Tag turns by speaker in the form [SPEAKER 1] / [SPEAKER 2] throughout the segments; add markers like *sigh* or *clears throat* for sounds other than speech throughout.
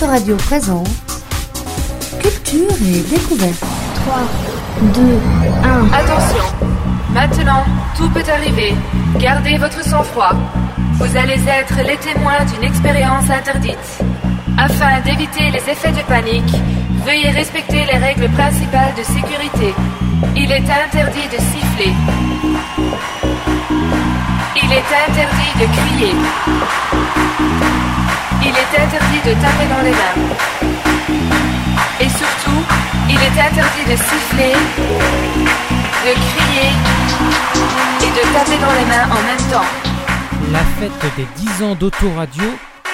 [SPEAKER 1] Autoradio présente Culture et découverte. 3, 2, 1.
[SPEAKER 2] Attention, maintenant, tout peut arriver. Gardez votre sang-froid. Vous allez être les témoins d'une expérience interdite. Afin d'éviter les effets de panique, veuillez respecter les règles principales de sécurité. Il est interdit de siffler. Il est interdit de crier. Il est interdit de taper dans les mains. Et surtout, il est interdit de siffler, de crier et de taper dans les mains en même temps.
[SPEAKER 3] La fête des 10 ans d'Autoradio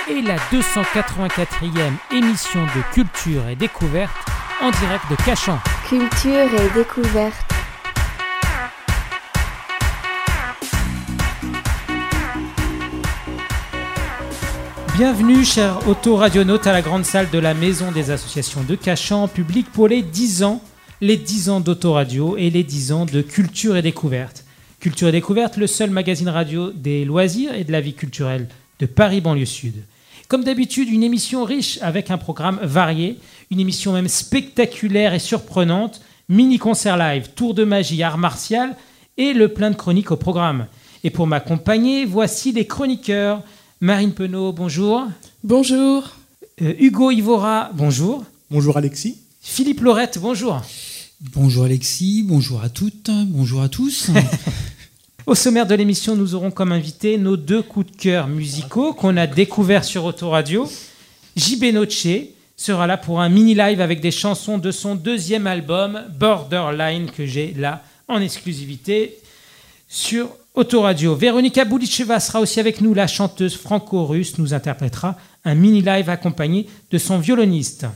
[SPEAKER 3] et la 284e émission de Culture et Découverte en direct de Cachan.
[SPEAKER 1] Culture et découverte.
[SPEAKER 3] Bienvenue, chers autoradionautes, à la grande salle de la Maison des associations de Cachan, en public pour les 10 ans, les 10 ans d'Autoradio et les 10 ans de Culture et Découverte. Culture et Découverte, le seul magazine radio des loisirs et de la vie culturelle de Paris banlieue sud. Comme d'habitude, une émission riche avec un programme varié, une émission même spectaculaire et surprenante, mini-concert live, tour de magie, art martial et le plein de chroniques au programme. Et pour m'accompagner, voici les chroniqueurs. Marine Penaud, bonjour.
[SPEAKER 4] Bonjour.
[SPEAKER 3] Euh, Hugo Ivora, bonjour.
[SPEAKER 5] Bonjour Alexis.
[SPEAKER 3] Philippe Laurette, bonjour.
[SPEAKER 6] Bonjour Alexis, bonjour à toutes, bonjour à tous. *laughs*
[SPEAKER 3] Au sommaire de l'émission, nous aurons comme invité nos deux coups de cœur musicaux qu'on a découverts sur Autoradio. JB Noche sera là pour un mini-live avec des chansons de son deuxième album, Borderline, que j'ai là en exclusivité sur Autoradio. Véronika Boulicheva sera aussi avec nous. La chanteuse franco-russe nous interprétera un mini-live accompagné de son violoniste.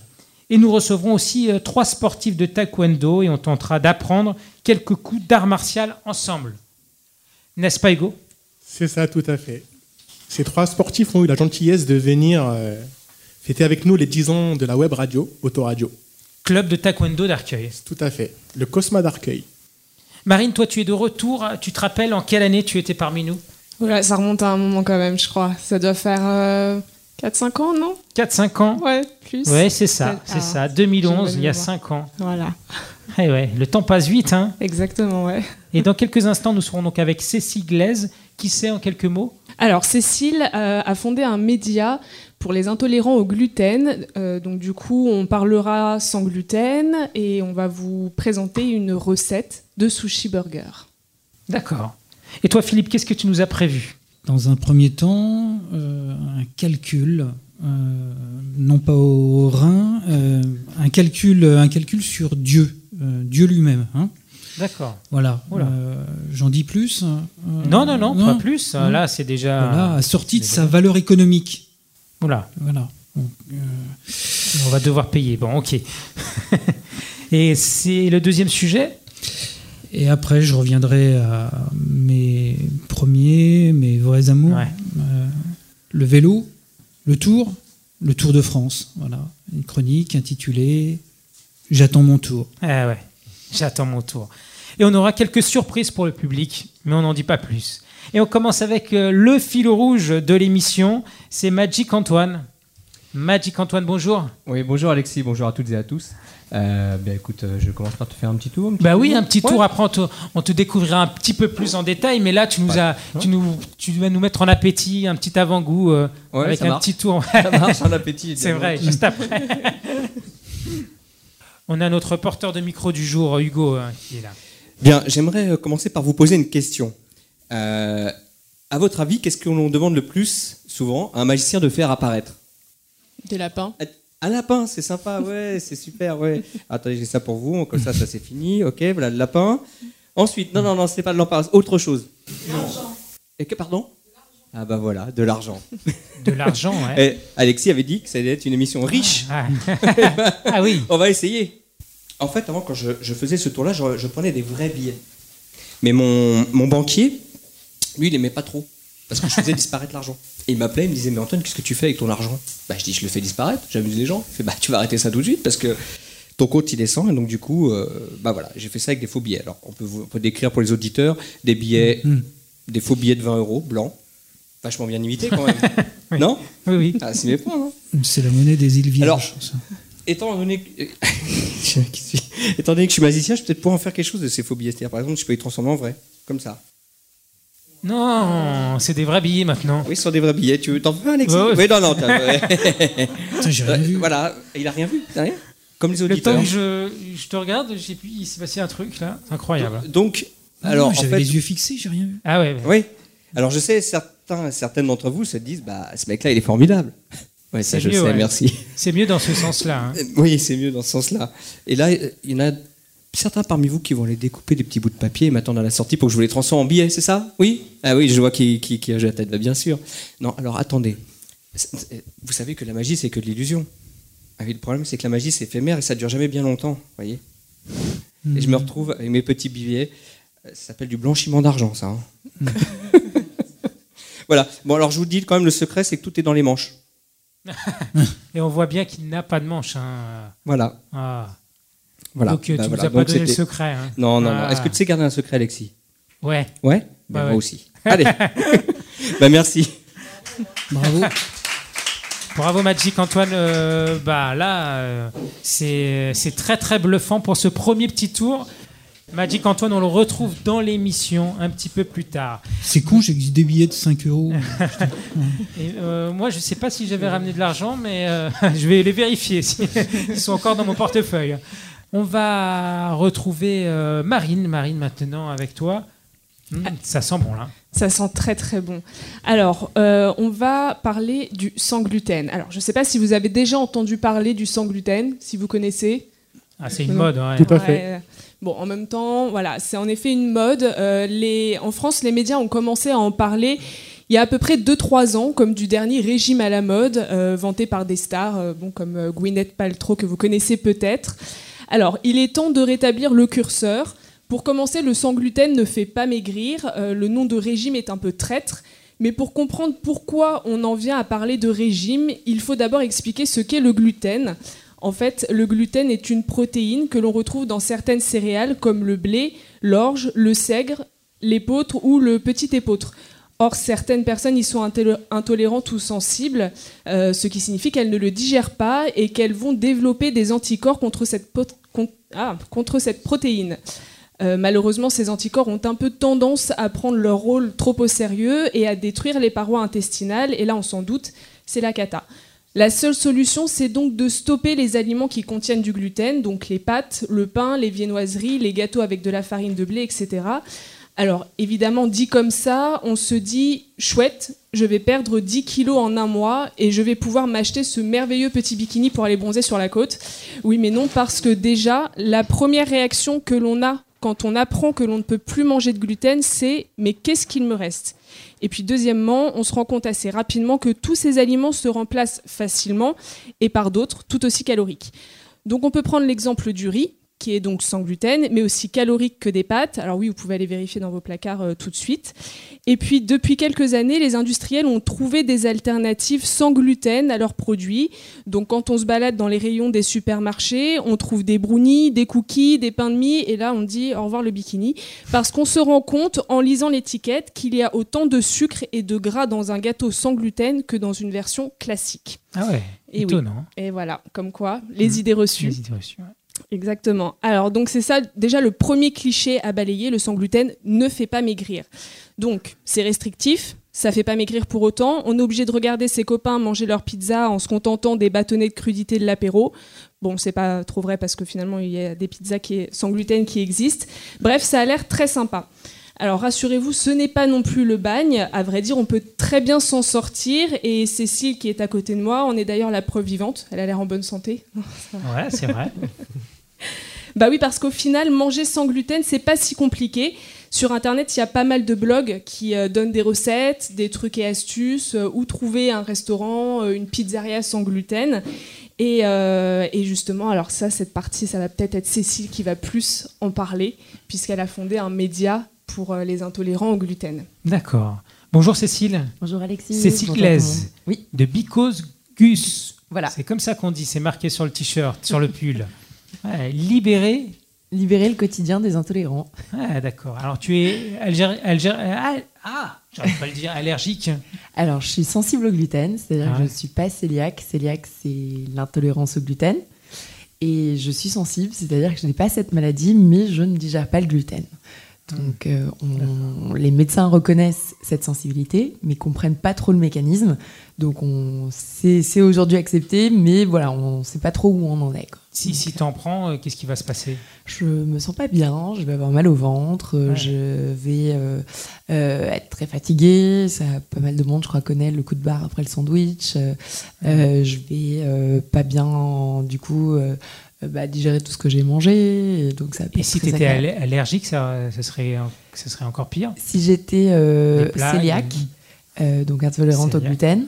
[SPEAKER 3] Et nous recevrons aussi euh, trois sportifs de taekwondo et on tentera d'apprendre quelques coups d'art martial ensemble. N'est-ce pas, Hugo?
[SPEAKER 5] C'est ça, tout à fait. Ces trois sportifs ont eu la gentillesse de venir euh, fêter avec nous les 10 ans de la web radio, Autoradio.
[SPEAKER 3] Club de taekwondo d'Arcueil.
[SPEAKER 5] Tout à fait. Le Cosma d'Arcueil.
[SPEAKER 3] Marine, toi, tu es de retour. Tu te rappelles en quelle année tu étais parmi nous?
[SPEAKER 4] Voilà, ça remonte à un moment quand même, je crois. Ça doit faire euh, 4-5 ans, non?
[SPEAKER 3] 4-5 ans
[SPEAKER 4] Ouais, plus.
[SPEAKER 3] Ouais, c'est ça, c'est
[SPEAKER 4] Ah,
[SPEAKER 3] ça.
[SPEAKER 4] j'ai
[SPEAKER 3] 2011,
[SPEAKER 4] une
[SPEAKER 3] il y a
[SPEAKER 4] bonne mémoire.
[SPEAKER 3] 5 ans.
[SPEAKER 4] Voilà,
[SPEAKER 3] Eh ouais, le temps passe vite, hein
[SPEAKER 4] exactement, ouais.
[SPEAKER 3] Et dans quelques instants, nous serons donc avec Cécile Glaise. Qui sait en quelques mots?
[SPEAKER 4] Alors, Cécile euh, a fondé un média pour les intolérants au gluten. Euh, donc, du coup, on parlera sans gluten et on va vous présenter une recette de sushi burger.
[SPEAKER 3] D'accord. Et toi, Philippe, qu'est-ce que tu nous as prévu?
[SPEAKER 6] Dans un premier temps, euh, un calcul, euh, non pas au rein, euh, un calcul, un calcul sur Dieu, euh, Dieu lui-même. hein.
[SPEAKER 3] D'accord.
[SPEAKER 6] voilà. Euh, J'en dis plus. euh,
[SPEAKER 3] Non, non, non, pas plus.
[SPEAKER 6] non.
[SPEAKER 3] Là, c'est déjà.
[SPEAKER 6] Voilà, assorti de sa valeur économique.
[SPEAKER 3] Oula,
[SPEAKER 6] Voilà. Donc, euh,
[SPEAKER 3] on va devoir payer. Bon, ok. *laughs* Et c'est le deuxième sujet?
[SPEAKER 6] Et après, je reviendrai à mes premiers, mes vrais amours.
[SPEAKER 3] Ouais.
[SPEAKER 6] Euh, le vélo, le tour, le Tour de France. Voilà. Une chronique intitulée J'attends mon tour.
[SPEAKER 3] Ah ouais, j'attends mon tour. Et on aura quelques surprises pour le public, mais on n'en dit pas plus. Et on commence avec euh, le fil rouge de l'émission, c'est Magic Antoine. Magic Antoine, bonjour.
[SPEAKER 7] Oui, bonjour Alexis, bonjour à toutes et à tous. Euh, ben écoute, euh, je commence par te faire un petit tour. un petit
[SPEAKER 3] Bah
[SPEAKER 7] tour.
[SPEAKER 3] oui, un petit
[SPEAKER 7] Ouais.
[SPEAKER 3] tour, après on te, on te découvrira un petit peu plus en détail, mais là tu nous as, tu nous, tu vas nous mettre en appétit, un petit avant-goût euh,
[SPEAKER 7] Ouais,
[SPEAKER 3] avec un
[SPEAKER 7] marche.
[SPEAKER 3] petit tour.
[SPEAKER 7] Ça marche, un appétit.
[SPEAKER 3] C'est vrai, juste après. *laughs* on a notre porteur de micro du jour, Hugo, hein, qui est là.
[SPEAKER 8] Bien, j'aimerais commencer par vous poser une question. Euh, à votre avis, qu'est-ce qu'on demande le plus souvent à un magicien de faire apparaître?
[SPEAKER 4] Des lapins.
[SPEAKER 8] Un lapin, c'est sympa, *laughs* ouais, c'est super, ouais. Attendez, j'ai ça pour vous, comme ça, ça c'est fini, ok, voilà le lapin. Ensuite, non, non, non, c'est pas de l'empare, autre chose. L'argent. Et que, pardon? Ah bah voilà, de l'argent. *laughs*
[SPEAKER 3] De l'argent, ouais.
[SPEAKER 8] Et Alexis avait dit que ça allait être une émission riche.
[SPEAKER 3] Ah, *laughs* Ah oui.
[SPEAKER 8] On va essayer. En fait, avant, quand je, je faisais ce tour-là, je, je prenais des vrais billets. Mais mon, mon banquier, lui, il aimait pas trop. Parce que je faisais disparaître l'argent. Et il m'appelait, il me disait Mais Antoine, qu'est-ce que tu fais avec ton argent? Bah, je dis Je le fais disparaître, j'amuse les gens. Il fait Bah, tu vas arrêter ça tout de suite parce que ton compte il descend. Et donc, du coup, euh, bah voilà, j'ai fait ça avec des faux billets. Alors, on peut, vous- on peut décrire pour les auditeurs des billets,
[SPEAKER 6] Mm.
[SPEAKER 8] des faux billets de 20 euros blancs. vachement bien imité quand même. *laughs*
[SPEAKER 3] Oui.
[SPEAKER 8] Non?
[SPEAKER 3] Oui, oui.
[SPEAKER 8] Ah, c'est mes points, non
[SPEAKER 6] C'est la monnaie des îles Vierges.
[SPEAKER 8] Alors-
[SPEAKER 6] ça.
[SPEAKER 8] Étant donné que... *laughs* Étant donné que je suis magicien, je vais peut-être pouvoir en faire quelque chose de ces phobies. C'est-à-dire, par exemple, je peux les transformer en vrai, comme ça.
[SPEAKER 3] Non, c'est des vrais billets maintenant.
[SPEAKER 8] Oui, ce sont des vrais billets. Tu veux t'en faire, Alexis
[SPEAKER 3] Ouais, ouais.
[SPEAKER 8] Oui, non, non. *laughs*
[SPEAKER 6] Putain, j'ai rien vu.
[SPEAKER 8] Voilà, il a rien vu, t'as rien Comme les
[SPEAKER 3] Le temps
[SPEAKER 8] auditeurs.
[SPEAKER 3] que je, je te regarde, j'ai pu, il s'est passé un truc là, incroyable.
[SPEAKER 8] Donc,
[SPEAKER 6] Ah
[SPEAKER 8] alors, en fait,
[SPEAKER 6] les yeux fixés, j'ai rien vu.
[SPEAKER 3] Ah ouais.
[SPEAKER 8] Oui. Alors je sais, certains, certaines d'entre vous se disent, bah, ce mec-là, il est formidable. *laughs* Ouais, ça je
[SPEAKER 3] mieux,
[SPEAKER 8] sais,
[SPEAKER 3] ouais.
[SPEAKER 8] merci.
[SPEAKER 3] C'est mieux dans ce sens-là. hein.
[SPEAKER 8] Oui, c'est mieux dans ce sens-là. Et là, il y en a certains parmi vous qui vont aller découper des petits bouts de papier et m'attendre à la sortie pour que je vous les transforme en billets, c'est ça Oui Ah oui, je vois qui, qui, qui a la tête, bah, bien sûr. Non, alors attendez. Vous savez que la magie, c'est que de l'illusion. Ah oui, le problème, c'est que la magie, c'est éphémère et ça dure jamais bien longtemps, voyez Et je me retrouve avec mes petits billets. Euh, Ça s'appelle du blanchiment d'argent, ça. hein. *laughs* voilà. Bon, alors je vous dis quand même, le secret, c'est que tout est dans les manches. *laughs*
[SPEAKER 3] Et on voit bien qu'il n'a pas de manche. hein.
[SPEAKER 8] Voilà.
[SPEAKER 3] Ah.
[SPEAKER 8] Voilà.
[SPEAKER 3] Donc euh,
[SPEAKER 8] Bah,
[SPEAKER 3] tu
[SPEAKER 8] voilà.
[SPEAKER 3] nous as pas donné le secret. hein.
[SPEAKER 8] Non, non,
[SPEAKER 3] Ah.
[SPEAKER 8] non. Est-ce que tu sais garder un secret, Alexis?
[SPEAKER 3] Ouais.
[SPEAKER 8] Ouais,
[SPEAKER 3] Bah ouais.
[SPEAKER 8] Moi aussi. Allez. *laughs* bah merci.
[SPEAKER 6] Bravo.
[SPEAKER 3] Bravo Magic Antoine. Euh, bah là, euh, c'est c'est très très bluffant pour ce premier petit tour. Magic Antoine, on le retrouve dans l'émission un petit peu plus tard.
[SPEAKER 6] C'est con, j'ai des billets de 5 euros. *laughs*
[SPEAKER 3] Et, euh, moi, je sais pas si j'avais ramené de l'argent, mais euh, *laughs* je vais les vérifier si- s'ils sont encore dans mon portefeuille. On va retrouver euh, Marine. Marine, maintenant avec toi. Hmm, ça sent bon là.
[SPEAKER 4] Ça sent très très bon. Alors, euh, on va parler du sans gluten. Alors, je ne sais pas si vous avez déjà entendu parler du sans gluten, si vous connaissez.
[SPEAKER 3] Ah, c'est une
[SPEAKER 4] Non.
[SPEAKER 3] mode. ouais.
[SPEAKER 5] Tout à fait.
[SPEAKER 4] Ouais. Bon, en même temps, voilà, c'est en effet une mode. Euh, les... En France, les médias ont commencé à en parler il y a à peu près 2-3 ans, comme du dernier régime à la mode, euh, vanté par des stars euh, bon, comme Gwyneth Paltrow, que vous connaissez peut-être. Alors, il est temps de rétablir le curseur. Pour commencer, le sans gluten ne fait pas maigrir. Euh, le nom de régime est un peu traître. Mais pour comprendre pourquoi on en vient à parler de régime, il faut d'abord expliquer ce qu'est le gluten. En fait, le gluten est une protéine que l'on retrouve dans certaines céréales comme le blé, l'orge, le sègre, l'épeautre ou le petit épeautre. Or, certaines personnes y sont intolérantes ou sensibles, euh, ce qui signifie qu'elles ne le digèrent pas et qu'elles vont développer des anticorps contre cette, ah, protéine. Euh, malheureusement, ces anticorps ont un peu tendance à prendre leur rôle trop au sérieux et à détruire les parois intestinales, et là, on s'en doute, c'est la cata. La seule solution, c'est donc de stopper les aliments qui contiennent du gluten, donc les pâtes, le pain, les viennoiseries, les gâteaux avec de la farine de blé, etc. Alors, évidemment, dit comme ça, on se dit chouette, je vais perdre 10 kilos en un mois et je vais pouvoir m'acheter ce merveilleux petit bikini pour aller bronzer sur la côte. Oui, mais non, parce que déjà, la première réaction que l'on a quand on apprend que l'on ne peut plus manger de gluten, c'est mais qu'est-ce qu'il me reste? Et puis deuxièmement, on se rend compte assez rapidement que tous ces aliments se remplacent facilement et par d'autres tout aussi caloriques. Donc on peut prendre l'exemple du riz qui est donc sans gluten, mais aussi calorique que des pâtes. Alors oui, vous pouvez aller vérifier dans vos placards euh, tout de suite. Et puis depuis quelques années, les industriels ont trouvé des alternatives sans gluten à leurs produits. Donc quand on se balade dans les rayons des supermarchés, on trouve des brownies, des cookies, des pains de mie, et là on dit au revoir le bikini, parce qu'on se rend compte en lisant l'étiquette qu'il y a autant de sucre et de gras dans un gâteau sans gluten que dans une version classique.
[SPEAKER 3] Ah ouais.
[SPEAKER 4] Et oui.
[SPEAKER 3] étonnant.
[SPEAKER 4] Et voilà, comme quoi, les
[SPEAKER 3] Mmh.
[SPEAKER 4] idées reçues.
[SPEAKER 3] Les idées reçues, ouais.
[SPEAKER 4] Exactement. Alors donc c'est ça déjà le premier cliché à balayer, le sans gluten ne fait pas maigrir. Donc c'est restrictif, ça fait pas maigrir pour autant, on est obligé de regarder ses copains manger leur pizza en se contentant des bâtonnets de crudité de l'apéro. Bon, c'est pas trop vrai parce que finalement il y a des pizzas qui sans gluten qui existent. Bref, ça a l'air très sympa. Alors rassurez-vous, ce n'est pas non plus le bagne. À vrai dire, on peut très bien s'en sortir. Et Cécile, qui est à côté de moi, en est d'ailleurs la preuve vivante. Elle a l'air en bonne santé. *laughs*
[SPEAKER 3] Ouais, c'est vrai.
[SPEAKER 4] Bah oui, parce qu'au final, manger sans gluten, c'est pas si compliqué. Sur Internet, il y a pas mal de blogs qui euh, donnent des recettes, des trucs et astuces, euh, où trouver un restaurant, euh, une pizzeria sans gluten. Et, et justement, alors ça, cette partie, ça va peut-être être Cécile qui va plus en parler, puisqu'elle a fondé un média pour euh, les intolérants au gluten.
[SPEAKER 3] D'accord. Bonjour Cécile.
[SPEAKER 9] Bonjour Alexis.
[SPEAKER 3] Cécile Glaise.
[SPEAKER 9] Oui,
[SPEAKER 3] De Because Gus.
[SPEAKER 9] voilà.
[SPEAKER 3] C'est comme ça qu'on dit, c'est marqué sur le t-shirt, sur le pull. *laughs* Ouais, libéré
[SPEAKER 9] libérer le quotidien des intolérants.
[SPEAKER 3] Ah, d'accord. Alors, tu es algéri- algéri- ah, ah, j'arrive pas à le dire, allergique.
[SPEAKER 9] Alors, je suis sensible au gluten, c'est-à-dire
[SPEAKER 3] Ah
[SPEAKER 9] que je ne suis pas cœliaque. Cœliaque, c'est l'intolérance au gluten. Et je suis sensible, c'est-à-dire que je n'ai pas cette maladie, mais je ne digère pas le gluten. Donc, euh, on- les médecins reconnaissent cette sensibilité, mais comprennent pas trop le mécanisme. Donc, on, c'est, c'est aujourd'hui accepté, mais voilà, on ne sait pas trop où on en est. quoi.
[SPEAKER 3] Si, si t'en prends, euh, qu'est-ce qui va se passer?
[SPEAKER 9] Je me sens pas bien, je vais avoir mal au ventre, euh,
[SPEAKER 3] Ouais.
[SPEAKER 9] je vais être très fatiguée. Ça, pas mal de monde, je crois, connaît le coup de barre après le sandwich. Je vais pas bien, du coup, bah, digérer tout ce que j'ai mangé. Et donc ça
[SPEAKER 3] Et si tu étais
[SPEAKER 9] agréable.
[SPEAKER 3] allergique, ça, ça, serait, ça serait encore pire
[SPEAKER 9] Si j'étais euh, cœliaque, euh, donc intolérante au gluten,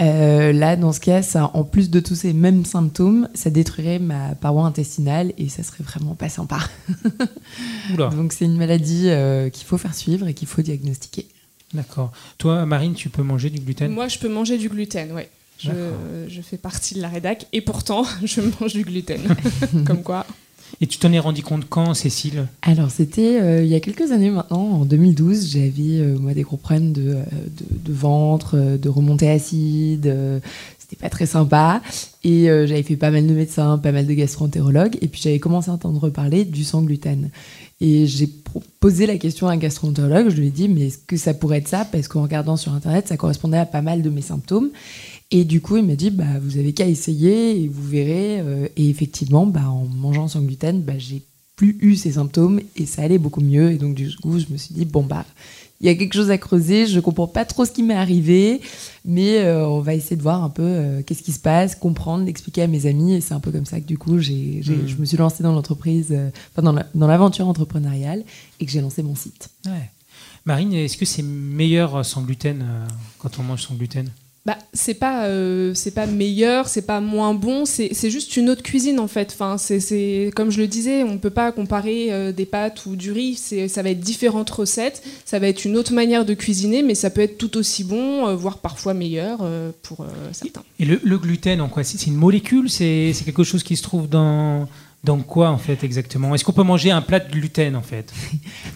[SPEAKER 9] euh, là, dans ce cas, ça, en plus de tous ces mêmes symptômes, ça détruirait ma paroi intestinale et ça serait vraiment pas sympa. *laughs*
[SPEAKER 3] Oula,
[SPEAKER 9] Donc c'est une maladie euh, qu'il faut faire suivre et qu'il faut diagnostiquer.
[SPEAKER 3] d'accord. Toi, Marine, tu peux manger du gluten?
[SPEAKER 4] Moi, je peux manger du gluten, ouais. Je, fais partie de la rédac et pourtant, *laughs* je mange du gluten. *laughs* Comme quoi.
[SPEAKER 3] Et tu t'en es rendu compte quand, Cécile?
[SPEAKER 9] Alors c'était euh, il y a quelques années maintenant, en 2012, j'avais euh, moi des gros problèmes de, euh, de, de ventre, euh, de remontée acide, euh, c'était pas très sympa. Et euh, j'avais fait pas mal de médecins, pas mal de gastro-entérologues, et puis j'avais commencé à entendre parler du sans gluten. Et j'ai posé la question à un gastro-entérologue, je lui ai dit mais est-ce que ça pourrait être ça? Parce qu'en regardant sur internet, ça correspondait à pas mal de mes symptômes. Et du coup, il m'a dit, bah, vous avez qu'à essayer et vous verrez. Euh, Et effectivement, bah, en mangeant sans gluten, bah, j'ai plus eu ces symptômes et ça allait beaucoup mieux. Et donc, du coup, je me suis dit, bon, bah, il y a quelque chose à creuser. Je comprends pas trop ce qui m'est arrivé, mais euh, on va essayer de voir un peu euh, qu'est-ce qui se passe, comprendre, l'expliquer à mes amis. Et c'est un peu comme ça que, du coup, j'ai,
[SPEAKER 3] Mhm.
[SPEAKER 9] je me suis lancée dans l'entreprise, euh, enfin, dans, la- dans l'aventure entrepreneuriale et que j'ai lancé mon site.
[SPEAKER 3] Ouais. Marine, est-ce que c'est meilleur sans gluten quand on mange sans gluten?
[SPEAKER 4] Bah, c'est pas, euh, c'est pas meilleur, c'est pas moins bon, c'est juste une autre cuisine en fait. Enfin, c'est- comme je le disais, on peut pas comparer euh, des pâtes ou du riz. Ça va être différentes recettes, ça va être une autre manière de cuisiner, mais ça peut être tout aussi bon, euh, voire parfois meilleur euh, pour certains.
[SPEAKER 3] Et le, le gluten, en quoi? C'est une molécule? C'est quelque chose qui se trouve dans, dans quoi, en fait, exactement? Est-ce qu'on peut manger un plat de gluten, en fait? *laughs*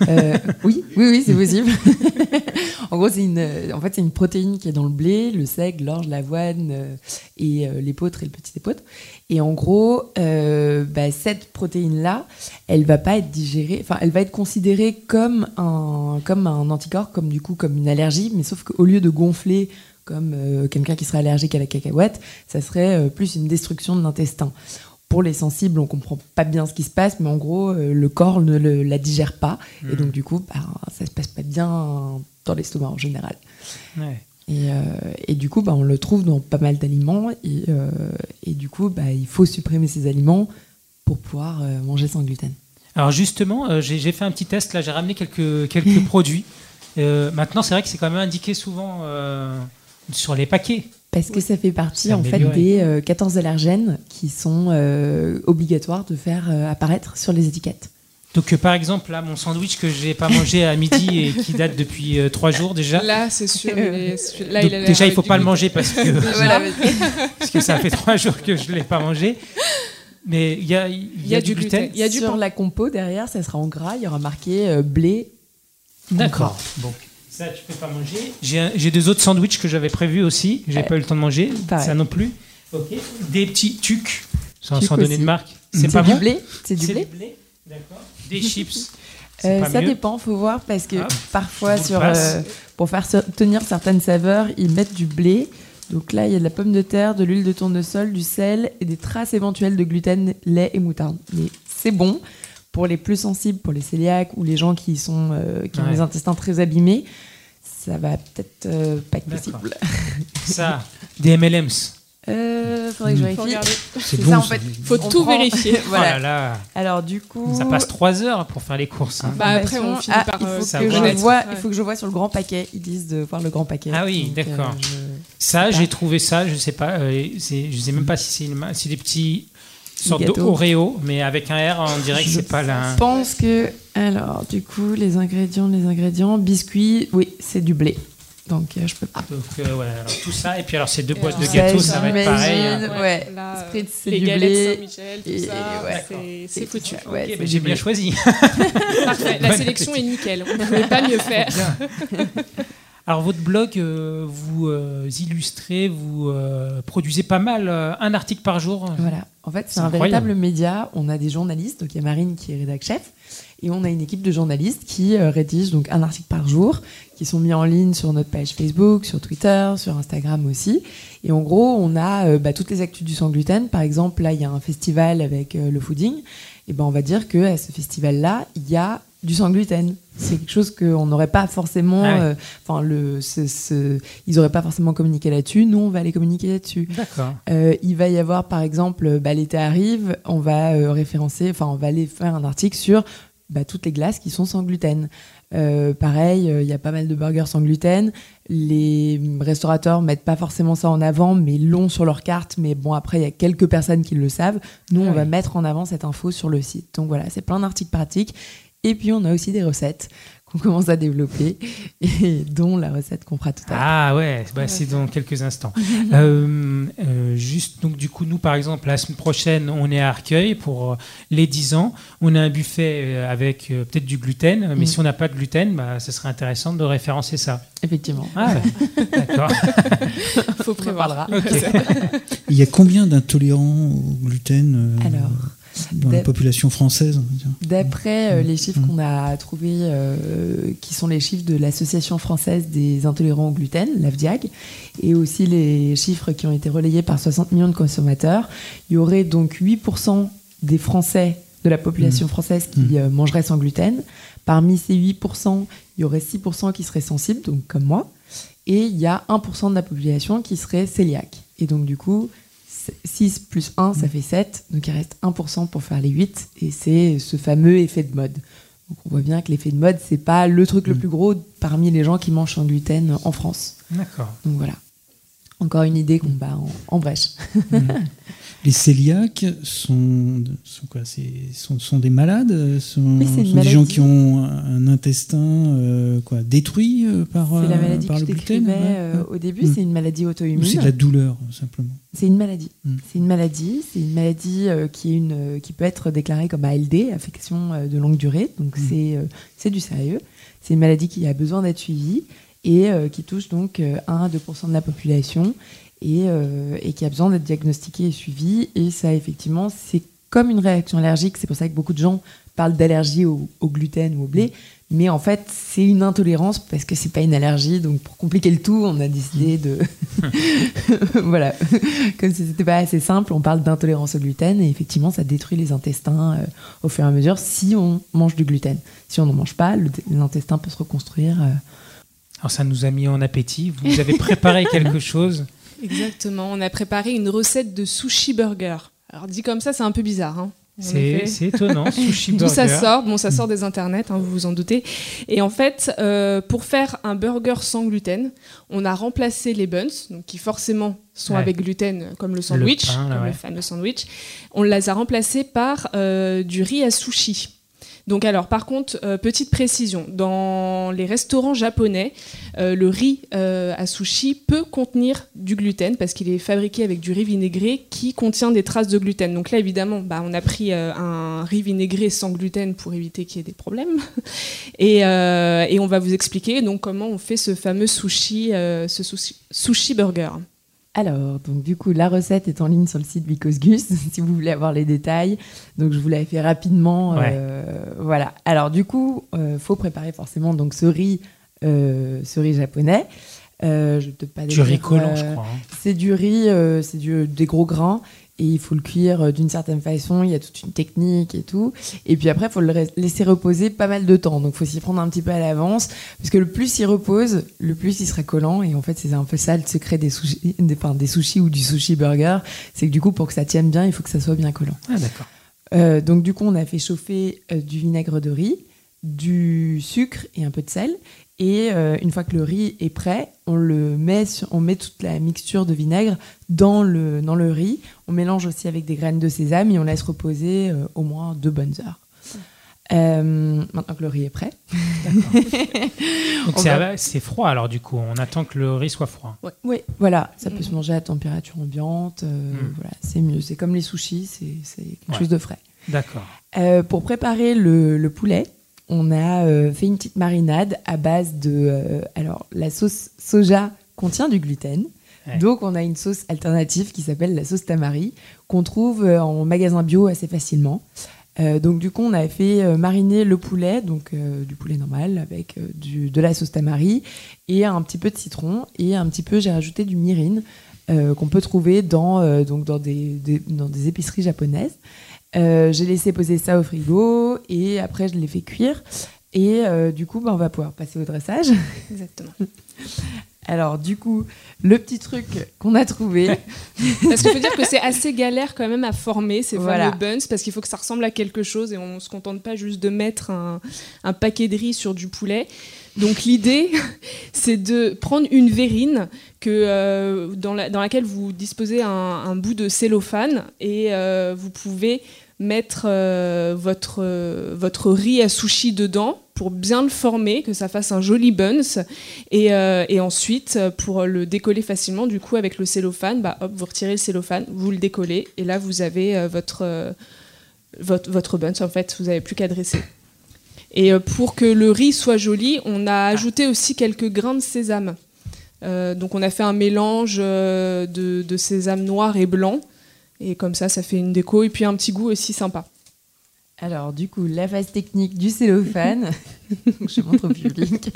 [SPEAKER 9] Euh, oui, oui, oui, c'est possible. *laughs* en gros, c'est une, euh, en fait, c'est une protéine qui est dans le blé, le seigle, l'orge, l'avoine euh, et l'épeautre et le petit épeautre. Et en gros, bah, cette protéine-là, elle va pas être digérée, enfin, elle va être considérée comme un, comme un anticorps, comme du coup, comme une allergie, mais sauf qu'au lieu de gonfler comme quelqu'un qui serait allergique à la cacahuète, ça serait plus une destruction de l'intestin. Pour les sensibles, on comprend pas bien ce qui se passe, mais en gros, euh, le corps ne le- la digère pas. Et donc, du coup, bah, ça se passe pas bien dans l'estomac en général.
[SPEAKER 3] Ouais.
[SPEAKER 9] Et, euh, et du coup, bah, on le trouve dans pas mal d'aliments. Et, euh, et du coup, bah, il faut supprimer ces aliments pour pouvoir manger sans gluten.
[SPEAKER 3] Alors justement, j'ai fait un petit test, là, j'ai ramené quelques, quelques *laughs* produits. Euh, maintenant, c'est vrai que c'est quand même indiqué souvent sur les paquets.
[SPEAKER 9] Parce que ça fait partie en fait des euh, 14 allergènes qui sont euh, obligatoires de faire euh, apparaître sur les étiquettes.
[SPEAKER 3] Donc, euh, par exemple, là, mon sandwich que j'ai pas mangé à midi *laughs* et qui date depuis euh, trois jours déjà.
[SPEAKER 4] Là, c'est sûr. il est- *laughs* là,
[SPEAKER 3] Donc,
[SPEAKER 4] il a
[SPEAKER 3] déjà, il faut pas le manger parce que, *laughs*
[SPEAKER 4] Voilà.
[SPEAKER 3] parce que ça fait trois jours que je l'ai pas mangé. Mais il y a, il y a du gluten.
[SPEAKER 4] Il y a du
[SPEAKER 9] sur la compo derrière, ça sera en gras, il y aura marqué euh, blé.
[SPEAKER 3] D'accord. Ça, tu peux pas manger. J'ai deux autres sandwichs que j'avais prévus aussi. J'ai
[SPEAKER 9] Ouais.
[SPEAKER 3] pas eu le temps de manger.
[SPEAKER 9] Pareil.
[SPEAKER 3] Ça non plus. Ok. Des petits tucs, sans, sans donner de marque.
[SPEAKER 9] C'est
[SPEAKER 3] C'est pas
[SPEAKER 9] du
[SPEAKER 3] bon
[SPEAKER 9] blé C'est du
[SPEAKER 3] C'est
[SPEAKER 9] blé
[SPEAKER 3] D'accord. Des *laughs* chips.
[SPEAKER 9] Euh, ça
[SPEAKER 3] mieux.
[SPEAKER 9] dépend, faut voir parce que
[SPEAKER 3] Ah,
[SPEAKER 9] parfois
[SPEAKER 3] je
[SPEAKER 9] sur euh, pour faire tenir certaines saveurs, ils mettent du blé. Donc là, il y a de la pomme de terre, de l'huile de tournesol, du sel et des traces éventuelles de gluten, lait et moutarde. Mais c'est bon pour les plus sensibles, pour les cœliaques ou les gens qui sont euh, qui ont les intestins très abîmés. Ça va peut-être euh, pas être possible. *laughs*
[SPEAKER 3] Ça, *laughs* des MLMs.
[SPEAKER 9] Euh, faudrait que je
[SPEAKER 3] Mm.
[SPEAKER 9] vérifie. C'est
[SPEAKER 3] bon,
[SPEAKER 9] ça en
[SPEAKER 3] ça.
[SPEAKER 9] fait.
[SPEAKER 4] Faut
[SPEAKER 9] On
[SPEAKER 4] tout
[SPEAKER 9] prend-
[SPEAKER 4] vérifier. *laughs*
[SPEAKER 9] voilà.
[SPEAKER 3] Oh là là.
[SPEAKER 9] Alors du coup,
[SPEAKER 3] Ça passe trois heures pour faire les courses. hein.
[SPEAKER 4] Bah, après, on finit
[SPEAKER 9] Ah,
[SPEAKER 4] par,
[SPEAKER 9] il
[SPEAKER 4] euh,
[SPEAKER 9] faut
[SPEAKER 3] Ça
[SPEAKER 9] que
[SPEAKER 3] va.
[SPEAKER 9] je vois,
[SPEAKER 4] Ouais.
[SPEAKER 9] il faut que je vois sur le grand paquet. Ils disent de voir le grand paquet.
[SPEAKER 3] Ah oui,
[SPEAKER 9] Donc, euh,
[SPEAKER 3] d'accord.
[SPEAKER 9] je-
[SPEAKER 3] Ça, j'ai trouvé ça, je sais pas, euh, c'est- je sais même pas si c'est une ma- c'est des petits sortes de
[SPEAKER 9] gâteaux.
[SPEAKER 3] Oreo, mais avec un R, on dirait que
[SPEAKER 9] Je
[SPEAKER 3] c'est pas la.
[SPEAKER 9] Je pense que alors du coup les ingrédients, les ingrédients, biscuits, oui, c'est du blé. Donc euh, je peux pas.
[SPEAKER 3] Donc, euh, ouais, alors tout ça, et puis alors ces deux boîtes de gâteaux,
[SPEAKER 9] ça,
[SPEAKER 3] ça va être pareil. hein.
[SPEAKER 9] Ouais. C'est
[SPEAKER 4] les
[SPEAKER 9] du
[SPEAKER 4] galettes
[SPEAKER 9] blé.
[SPEAKER 4] Saint-Michel, tout
[SPEAKER 9] Et-
[SPEAKER 4] ça,
[SPEAKER 9] ouais.
[SPEAKER 4] c'est- foutu.
[SPEAKER 9] ouais,
[SPEAKER 3] bah, j'ai bien choisi. *laughs*
[SPEAKER 4] Parfait, la
[SPEAKER 3] Bon
[SPEAKER 4] sélection est nickel. On ne pouvait pas mieux faire.
[SPEAKER 3] Alors votre blog, euh, vous euh, illustrez, vous euh, produisez pas mal, euh, un article par jour.
[SPEAKER 9] Voilà. En fait, c'est
[SPEAKER 3] C'est
[SPEAKER 9] un
[SPEAKER 3] incroyable.
[SPEAKER 9] véritable média. On a des journalistes, donc il y a Marine qui est rédac chef, et on a une équipe de journalistes qui euh, rédigent donc un article par jour, qui sont mis en ligne sur notre page Facebook, sur Twitter, sur Instagram aussi. Et en gros, on a euh, bah, toutes les actus du sans gluten. Par exemple, là, il y a un festival avec euh, le fooding. Et ben, on va dire que à ce festival-là, il y a du sans gluten. C'est quelque chose qu'on n'aurait pas forcément.
[SPEAKER 3] Ah ouais.
[SPEAKER 9] euh, Enfin, le, ce- ce- ils n'auraient pas forcément communiqué là-dessus. Nous, on va aller communiquer là-dessus.
[SPEAKER 3] D'accord.
[SPEAKER 9] Euh, il va y avoir, par exemple, bah, l'été arrive, on va euh, référencer, enfin, on va aller faire un article sur bah, toutes les glaces qui sont sans gluten. Euh, pareil, euh, il y a pas mal de burgers sans gluten. Les restaurateurs mettent pas forcément ça en avant, mais l'ont sur leur carte. Mais bon, après, il y a quelques personnes qui le savent. Nous,
[SPEAKER 3] Ah
[SPEAKER 9] on va
[SPEAKER 3] oui.
[SPEAKER 9] mettre en avant cette info sur le site. Donc voilà, c'est plein d'articles pratiques. Et puis, on a aussi des recettes qu'on commence à développer, et dont la recette qu'on fera tout à l'heure.
[SPEAKER 3] Ah ouais, bah, c'est dans quelques instants. *laughs* Euh, euh, juste, donc du coup, nous, par exemple, la semaine prochaine, on est à Arcueil pour euh, les 10 ans. On a un buffet avec euh, peut-être du gluten, mais
[SPEAKER 9] Mm.
[SPEAKER 3] si on n'a pas de gluten, bah, ce serait intéressant de référencer ça.
[SPEAKER 9] Effectivement.
[SPEAKER 3] Ah ouais, *laughs* d'accord.
[SPEAKER 4] Il faut prévoir. *laughs*
[SPEAKER 6] Il y a combien d'intolérants au gluten euh,
[SPEAKER 9] Alors,
[SPEAKER 6] dans la population française
[SPEAKER 9] D'après euh,
[SPEAKER 6] Mm.
[SPEAKER 9] les chiffres
[SPEAKER 6] Mm.
[SPEAKER 9] qu'on a trouvés, euh, qui sont les chiffres de l'Association française des intolérants au gluten, l'AFDIAG, et aussi les chiffres qui ont été relayés par 60 millions de consommateurs, il y aurait donc 8% des Français, de la population française, qui
[SPEAKER 6] Mm.
[SPEAKER 9] euh, mangeraient sans gluten. Parmi ces 8%, il y aurait 6% qui seraient sensibles, donc comme moi, et il y a 1% de la population qui serait cœliaque. Et donc du coup, 6 plus 1, ça fait 7. Donc il reste 1% pour faire les 8. Et c'est ce fameux effet de mode. Donc on voit bien que l'effet de mode, c'est pas le truc le
[SPEAKER 6] Mm.
[SPEAKER 9] plus gros parmi les gens qui mangent sans gluten en France.
[SPEAKER 3] D'accord.
[SPEAKER 9] Donc voilà. Encore une idée qu'on bat en, en brèche. *laughs*
[SPEAKER 6] Les cœliaques sont, sont quoi sont, sont des malades sont,
[SPEAKER 9] Oui,
[SPEAKER 6] sont des gens qui ont un intestin euh, quoi, détruit euh, par,
[SPEAKER 9] C'est la
[SPEAKER 6] euh,
[SPEAKER 9] maladie
[SPEAKER 6] par
[SPEAKER 9] que
[SPEAKER 6] le ouais.
[SPEAKER 9] au début.
[SPEAKER 6] Mm.
[SPEAKER 9] C'est une maladie auto-immune.
[SPEAKER 6] c'est de la douleur, simplement
[SPEAKER 9] C'est une maladie.
[SPEAKER 6] Mm.
[SPEAKER 9] C'est une maladie. C'est une maladie qui, est une, qui peut être déclarée comme ALD, affection de longue durée. Donc
[SPEAKER 6] Mm.
[SPEAKER 9] c'est c'est du sérieux. C'est une maladie qui a besoin d'être suivie et qui touche donc euh, 1 à 2% de la population et, euh, et qui a besoin d'être diagnostiquée et suivie. Et ça, effectivement, c'est comme une réaction allergique. C'est pour ça que beaucoup de gens parlent d'allergie au, au gluten ou au blé. Mais en fait, c'est une intolérance parce que c'est pas une allergie. Donc, pour compliquer le tout, on a décidé de. *laughs* *laughs* voilà. Comme si c'était pas assez simple, on parle d'intolérance au gluten. Et effectivement, ça détruit les intestins euh, au fur et à mesure si on mange du gluten. Si on n'en mange pas, l'intestin peut se reconstruire. euh,
[SPEAKER 3] Alors ça nous a mis en appétit. Vous avez préparé *laughs* quelque chose.
[SPEAKER 4] Exactement. On a préparé une recette de sushi burger. Alors dit comme ça, c'est un peu bizarre. hein.
[SPEAKER 3] C'est étonnant. Sushi *laughs*
[SPEAKER 4] D'où ça
[SPEAKER 3] burger.
[SPEAKER 4] sort? Bon, ça sort des internets, hein, vous vous en doutez. Et en fait, euh, pour faire un burger sans gluten, on a remplacé les buns, donc qui forcément sont
[SPEAKER 3] Ouais.
[SPEAKER 4] avec gluten, comme le sandwich,
[SPEAKER 3] pain, là,
[SPEAKER 4] comme
[SPEAKER 3] ouais.
[SPEAKER 4] le fameux sandwich. On les a remplacés par euh, du riz à sushi. Donc alors, par contre, euh, petite précision, dans les restaurants japonais, euh, le riz euh, à sushi peut contenir du gluten parce qu'il est fabriqué avec du riz vinaigré qui contient des traces de gluten. Donc là, évidemment, bah, on a pris un riz vinaigré sans gluten pour éviter qu'il y ait des problèmes. *laughs* Et, on va vous expliquer donc comment on fait ce fameux sushi, ce sushi, sushi burger.
[SPEAKER 9] Alors, donc du coup, la recette est en ligne sur le site Because Gus, *laughs* si vous voulez avoir les détails. Donc, je vous l'avais fait rapidement.
[SPEAKER 3] Ouais.
[SPEAKER 9] euh, voilà. Alors, du coup, euh, faut préparer forcément donc ce riz, euh, ce riz japonais. Euh, je vais peut-être pas
[SPEAKER 3] Du riz collant, je crois. hein.
[SPEAKER 9] C'est du riz, c'est des gros grains. Et il faut le cuire euh, d'une certaine façon. Il y a toute une technique et tout. Et puis après, il faut le laisser reposer pas mal de temps. Donc, il faut s'y prendre un petit peu à l'avance. Parce que le plus il repose, le plus il sera collant. Et en fait, c'est un peu ça le secret des sushis, des, enfin, des sushis ou du sushi burger. C'est que du coup, pour que ça tienne bien, il faut que ça soit bien collant.
[SPEAKER 3] Ah d'accord.
[SPEAKER 9] Euh, donc du coup, on a fait chauffer euh, du vinaigre de riz, du sucre et un peu de sel. Et euh, une fois que le riz est prêt, on le met, sur- on met toute la mixture de vinaigre dans le dans le riz. On mélange aussi avec des graines de sésame et on laisse reposer euh, au moins deux bonnes heures. Euh, maintenant que le riz est prêt. *laughs*
[SPEAKER 3] Donc
[SPEAKER 9] On
[SPEAKER 3] c'est
[SPEAKER 9] va-
[SPEAKER 3] c'est froid alors du coup, on attend que le riz soit froid.
[SPEAKER 9] Oui, voilà, ça peut se manger à température ambiante. euh, Voilà, c'est mieux. C'est comme les sushis, c'est c'est quelque
[SPEAKER 3] Ouais.
[SPEAKER 9] chose de frais.
[SPEAKER 3] D'accord.
[SPEAKER 9] Euh, pour préparer le, le poulet, on a euh, fait une petite marinade à base de. euh, alors, la sauce soja contient du gluten.
[SPEAKER 3] Ouais.
[SPEAKER 9] Donc, on a une sauce alternative qui s'appelle la sauce tamari, qu'on trouve euh, en magasin bio assez facilement. Euh, donc, du coup, on a fait euh, mariner le poulet, donc euh, du poulet normal, avec euh, du, de la sauce tamari et un petit peu de citron. Et un petit peu, j'ai rajouté du mirin qu'on peut trouver dans, donc dans, des, des- dans des épiceries japonaises. J'ai laissé poser ça au frigo et après je l'ai fait cuire. Et euh, du coup, bah, on va pouvoir passer au dressage.
[SPEAKER 4] Exactement. *laughs*
[SPEAKER 9] Alors, du coup, le petit truc qu'on a trouvé. *laughs*
[SPEAKER 4] Parce qu'il faut dire que c'est assez galère quand même à former ces
[SPEAKER 9] Voilà.
[SPEAKER 4] fameux buns parce qu'il faut que ça ressemble à quelque chose et on se contente pas juste de mettre un, un paquet de riz sur du poulet. Donc l'idée, *laughs* c'est de prendre une verrine que, euh, dans, la- dans laquelle vous disposez un, un bout de cellophane et euh, vous pouvez mettre euh, votre, euh, votre riz à sushi dedans pour bien le former, que ça fasse un joli buns. Et, euh, et ensuite, pour le décoller facilement, du coup, avec le cellophane, bah, hop, vous retirez le cellophane, vous le décollez, et là, vous avez votre, votre, votre buns. En fait, vous n'avez plus qu'à dresser. Et pour que le riz soit joli, on a ajouté aussi quelques grains de sésame. Donc, on a fait un mélange de sésame noir et blanc. Et comme ça, ça fait une déco et puis un petit goût aussi sympa.
[SPEAKER 9] Alors, du coup, la phase technique du cellophane. *laughs* je montre au public.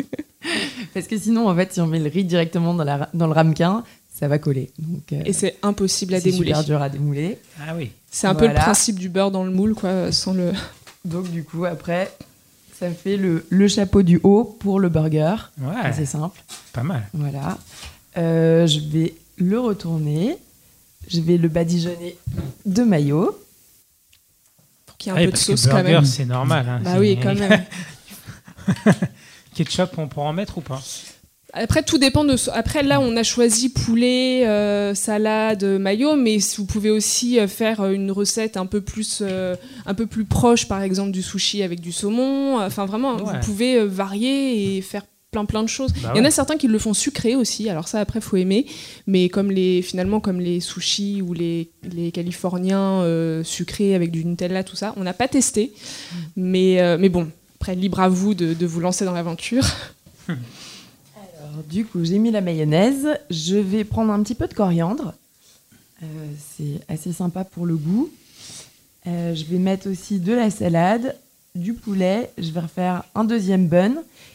[SPEAKER 9] Parce que sinon, en fait, si on met le riz directement dans, la, dans le ramequin, ça va coller. Donc, euh,
[SPEAKER 4] Et c'est impossible à
[SPEAKER 9] c'est
[SPEAKER 4] démouler.
[SPEAKER 9] super dur à démouler.
[SPEAKER 3] Ah oui.
[SPEAKER 4] C'est un peu le principe du beurre dans le moule, quoi, sans le.
[SPEAKER 9] Donc, du coup, après, ça fait le, le chapeau du haut pour le burger.
[SPEAKER 3] Ouais,
[SPEAKER 9] C'est simple.
[SPEAKER 3] pas mal.
[SPEAKER 9] Voilà. Euh, je vais le retourner. Je vais le badigeonner de maillot.
[SPEAKER 4] Pour qu'il y ait un
[SPEAKER 3] Ouais,
[SPEAKER 4] peu de sauce quand même.
[SPEAKER 3] c'est normal. hein.
[SPEAKER 4] Bah oui, quand même. *laughs*
[SPEAKER 3] Ketchup, on pourra en mettre ou pas?
[SPEAKER 4] Après, tout dépend de. Après, là, on a choisi poulet, euh, salade, maillot, mais vous pouvez aussi euh, faire euh, une recette un peu plus, euh, un peu plus proche, par exemple, du sushi avec du saumon. Enfin, vraiment,
[SPEAKER 3] Ouais.
[SPEAKER 4] vous pouvez varier et faire plein plein de choses.
[SPEAKER 3] Bah
[SPEAKER 4] Il y en a certains qui le font sucré aussi, alors ça après faut aimer, mais comme les finalement comme les sushis ou les, les californiens euh, sucrés avec du Nutella tout ça, on n'a pas testé, mais euh, mais bon, après libre à vous de, de vous lancer dans l'aventure. *laughs*
[SPEAKER 9] Alors, du coup, j'ai mis la mayonnaise. Je vais prendre un petit peu de coriandre. Euh, c'est assez sympa pour le goût. Euh, je vais mettre aussi de la salade, du poulet. Je vais refaire un deuxième bun.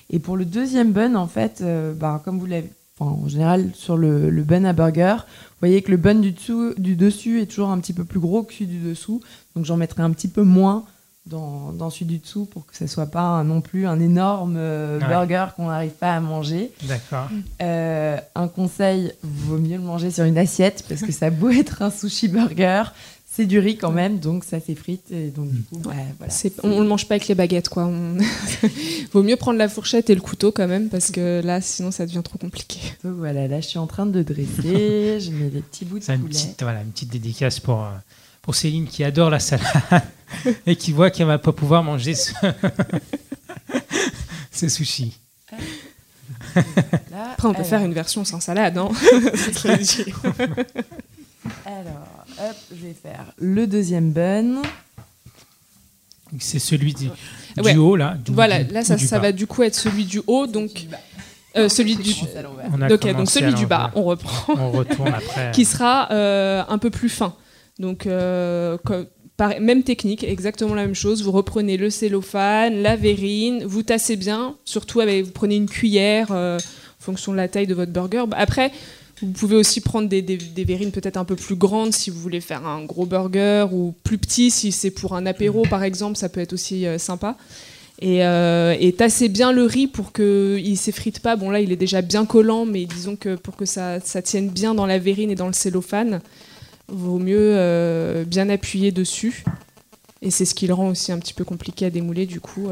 [SPEAKER 9] Et pour le deuxième bun, en fait, euh, bah, comme vous l'avez, enfin, en général, sur le, le bun à burger, vous voyez que le bun du, dessous, du dessus est toujours un petit peu plus gros que celui du dessous. Donc j'en mettrai un petit peu moins dans, dans celui du dessous pour que ce soit pas un- non plus un énorme euh,
[SPEAKER 3] Ouais.
[SPEAKER 9] burger qu'on n'arrive pas à manger.
[SPEAKER 3] D'accord.
[SPEAKER 9] Euh, un conseil, vaut mieux le manger sur une assiette parce que ça *laughs* beau être un sushi burger, c'est du riz quand même, donc ça s'effrite et donc du coup, bah, voilà.
[SPEAKER 4] C'est- on, on le mange pas avec les baguettes quoi. On- *laughs* Vaut mieux prendre la fourchette et le couteau quand même parce que là sinon ça devient trop compliqué. *laughs*
[SPEAKER 9] Donc voilà, là je suis en train de dresser, *laughs* je mets des petits bouts de
[SPEAKER 3] C'est une
[SPEAKER 9] poulet.
[SPEAKER 3] petite, voilà, une petite dédicace pour, euh, pour Céline qui adore la salade et qui voit qu'elle va pas pouvoir manger ce, ce sushi.
[SPEAKER 9] Là,
[SPEAKER 4] Après on peut
[SPEAKER 9] alors,
[SPEAKER 4] faire une version sans salade hein.
[SPEAKER 9] Alors, hop, je vais faire le deuxième bun.
[SPEAKER 3] C'est celui du, du
[SPEAKER 4] Ouais.
[SPEAKER 3] haut, là. du-
[SPEAKER 4] voilà,
[SPEAKER 3] du-
[SPEAKER 4] là ça, ça va du coup être celui du haut donc euh, celui du
[SPEAKER 9] l'envers.
[SPEAKER 3] On a
[SPEAKER 4] Ok, donc celui du bas, on reprend.
[SPEAKER 3] On retourne après. *laughs*
[SPEAKER 4] qui sera euh, un peu plus fin. Donc, euh, pareil- même technique, exactement la même chose. Vous reprenez le cellophane, la verrine, vous tassez bien, surtout avec, vous prenez une cuillère euh, en fonction de la taille de votre burger. Bah, Après, vous pouvez aussi prendre des, des- verrines peut-être un peu plus grandes si vous voulez faire un gros burger ou plus petit si c'est pour un apéro par exemple, ça peut être aussi euh, sympa. Et, euh, et tassez bien le riz pour qu'il ne s'effrite pas. Bon là, il est déjà bien collant, mais disons que pour que ça, tienne bien dans la verrine et dans le cellophane, vaut mieux euh, bien appuyer dessus. Et c'est ce qui le rend aussi un petit peu compliqué à démouler du coup.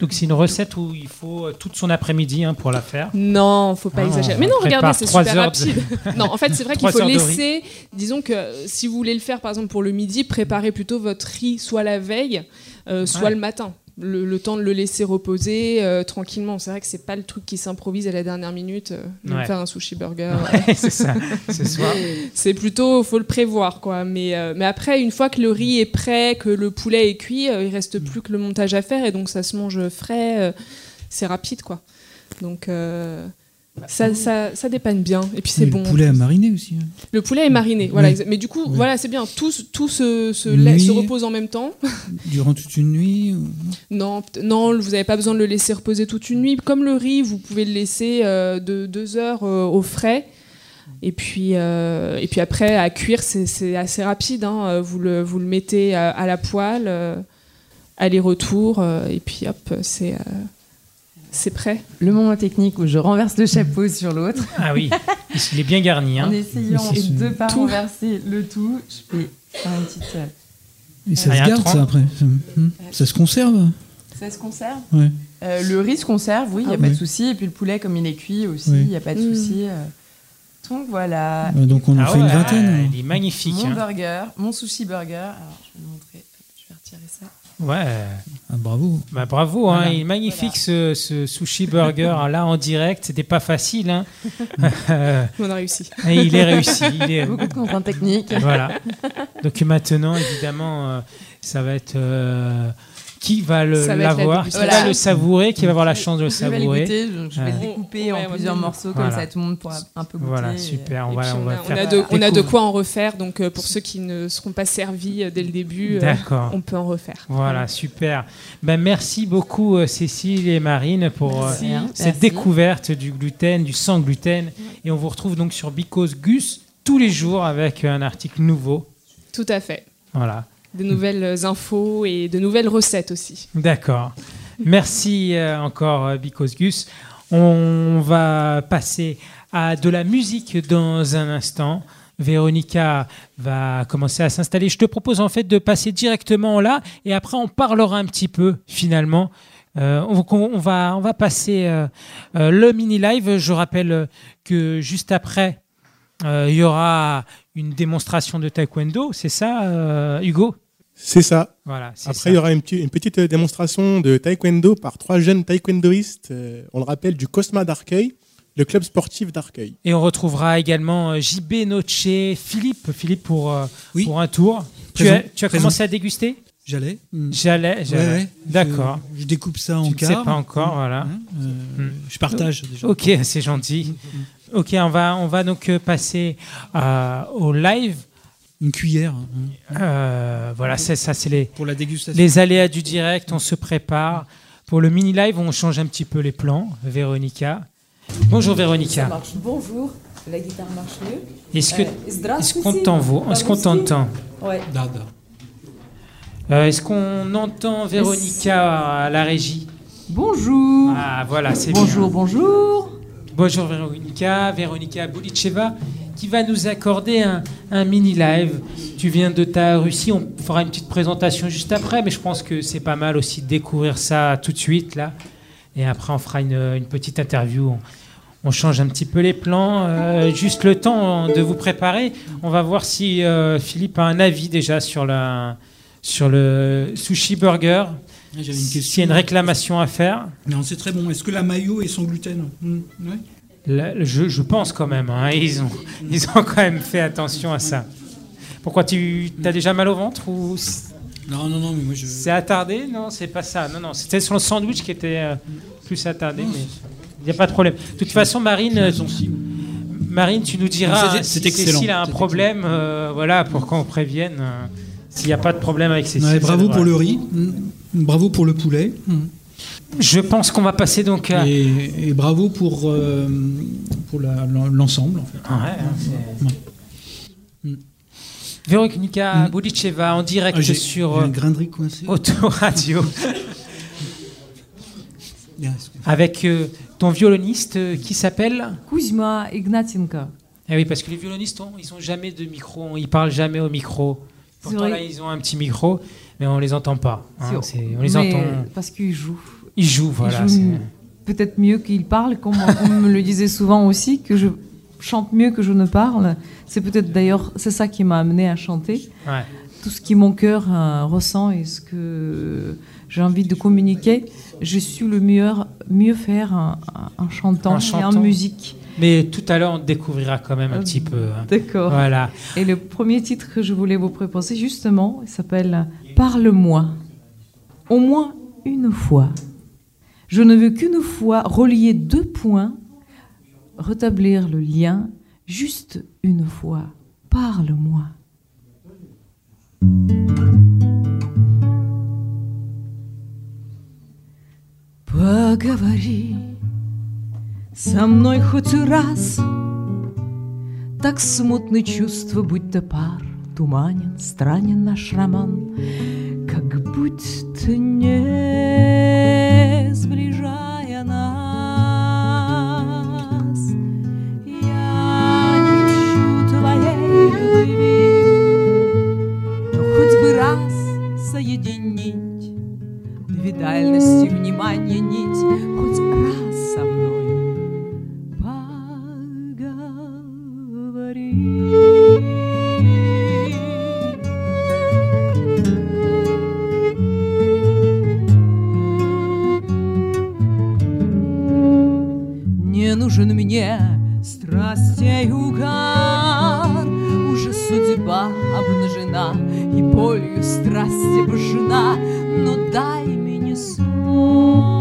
[SPEAKER 3] Donc c'est une recette où il faut euh, toute son après-midi hein, pour la faire.
[SPEAKER 4] Non, faut pas
[SPEAKER 3] Ah,
[SPEAKER 4] exagérer. Mais non, regardez, c'est super
[SPEAKER 3] de-
[SPEAKER 4] rapide. *laughs* non, en fait, c'est vrai qu'il faut laisser. Disons que euh, si vous voulez le faire, par exemple pour le midi, préparez plutôt votre riz soit la veille, euh, soit
[SPEAKER 3] Ouais.
[SPEAKER 4] le matin, le, le temps de le laisser reposer euh, tranquillement. C'est vrai que c'est pas le truc qui s'improvise à la dernière minute, euh, de
[SPEAKER 3] Ouais.
[SPEAKER 4] faire un sushi burger.
[SPEAKER 3] Ouais, *laughs* c'est ça, ce soir. *laughs*
[SPEAKER 4] C'est plutôt, faut le prévoir, quoi. Mais, euh, mais après, une fois que le riz est prêt, que le poulet est cuit, euh, il reste plus que le montage à faire et donc ça se mange frais. c'est rapide, quoi. Donc ça, ça, ça dépanne bien. Et puis c'est bon.
[SPEAKER 6] Le poulet à mariner aussi. hein.
[SPEAKER 4] Le poulet est mariné, voilà.
[SPEAKER 6] Ouais.
[SPEAKER 4] Mais du coup,
[SPEAKER 6] Ouais.
[SPEAKER 4] voilà, c'est bien. Tout, se- tout se, se,
[SPEAKER 6] nuit.
[SPEAKER 4] se repose en même temps. *laughs*
[SPEAKER 6] Durant toute une nuit. ou-
[SPEAKER 4] Non, non, vous n'avez pas besoin de le laisser reposer toute une nuit. Comme le riz, vous pouvez le laisser euh, de deux heures euh, au frais. Et puis, euh, et puis après, à cuire, c'est assez rapide. hein. Vous, le, vous le mettez à, à la poêle, aller-retour, et puis hop, c'est c'est prêt.
[SPEAKER 9] Le moment technique où je renverse le chapeau sur l'autre.
[SPEAKER 3] Ah oui, il est bien garni. Hein.
[SPEAKER 9] En essayant de pas
[SPEAKER 4] Tout.
[SPEAKER 9] renverser le tout, je fais faire une petite. euh,
[SPEAKER 6] Et ça
[SPEAKER 3] Ah,
[SPEAKER 6] se
[SPEAKER 3] un
[SPEAKER 6] garde, ça, après. Ça, hmm. Ça se conserve
[SPEAKER 9] Ça se conserve
[SPEAKER 6] Ouais.
[SPEAKER 9] Euh, Le riz se conserve, oui, il n'y a
[SPEAKER 6] Ah
[SPEAKER 9] pas
[SPEAKER 6] oui.
[SPEAKER 9] de souci. Et puis le poulet, comme il est cuit aussi,
[SPEAKER 6] Oui.
[SPEAKER 9] il n'y a pas de
[SPEAKER 4] Mm.
[SPEAKER 9] souci. euh. Donc voilà.
[SPEAKER 6] Euh, Donc on en
[SPEAKER 3] Ah
[SPEAKER 6] fait une vingtaine.
[SPEAKER 3] Il est magnifique.
[SPEAKER 9] Mon
[SPEAKER 3] hein.
[SPEAKER 9] burger, mon sushi burger. Alors, je vais vous montrer. Je vais retirer ça.
[SPEAKER 3] Ouais.
[SPEAKER 6] Ah, bravo.
[SPEAKER 3] Bah, bravo, hein,
[SPEAKER 9] Voilà.
[SPEAKER 3] il est magnifique ce, ce sushi burger là en direct. C'était pas facile. Hein. *laughs*
[SPEAKER 4] On a réussi. *laughs*
[SPEAKER 3] et il est réussi. Il est,
[SPEAKER 9] Beaucoup de contraintes techniques.
[SPEAKER 3] voilà. Donc maintenant, évidemment, euh, ça va être euh, qui va
[SPEAKER 4] la
[SPEAKER 3] l'avoir, qui va le savourer, qui va avoir la chance de le
[SPEAKER 9] Je vais le
[SPEAKER 3] savourer.
[SPEAKER 9] goûter, donc je vais le découper
[SPEAKER 4] Ouais,
[SPEAKER 9] en
[SPEAKER 4] ouais,
[SPEAKER 9] plusieurs morceaux, comme
[SPEAKER 3] Voilà.
[SPEAKER 9] ça tout le monde pourra un peu goûter.
[SPEAKER 3] Voilà,
[SPEAKER 9] et-
[SPEAKER 3] super. On
[SPEAKER 4] Et
[SPEAKER 3] va, on
[SPEAKER 4] on,
[SPEAKER 3] va
[SPEAKER 4] a, on
[SPEAKER 3] faire
[SPEAKER 4] a de, on a de quoi en refaire. Donc euh, pour ceux qui ne seront pas servis euh, dès le début, euh, on peut en refaire.
[SPEAKER 3] Voilà, super. Ben, merci beaucoup euh, Cécile et Marine pour euh,
[SPEAKER 9] Merci.
[SPEAKER 3] cette
[SPEAKER 9] Merci.
[SPEAKER 3] découverte du gluten, du sans gluten. Et on vous retrouve donc sur Because Gus tous les jours avec un article nouveau.
[SPEAKER 4] Tout à fait.
[SPEAKER 3] Voilà,
[SPEAKER 4] De nouvelles infos et de nouvelles recettes aussi.
[SPEAKER 3] d'accord. Merci euh, encore euh, Because Gus. On va passer à de la musique dans un instant. Véronica va commencer à s'installer. Je te propose en fait de passer directement là et après on parlera un petit peu finalement. Euh, on, va, on va passer le mini live. Je rappelle que juste après, il y aura une démonstration de taekwondo. C'est ça, Hugo?
[SPEAKER 5] C'est ça.
[SPEAKER 3] Voilà.
[SPEAKER 5] Après,
[SPEAKER 3] ça.
[SPEAKER 5] il y aura une, petite- une petite démonstration de taekwondo par trois jeunes taekwondoïstes, euh, on le rappelle, du Cosma d'Arcueil, le club sportif d'Arcueil.
[SPEAKER 3] Et on retrouvera également euh, JB Noce, Philippe, Philippe pour, euh,
[SPEAKER 6] Oui.
[SPEAKER 3] pour un tour. Tu as, tu as
[SPEAKER 6] présent.
[SPEAKER 3] commencé à déguster?
[SPEAKER 6] J'allais. Hmm.
[SPEAKER 3] J'allais,
[SPEAKER 6] Ouais,
[SPEAKER 3] j'allais.
[SPEAKER 6] ouais.
[SPEAKER 3] D'accord.
[SPEAKER 6] Je, je découpe ça en
[SPEAKER 3] Tu ne sais
[SPEAKER 6] quarts.
[SPEAKER 3] pas encore, voilà.
[SPEAKER 6] Hein, euh,
[SPEAKER 3] Hmm.
[SPEAKER 6] Je partage déjà.
[SPEAKER 3] Ok, c'est gentil. Ok, on va, on va donc euh, passer euh, au live
[SPEAKER 6] une cuillère. Hein.
[SPEAKER 3] Euh, voilà, c'est ça, c'est les,
[SPEAKER 6] pour la dégustation.
[SPEAKER 3] les aléas du direct, on se prépare. Pour le mini-live, on change un petit peu les plans. Véronica. Bonjour Véronica.
[SPEAKER 10] Bonjour, la guitare marche mieux.
[SPEAKER 3] Est-ce que,
[SPEAKER 10] euh,
[SPEAKER 3] est-ce qu'on t'entend Est-ce qu'on t'entend
[SPEAKER 10] ouais.
[SPEAKER 3] Euh, est-ce qu'on entend Véronica à la régie
[SPEAKER 10] Bonjour.
[SPEAKER 3] Ah voilà, c'est
[SPEAKER 10] Bonjour,
[SPEAKER 3] bien.
[SPEAKER 10] bonjour.
[SPEAKER 3] Bonjour Bonjour Véronica, Véronica Buliceva qui va nous accorder un, un mini live. Tu viens de ta Russie, on fera une petite présentation juste après, mais je pense que c'est pas mal aussi de découvrir ça tout de suite là. Et après, on fera une, une petite interview. On, on change un petit peu les plans, euh, juste le temps de vous préparer. On va voir si euh, Philippe a un avis déjà sur, la, sur le sushi burger.
[SPEAKER 6] Ah, J'avais une
[SPEAKER 3] S'il y a une réclamation à faire.
[SPEAKER 6] Non, c'est très bon. Est-ce que la maillot est sans gluten? Hmm, ouais.
[SPEAKER 3] Je, je pense quand même. hein, *laughs* ils, ont, ils ont quand même fait attention à ça. Pourquoi tu as déjà mal au ventre ou
[SPEAKER 6] Non, non, non, mais moi je.
[SPEAKER 3] c'est attardé? Non, c'est pas ça. Non, non, c'était sur le sandwich qui était euh, plus attardé, mais il n'y a pas de problème. De toute façon, Marine, Marine, tu nous diras si Cécile a un problème, euh, voilà, pour qu'on prévienne. euh, S'il n'y a pas de problème avec Cécile.
[SPEAKER 6] Ouais, bravo pour le riz. Bravo pour le poulet.
[SPEAKER 3] Je pense qu'on va passer donc à.
[SPEAKER 6] Et, et bravo pour, euh, pour la- l'ensemble. En fait.
[SPEAKER 3] Ouais, hein,
[SPEAKER 6] Ouais. Mm.
[SPEAKER 3] Boulicheva en direct
[SPEAKER 6] Ah, j'ai-
[SPEAKER 3] sur
[SPEAKER 6] j'ai un
[SPEAKER 3] euh. Autoradio. *laughs* Avec euh, ton violoniste euh, qui s'appelle
[SPEAKER 10] Kuzma Ignatenko.
[SPEAKER 3] Ah oui, parce que les violonistes, ont- ils ont jamais de micro, ils parlent jamais au micro. Pourtant là, ils ont un petit micro, mais on les entend pas. hein, on les entend.
[SPEAKER 10] Parce qu'il joue.
[SPEAKER 3] Ils jouent, voilà.
[SPEAKER 10] Peut-être mieux qu'il parle, comme on me le disait souvent aussi, que je chante mieux que je ne parle. C'est peut-être d'ailleurs, c'est ça qui m'a amené à chanter.
[SPEAKER 3] Ouais.
[SPEAKER 10] tout ce qui mon cœur euh, ressent et ce que j'ai envie de communiquer, je suis le meilleur, mieux faire en, en chantant et en musique.
[SPEAKER 3] Mais tout à l'heure, on découvrira quand même un petit peu. hein.
[SPEAKER 10] D'accord.
[SPEAKER 3] Voilà.
[SPEAKER 10] Et le premier titre que je voulais vous proposer, justement, il s'appelle Parle-moi. Au moins une fois. Je ne veux qu'une fois relier deux points, rétablir le lien, juste une fois. Parle-moi. Поговори со мной хоть раз, Так смутны чувства, будто пар, Туманен, странен наш роман, Как будто не сближая нас. Я не ищу твоей любви, Но хоть бы раз соединить Две дальности внимания нить, Хоть раз мне страстей угар, Уже судьба обнажена И болью страсть обожжена, Но дай мне снова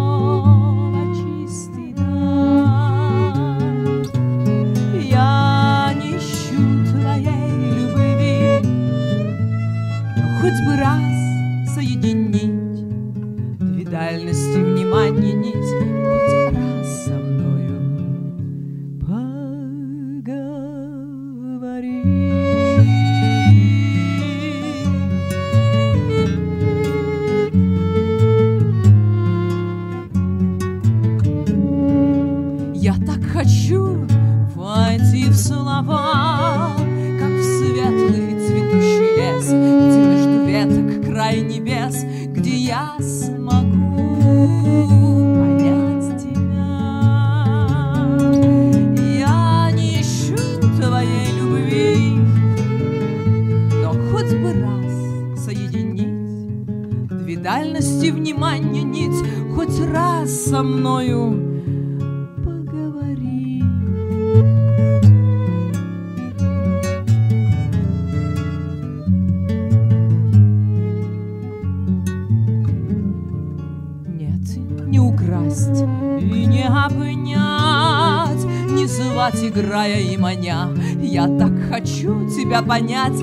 [SPEAKER 10] себя понять.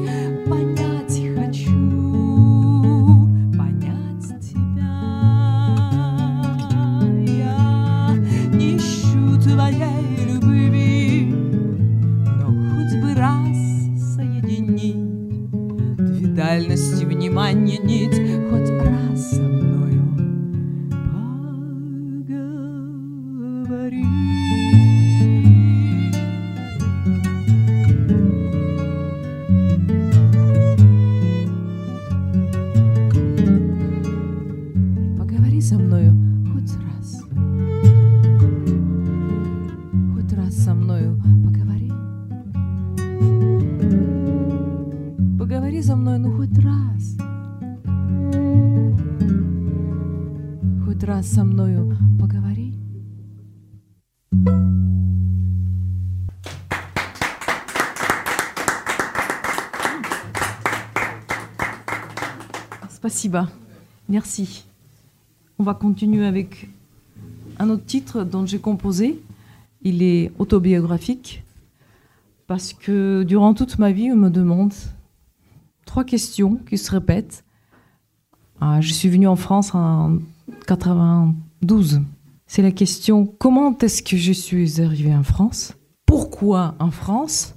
[SPEAKER 10] On va continuer avec un autre titre dont j'ai composé. Il est autobiographique parce que durant toute ma vie, on me demande trois questions qui se répètent. Ah, je suis venue en France en 92. C'est la question comment est-ce que je suis arrivée en France? Pourquoi en France?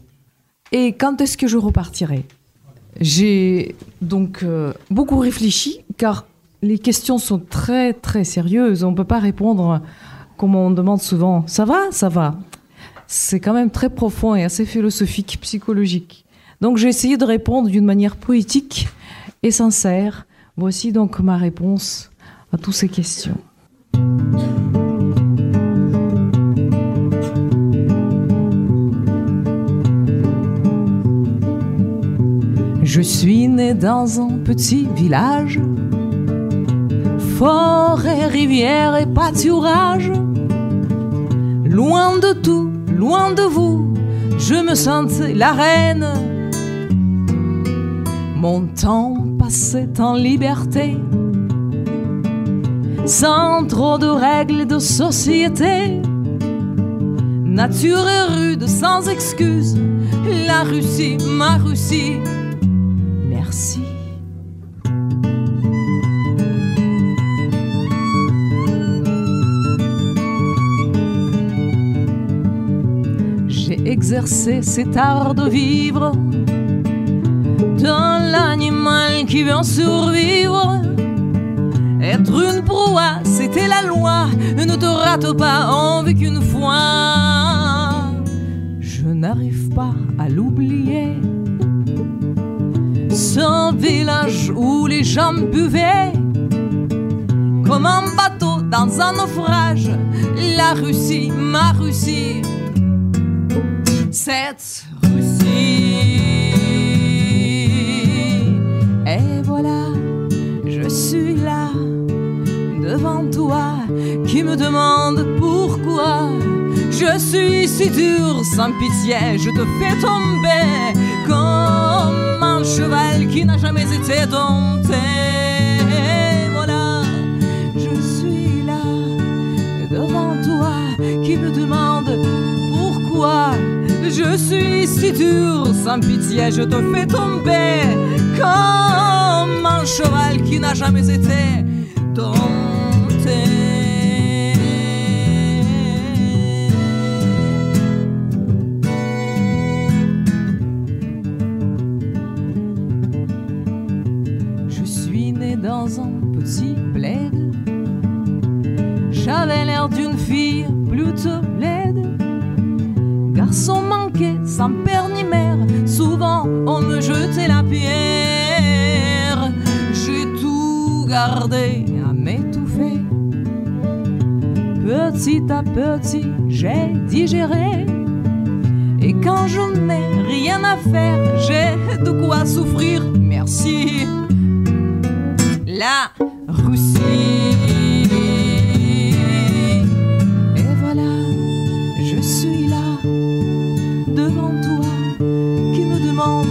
[SPEAKER 10] Et quand est-ce que je repartirai? J'ai donc euh, beaucoup réfléchi car les questions sont très très sérieuses. On ne peut pas répondre comme on demande souvent ça va, ça va. C'est quand même très profond et assez philosophique, psychologique. Donc j'ai essayé de répondre d'une manière poétique et sincère. Voici donc ma réponse à toutes ces questions. Je suis né dans un petit village, forêt, rivière et pâturage. Loin de tout, loin de vous, je me sentais la reine. Mon temps passait en liberté, sans trop de règles de société. Nature rude, sans excuse, la Russie, ma Russie. Merci. Exercé cet art de vivre dans l'animal qui veut survivre. Être une proie, c'était la loi. Ne te rate pas, on vit qu'une fois. Je n'arrive pas à l'oublier. Ce village où les gens buvaient comme un bateau dans un naufrage. La Russie, ma Russie, cette Russie. Et voilà, je suis là devant toi qui me demande pourquoi je suis si dur sans pitié, je te fais tomber comme un cheval qui n'a jamais été dompté. Suis si dur sans pitié, je te fais tomber comme un cheval qui n'a jamais été dompté. Je suis né dans un petit bled. J'avais l'air d'une fille plutôt laide. Petit à petit, j'ai digéré. Et quand je n'ai rien à faire, j'ai de quoi souffrir. Merci. La Russie. Et voilà, je suis là, devant toi, qui me demande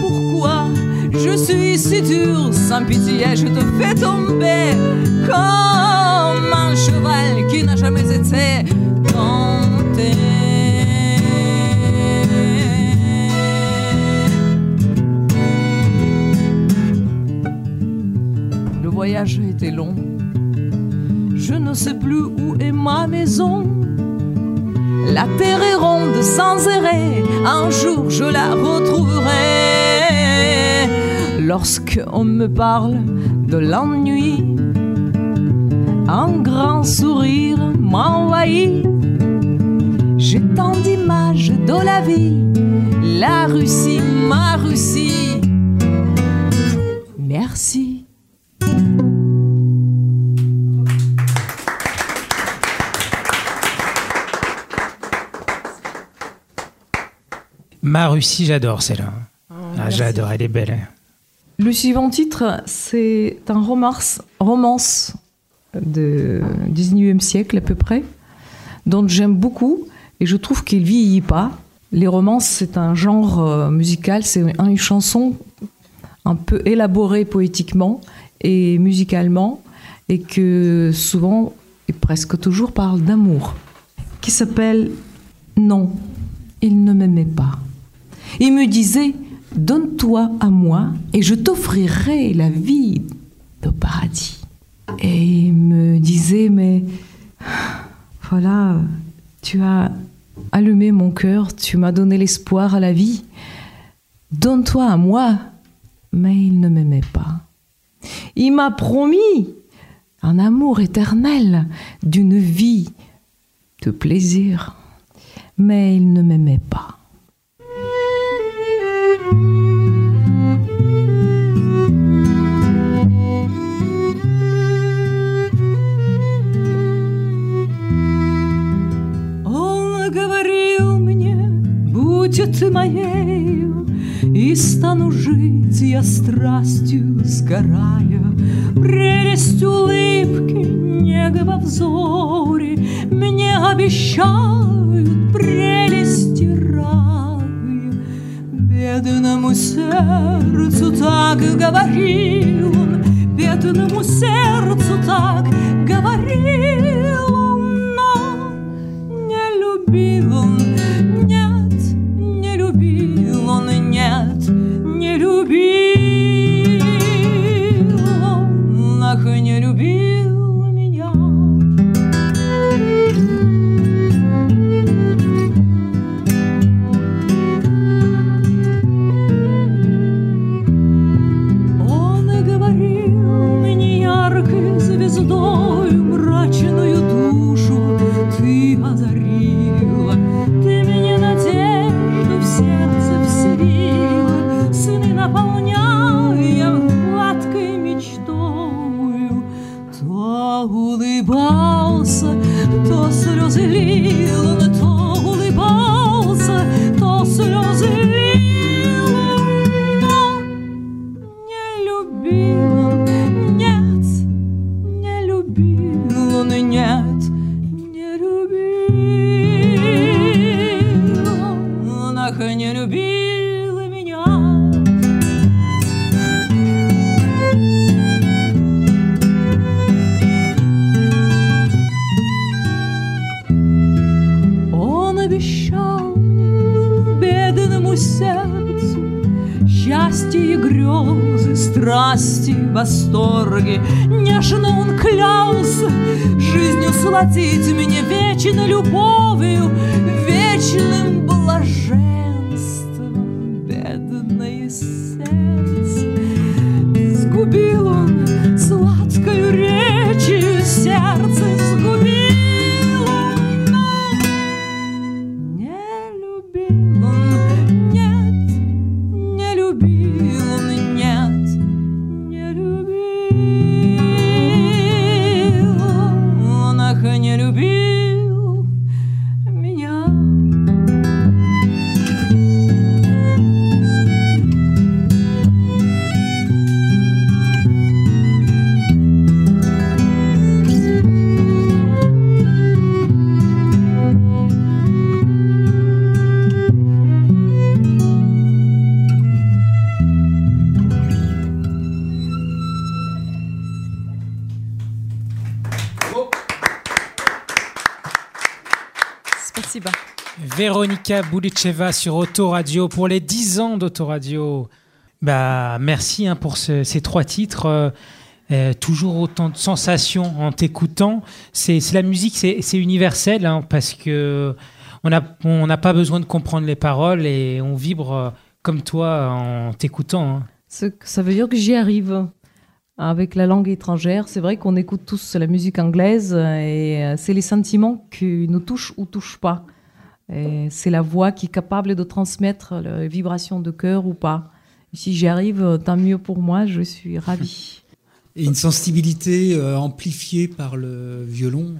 [SPEAKER 10] pourquoi je suis si dur, sans pitié, je te fais tomber comme Je ne sais plus où est ma maison. La terre est ronde sans errer. Un jour je la retrouverai. Lorsque on me parle de l'ennui, un grand sourire m'envahit. J'ai tant d'images de la vie. La Russie, ma Russie. Merci.
[SPEAKER 3] Ma Russie, j'adore celle-là. Ah, j'adore, elle est belle. hein.
[SPEAKER 10] Le suivant titre, c'est un romance, romance du 19e siècle à peu près, dont j'aime beaucoup et je trouve qu'il vieillit pas. Les romances, c'est un genre euh, musical, c'est une chanson un peu élaborée poétiquement et musicalement et que souvent et presque toujours parle d'amour, qui s'appelle Non, il ne m'aimait pas. Il me disait Donne-toi à moi et je t'offrirai la vie de paradis. Et il me disait Mais voilà, tu as allumé mon cœur, tu m'as donné l'espoir à la vie. Donne-toi à moi. Mais il ne m'aimait pas. Il m'a promis un amour éternel d'une vie de plaisir. Mais il ne m'aimait pas. Ты моею, и стану жить я страстью сгорая, Прелесть улыбки, нега во взоре Мне обещают прелести рая. Бедному сердцу так говорил. Он, Бедному сердцу так говорил он, но не любил он, улыбался, то слезы
[SPEAKER 3] Véronica Boulicheva sur Autoradio pour les 10 ans d'Autoradio. Bah, merci hein, pour ce- ces trois titres. euh, euh, toujours autant de sensations en t'écoutant. C'est la musique, c'est universel hein, parce que on n'a pas besoin de comprendre les paroles et on vibre euh, comme toi en t'écoutant. hein.
[SPEAKER 11] Ça veut dire que j'y arrive avec la langue étrangère. C'est vrai qu'on écoute tous la musique anglaise et c'est les sentiments qui nous touchent ou touchent pas. C'est la voix qui est capable de transmettre les vibrations de cœur ou pas. Si j'y arrive, tant mieux pour moi, je suis ravie. *laughs*
[SPEAKER 6] Et une sensibilité euh, amplifiée par le violon.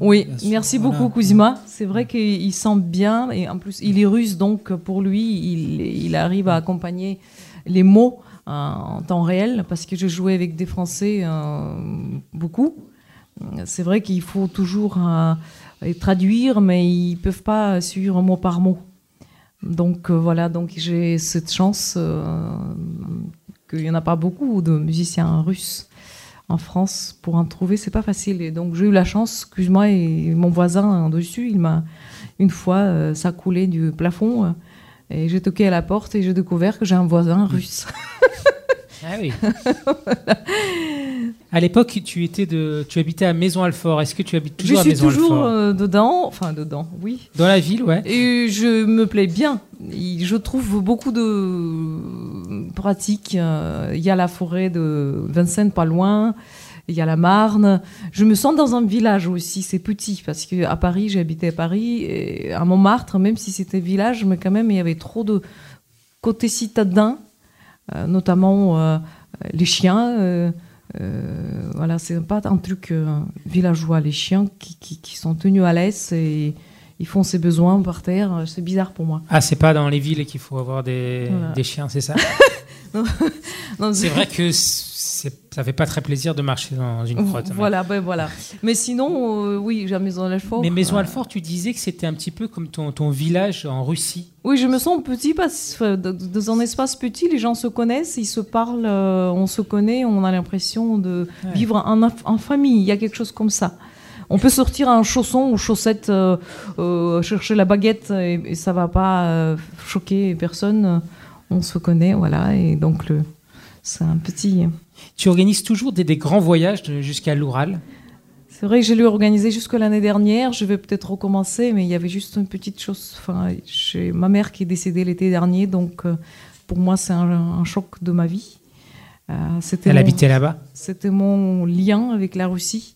[SPEAKER 11] Oui, merci
[SPEAKER 6] voilà.
[SPEAKER 11] beaucoup Kuzma. C'est vrai qu'il sent bien et en plus il est russe donc pour lui il, il arrive à accompagner les mots euh, en temps réel parce que je jouais avec des Français euh, beaucoup. C'est vrai qu'il faut toujours euh, les traduire mais ils peuvent pas suivre mot par mot. Donc euh, voilà, donc j'ai cette chance euh, qu'il n'y en a pas beaucoup de musiciens russes en France pour en trouver, c'est pas facile. Et donc j'ai eu la chance, excuse-moi, et mon voisin en dessus, il m'a une fois, euh, ça coulait du plafond, euh, et j'ai toqué à la porte et j'ai découvert que j'ai un voisin russe.
[SPEAKER 3] Ah oui. *laughs* *laughs* À l'époque, tu étais de, tu habitais à Maison-Alfort. Est-ce que tu habites
[SPEAKER 11] Je
[SPEAKER 3] toujours à
[SPEAKER 11] suis toujours euh, dedans, enfin dedans, oui.
[SPEAKER 3] Dans la ville, ouais.
[SPEAKER 11] Et je me plais bien. Je trouve beaucoup de pratiques. Euh, Il y a la forêt de Vincennes pas loin. Il y a la Marne. Je me sens dans un village aussi. C'est petit parce que à Paris, j'ai habité à Paris, et à Montmartre, même si c'était village, mais quand même il y avait trop de côté citadin, euh, notamment euh, les chiens. euh, euh, voilà, c'est pas un truc euh, villageois. Les chiens qui, qui- qui sont tenus à l'aise et ils font ses besoins par terre. C'est bizarre pour moi.
[SPEAKER 3] Ah, c'est pas dans les villes qu'il faut avoir des,
[SPEAKER 11] Voilà.
[SPEAKER 3] des chiens, c'est ça *laughs*
[SPEAKER 10] Non,
[SPEAKER 3] C'est vrai que ça fait pas très plaisir de marcher dans une grotte.
[SPEAKER 10] Voilà, ben voilà. Mais sinon, euh, oui, j'ai la maison Alfort.
[SPEAKER 3] Mais Maison
[SPEAKER 10] Euh,
[SPEAKER 3] Alfort, tu disais que c'était un petit peu comme ton, ton village en Russie.
[SPEAKER 10] Oui, je me sens petit parce que dans- dans un espace petit, les gens se connaissent, ils se parlent, euh, on se connaît, on a l'impression de
[SPEAKER 3] Ouais.
[SPEAKER 10] vivre en, en famille. Il y a quelque chose comme ça. On peut sortir en chaussons ou chaussettes, euh, euh, chercher la baguette et, et ça va pas euh, choquer personne. On se connaît, voilà. Et donc, le, c'est un petit.
[SPEAKER 3] Tu organises toujours des, des grands voyages jusqu'à l'Oural?
[SPEAKER 10] C'est vrai que j'ai lu organisé jusque l'année dernière. Je vais peut-être recommencer, mais il y avait juste une petite chose. Enfin, j'ai ma mère qui est décédée l'été dernier, donc euh, pour moi c'est un, un choc de ma vie. Euh, c'était
[SPEAKER 3] Elle
[SPEAKER 10] mon-
[SPEAKER 3] habitait là-bas?
[SPEAKER 10] C'était mon lien avec la Russie.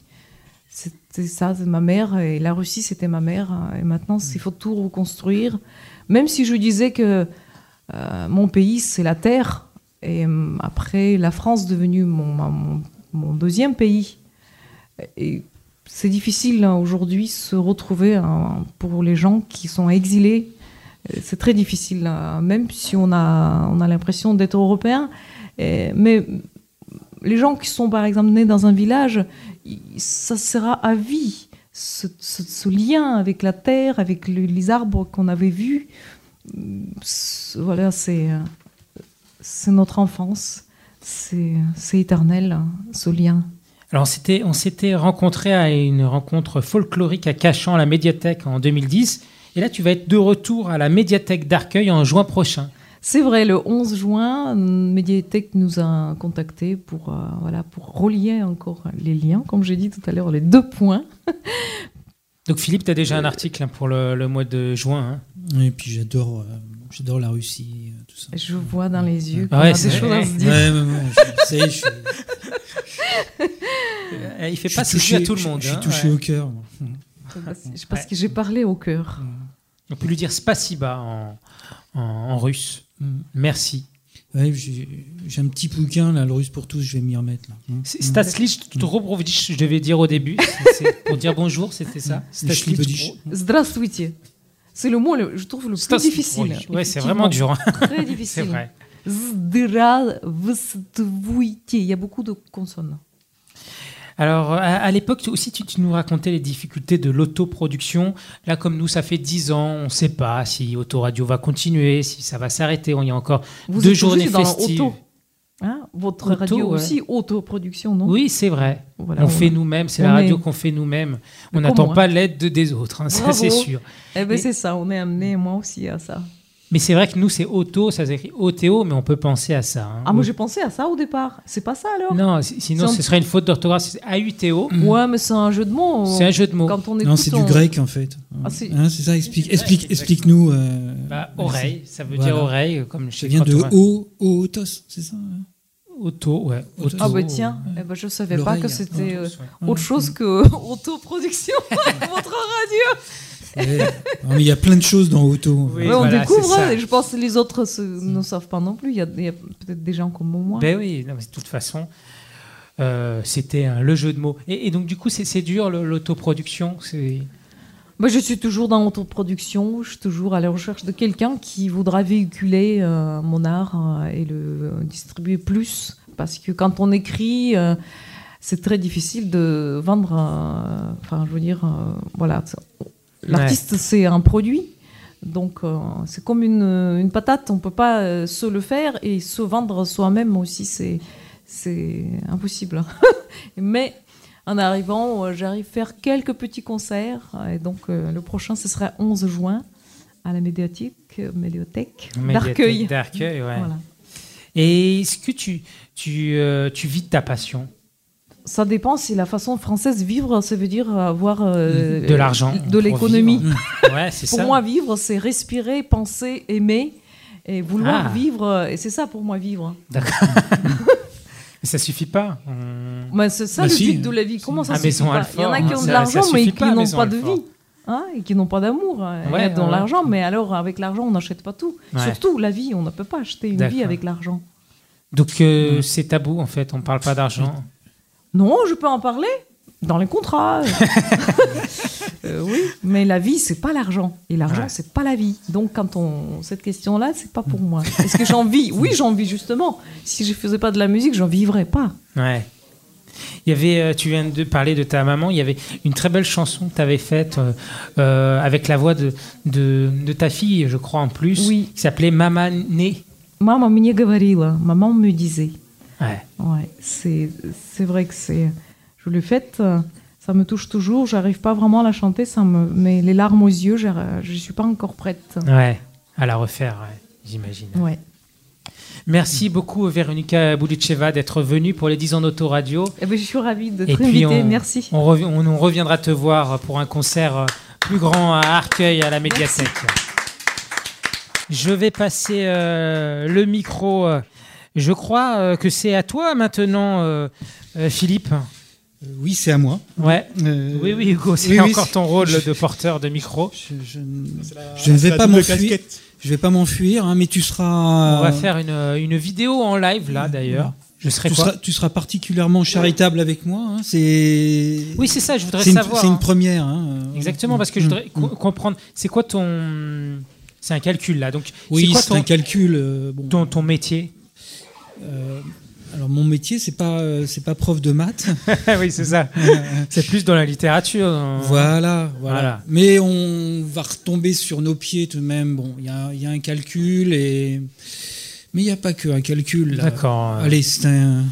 [SPEAKER 10] C'était ça, ma mère et la Russie c'était ma mère. Et maintenant il faut tout reconstruire. Même si je disais que euh, mon pays c'est la terre et hum, après la France devenue mon, mon, deuxième pays. Et c'est difficile hein, aujourd'hui se retrouver hein, pour les gens qui sont exilés. Euh, C'est très difficile, hein, même si on a, on a l'impression d'être européen. Mais les gens qui sont par exemple nés dans un village, il- ça sera à vie. Ce, lien avec la terre, avec le- les arbres qu'on avait vus, c'est- voilà, c'est euh, c'est notre enfance, c'est éternel, hein, ce lien.
[SPEAKER 3] Alors, on s'était- on s'était rencontrés à une rencontre folklorique à Cachan, à la médiathèque, en 2010. Et là, tu vas être de retour à la médiathèque d'Arcueil en juin prochain.
[SPEAKER 10] C'est vrai, le 11 juin, Médiathèque nous a contactés pour, euh, voilà, pour relier encore les liens, comme j'ai dit tout à l'heure, les deux points. *laughs*
[SPEAKER 3] Donc, Philippe, tu as déjà un article hein, pour le, le mois de juin. hein.
[SPEAKER 6] Et puis j'adore, euh, j'adore la Russie, euh, ça.
[SPEAKER 10] Je vois dans les yeux qu'on
[SPEAKER 3] Ouais,
[SPEAKER 10] a
[SPEAKER 3] c'est
[SPEAKER 10] des choses à
[SPEAKER 3] vrai.
[SPEAKER 10] se dire.
[SPEAKER 6] Ouais, ouais, ouais, je- ça y est, je suis,
[SPEAKER 3] Euh, Il fait
[SPEAKER 6] je
[SPEAKER 3] pas
[SPEAKER 6] suis
[SPEAKER 3] souci à
[SPEAKER 6] touché-
[SPEAKER 3] tout le
[SPEAKER 6] je-
[SPEAKER 3] monde.
[SPEAKER 6] Je suis
[SPEAKER 3] hein,
[SPEAKER 6] touché
[SPEAKER 3] ouais.
[SPEAKER 6] au cœur. moi.
[SPEAKER 10] C'est parce que j'ai parlé au cœur.
[SPEAKER 3] On peut lui dire spasiba en, en, en russe.
[SPEAKER 6] Mm.
[SPEAKER 3] Merci.
[SPEAKER 6] Ouais, j'ai j'ai un petit bouquin, là, le russe pour tous, je vais m'y remettre. Là. Mm.
[SPEAKER 3] C'est- Staslich Dobrovich, je devais dire au début. C'est- c'est pour dire bonjour, c'était ça Staslich
[SPEAKER 6] Shlibodich.
[SPEAKER 10] Здравствуйте. C'est le mot, je trouve, le plus difficile.
[SPEAKER 3] Oui, c'est vraiment dur. Hein.
[SPEAKER 10] Très *laughs* difficile.
[SPEAKER 3] c'est vrai.
[SPEAKER 10] Il y a beaucoup de consonnes.
[SPEAKER 3] Alors, à, l'époque, aussi, tu, nous racontais les difficultés de l'autoproduction. Là, comme nous, ça fait 10 ans, on ne sait pas si Autoradio va continuer, si ça va s'arrêter. On y a encore deux
[SPEAKER 10] êtes
[SPEAKER 3] journées festives.
[SPEAKER 10] Dans Hein Votre
[SPEAKER 3] Auto,
[SPEAKER 10] radio
[SPEAKER 3] ouais.
[SPEAKER 10] aussi, autoproduction, non?
[SPEAKER 3] Oui, c'est vrai.
[SPEAKER 10] Voilà,
[SPEAKER 3] on
[SPEAKER 10] on-
[SPEAKER 3] fait nous-mêmes, c'est la radio
[SPEAKER 10] est-
[SPEAKER 3] qu'on fait nous-mêmes. On n'attend pas
[SPEAKER 10] hein?
[SPEAKER 3] l'aide de- des autres, hein, ça c'est sûr.
[SPEAKER 10] Eh ben
[SPEAKER 3] Mais-
[SPEAKER 10] c'est ça, on est amené, moi aussi, à ça.
[SPEAKER 3] Mais c'est vrai que nous, c'est auto, ça s'écrit OTO, mais on peut penser à ça. hein.
[SPEAKER 10] Ah, moi j'ai pensé à ça au départ. C'est pas ça alors?
[SPEAKER 3] Non, si- sinon ce serait une faute d'orthographe. C'est AUTO.
[SPEAKER 10] Ouais, mais c'est un jeu de mots.
[SPEAKER 3] C'est un jeu de mots.
[SPEAKER 10] Quand on
[SPEAKER 6] Non, c'est du
[SPEAKER 10] on-
[SPEAKER 6] grec en fait.
[SPEAKER 10] Ah, c'est-
[SPEAKER 6] Hein, ça, explique, explique, explique-nous. euh,
[SPEAKER 3] Bah,
[SPEAKER 6] ouais,
[SPEAKER 3] oreille, ça veut
[SPEAKER 6] voilà.
[SPEAKER 3] dire oreille, comme chez
[SPEAKER 6] Ça vient de
[SPEAKER 3] on-
[SPEAKER 6] O, Ootos, c'est ça hein
[SPEAKER 3] Auto, ouais.
[SPEAKER 6] Auto.
[SPEAKER 10] Ah
[SPEAKER 3] Auto.
[SPEAKER 10] bah tiens, eh ben, je savais pas que c'était
[SPEAKER 3] hein.
[SPEAKER 10] euh, autre chose que *laughs* autoproduction *laughs* votre radio.
[SPEAKER 6] Ouais. Non, mais il y a plein de choses dans Auto.
[SPEAKER 3] Oui,
[SPEAKER 10] Ouais, on
[SPEAKER 3] voilà,
[SPEAKER 10] découvre, hein, et je pense que les autres se- ne savent pas non plus. Il y a, peut-être des gens comme moi.
[SPEAKER 3] Ben oui, non, mais de toute façon, euh, c'était hein, le jeu de mots. Et, et donc, du coup, c'est dur l'autoproduction.
[SPEAKER 10] Moi, je suis toujours dans l'autoproduction. Je suis toujours à la recherche de quelqu'un qui voudra véhiculer euh, mon art euh, et le distribuer plus. Parce que quand on écrit, euh, c'est très difficile de vendre. euh, Enfin, je veux dire, voilà. L'artiste, c'est un produit. Donc, c'est comme une, une patate. On peut pas se le faire et se vendre soi-même aussi. C'est impossible. *laughs* Mais en arrivant, euh, j'arrive à faire quelques petits concerts. Et donc, euh, le prochain, ce sera 11 juin à la médiathèque, euh, médiathèque
[SPEAKER 3] Médiathèque
[SPEAKER 10] d'Arcueil.
[SPEAKER 3] d'Arcueil, ouais.
[SPEAKER 10] Voilà.
[SPEAKER 3] Et est-ce que tu, tu, euh, tu vis de ta passion?
[SPEAKER 10] Ça dépend si la façon française vivre, ça veut dire avoir euh,
[SPEAKER 3] De l'argent.
[SPEAKER 10] de l'économie. *laughs*
[SPEAKER 3] Ouais,
[SPEAKER 10] Pour
[SPEAKER 3] ça.
[SPEAKER 10] moi, vivre, c'est respirer, penser, aimer et vouloir
[SPEAKER 3] Ah.
[SPEAKER 10] vivre. Et c'est ça pour moi, vivre.
[SPEAKER 3] D'accord. *laughs* Mais ça suffit pas. On-
[SPEAKER 10] Mais c'est ça
[SPEAKER 6] Bah
[SPEAKER 10] le
[SPEAKER 6] si.
[SPEAKER 10] but de la vie. Comment ça
[SPEAKER 3] À
[SPEAKER 10] suffit
[SPEAKER 3] Maison
[SPEAKER 10] pas Il y en a qui
[SPEAKER 3] Alfort,
[SPEAKER 10] ont
[SPEAKER 3] ça-
[SPEAKER 10] de l'argent,
[SPEAKER 3] ça
[SPEAKER 10] mais
[SPEAKER 3] suffit
[SPEAKER 10] qui n'ont pas de vie. Hein, et qui n'ont pas d'amour. Y
[SPEAKER 3] Ouais,
[SPEAKER 10] de
[SPEAKER 3] ouais.
[SPEAKER 10] l'argent, mais alors avec l'argent, on n'achète pas tout.
[SPEAKER 3] Ouais.
[SPEAKER 10] Surtout la vie, on ne peut pas acheter une vie avec l'argent.
[SPEAKER 3] Donc, euh, c'est tabou, en fait. On parle pas d'argent.
[SPEAKER 10] Non, je peux en parler dans les contrats. *laughs* Euh, euh, oui, mais la vie, c'est pas l'argent. Et l'argent,
[SPEAKER 3] ouais.
[SPEAKER 10] c'est pas la vie. Donc, quand on. Cette question-là, c'est pas pour mm. moi. Est-ce que j'en vis? Oui, mm. j'en vis justement. Si je faisais pas de la musique, j'en vivrais pas.
[SPEAKER 3] Ouais. Il y avait, euh, tu viens de parler de ta maman, il y avait une très belle chanson que tu avais faite avec la voix de, de, ta fille, je crois en plus,
[SPEAKER 10] oui.
[SPEAKER 3] qui s'appelait Maman Né.
[SPEAKER 10] Maman me disait.
[SPEAKER 3] Ouais.
[SPEAKER 10] ouais c'est vrai que c'est je l'ai faite, euh, ça me touche toujours. J'arrive pas vraiment à la chanter, ça me met les larmes aux yeux. Je je suis pas encore prête.
[SPEAKER 3] Ouais, à la refaire, ouais, j'imagine.
[SPEAKER 10] Ouais.
[SPEAKER 3] Merci beaucoup Véronica Boulicheva d'être venue pour les 10 ans d'Autoradio.
[SPEAKER 10] Eh ben, je suis ravie invitée.
[SPEAKER 3] on,
[SPEAKER 10] Merci.
[SPEAKER 3] On, revi- on- on reviendra te voir pour un concert euh, plus grand à Arcueil, à la médiathèque. Je vais passer euh, le micro. euh, Je crois euh, que c'est à toi maintenant, euh, euh, Philippe.
[SPEAKER 6] Oui, c'est à moi.
[SPEAKER 3] Ouais.
[SPEAKER 6] Euh,
[SPEAKER 3] oui, oui, Hugo, c'est
[SPEAKER 6] oui,
[SPEAKER 3] encore ton rôle
[SPEAKER 6] je-
[SPEAKER 3] de porteur de micro.
[SPEAKER 6] Je, je ne vais pas m'enfuir. Je vais pas m'enfuir, hein, mais tu seras.
[SPEAKER 3] On va faire une, une vidéo en live là d'ailleurs. Je serai
[SPEAKER 6] tu
[SPEAKER 3] quoi
[SPEAKER 6] seras, tu seras particulièrement charitable avec moi. hein, c'est.
[SPEAKER 3] Oui, c'est ça, je voudrais
[SPEAKER 6] une-
[SPEAKER 3] savoir,
[SPEAKER 6] C'est une
[SPEAKER 3] hein.
[SPEAKER 6] première. hein, euh,
[SPEAKER 3] Exactement, parce que je
[SPEAKER 6] mm,
[SPEAKER 3] voudrais co- comprendre. C'est quoi ton. C'est un calcul là. Donc,
[SPEAKER 6] Oui,
[SPEAKER 3] c'est
[SPEAKER 6] un calcul. euh, bon.
[SPEAKER 3] ton, ton métier?
[SPEAKER 6] Euh, alors mon métier, c'est pas, euh, c'est pas prof de maths. *laughs*
[SPEAKER 3] Oui, c'est ça. C'est plus dans la littérature. dans-
[SPEAKER 6] Voilà, voilà,
[SPEAKER 3] Voilà.
[SPEAKER 6] Mais on va retomber sur nos pieds tout de même. Bon, il y a, il y a un calcul et. Mais il n'y a pas que un calcul.
[SPEAKER 3] D'accord.
[SPEAKER 6] Allez, c'est un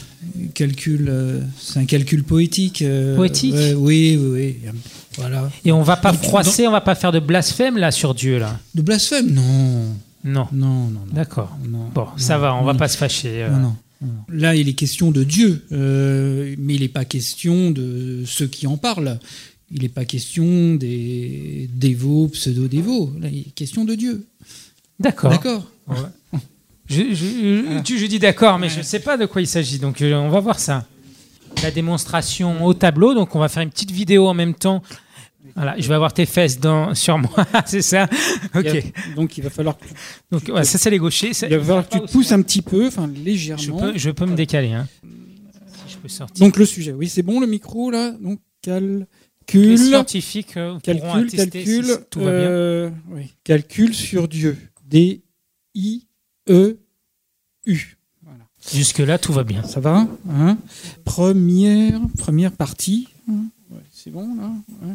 [SPEAKER 6] calcul, euh, c'est un calcul poétique. euh,
[SPEAKER 3] Poétique
[SPEAKER 6] ouais, Oui, oui, oui. Voilà.
[SPEAKER 3] Et on va pas
[SPEAKER 6] Donc,
[SPEAKER 3] froisser, on va pas faire de blasphème là sur Dieu là?
[SPEAKER 6] De blasphème Non.
[SPEAKER 3] Non.
[SPEAKER 6] Non, non, non.
[SPEAKER 3] D'accord.
[SPEAKER 6] Non,
[SPEAKER 3] Bon, ça
[SPEAKER 6] non,
[SPEAKER 3] va, on va
[SPEAKER 6] non.
[SPEAKER 3] pas se fâcher. euh.
[SPEAKER 6] Non, non. Là, il est question de Dieu, euh, mais il n'est pas question de ceux qui en parlent. Il n'est pas question des dévots, pseudo-dévots. Là, il est question de Dieu.
[SPEAKER 3] D'accord.
[SPEAKER 6] D'accord.
[SPEAKER 3] Je, je- je- tu- je dis d'accord, mais je ne sais pas de quoi il s'agit, donc euh, on va voir ça. La démonstration au tableau, donc on va faire une petite vidéo en même temps. Voilà, je vais avoir tes fesses dans, sur moi, *laughs* c'est ça? Ok.
[SPEAKER 6] A- donc il va falloir que tu,
[SPEAKER 3] Donc ouais, ça c'est les gauchers. ça-
[SPEAKER 6] il va falloir que tu te pousses un petit peu, enfin légèrement.
[SPEAKER 3] Je peux, je peux me décaler. Hein. Si je peux sortir.
[SPEAKER 6] Donc le sujet, oui, c'est bon le micro là? Donc calcul.
[SPEAKER 3] Les scientifiques euh,
[SPEAKER 6] calcul,
[SPEAKER 3] attester
[SPEAKER 6] calcul,
[SPEAKER 3] si tout va bien.
[SPEAKER 6] euh, oui. calcul sur Dieu. D I E U.
[SPEAKER 3] Jusque-là, tout va bien.
[SPEAKER 6] Ça va hein? Première, première partie. hein c'est bon là ouais.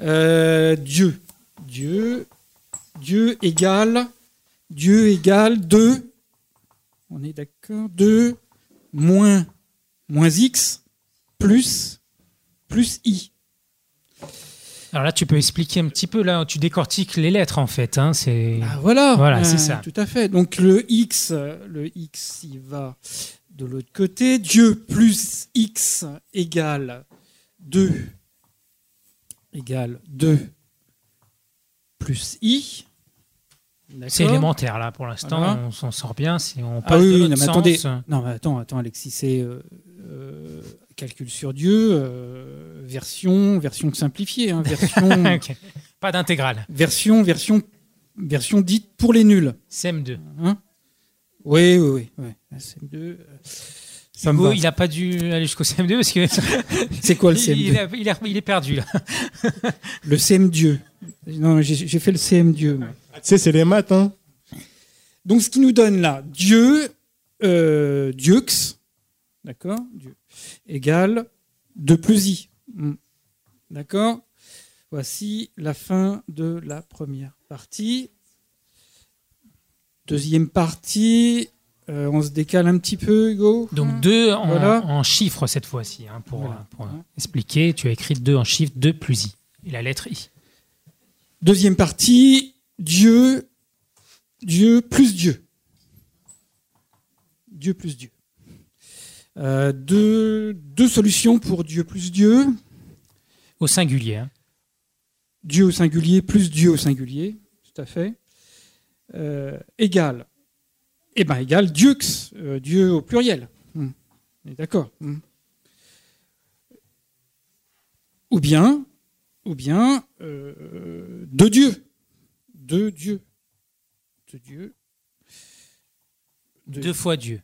[SPEAKER 6] Euh, Dieu. Dieu. Dieu égale. Dieu égale 2. On est d'accord 2 moins, moins x plus, plus i.
[SPEAKER 3] Alors là, tu peux expliquer un petit peu. Là, tu décortiques les lettres en fait. Hein, c'est
[SPEAKER 6] Ah, voilà.
[SPEAKER 3] Voilà,
[SPEAKER 6] Euh,
[SPEAKER 3] c'est ça.
[SPEAKER 6] Tout à fait. Donc le x, euh, le x, il va de l'autre côté. Dieu plus x égale 2 égale 2 plus i.
[SPEAKER 3] C'est élémentaire là pour l'instant.
[SPEAKER 6] Voilà.
[SPEAKER 3] On s'en sort bien. Si on passe
[SPEAKER 6] Ah oui,
[SPEAKER 3] de
[SPEAKER 6] oui, non, mais
[SPEAKER 3] sens.
[SPEAKER 6] attendez. Non, mais attends, attends, Alexis, c'est euh, euh, calcul sur Dieu, euh, version, version simplifiée, hein, version. *laughs*
[SPEAKER 3] Pas d'intégrale.
[SPEAKER 6] version, version, version dite pour les nuls.
[SPEAKER 3] CM2.
[SPEAKER 6] Hein? Oui, oui, oui. ouais. CM2, euh, ça
[SPEAKER 3] Hugo, il n'a pas dû aller jusqu'au CM2 parce que. *laughs*
[SPEAKER 6] C'est quoi le
[SPEAKER 3] il,
[SPEAKER 6] CM2
[SPEAKER 3] il, a- il a- il est perdu là. *laughs*
[SPEAKER 6] Le CM Dieu. Non, j'ai j'ai fait le CM Dieu. moi.
[SPEAKER 5] Tu sais, c'est les maths, hein.
[SPEAKER 6] Donc, ce qui nous donne là, Dieu, euh, Dieux, d'accord, Dieu, égale 2 plus i. Hmm. D'accord Voici la fin de la première partie. Deuxième partie, euh, on se décale un petit peu, Hugo.
[SPEAKER 3] Donc 2 en,
[SPEAKER 6] Voilà.
[SPEAKER 3] en chiffres cette fois-ci. hein, pour
[SPEAKER 6] Voilà.
[SPEAKER 3] pour expliquer, tu as écrit 2 en chiffres, 2 plus i. Et la lettre i.
[SPEAKER 6] Deuxième partie, Dieu, Dieu plus Dieu. Dieu plus Dieu. Euh, deux, deux solutions pour Dieu plus Dieu.
[SPEAKER 3] Au singulier. hein.
[SPEAKER 6] Dieu au singulier plus Dieu au singulier, tout à fait. Euh, égal. Eh ben égal Dieux, euh, Dieu au pluriel. On est D'accord. Hmm. Ou bien, ou bien euh, de Dieu. De Dieu. De Dieu. De-
[SPEAKER 3] Deux fois Dieu.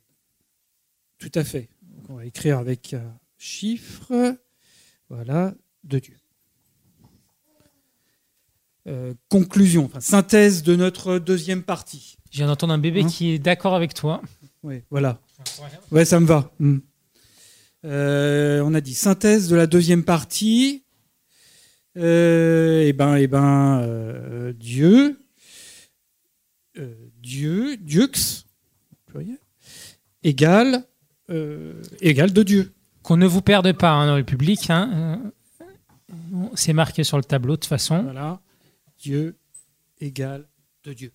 [SPEAKER 6] Tout à fait. Donc, on va écrire avec un chiffre. Voilà, de Dieu. Euh, conclusion, enfin, synthèse de notre deuxième partie.
[SPEAKER 3] Je viens d'entendre un bébé
[SPEAKER 6] Hein
[SPEAKER 3] qui est d'accord avec toi.
[SPEAKER 6] Oui, voilà. Ouais, ça me va. Hmm. Euh, on a dit synthèse de la deuxième partie. Euh, eh ben, eh ben, euh, Dieu, Dieu, Dieux, égale, égale de Dieu.
[SPEAKER 3] Qu'on ne vous perde pas hein, dans le public. hein. C'est marqué sur le tableau de toute façon.
[SPEAKER 6] Voilà. Dieu égale de Dieu.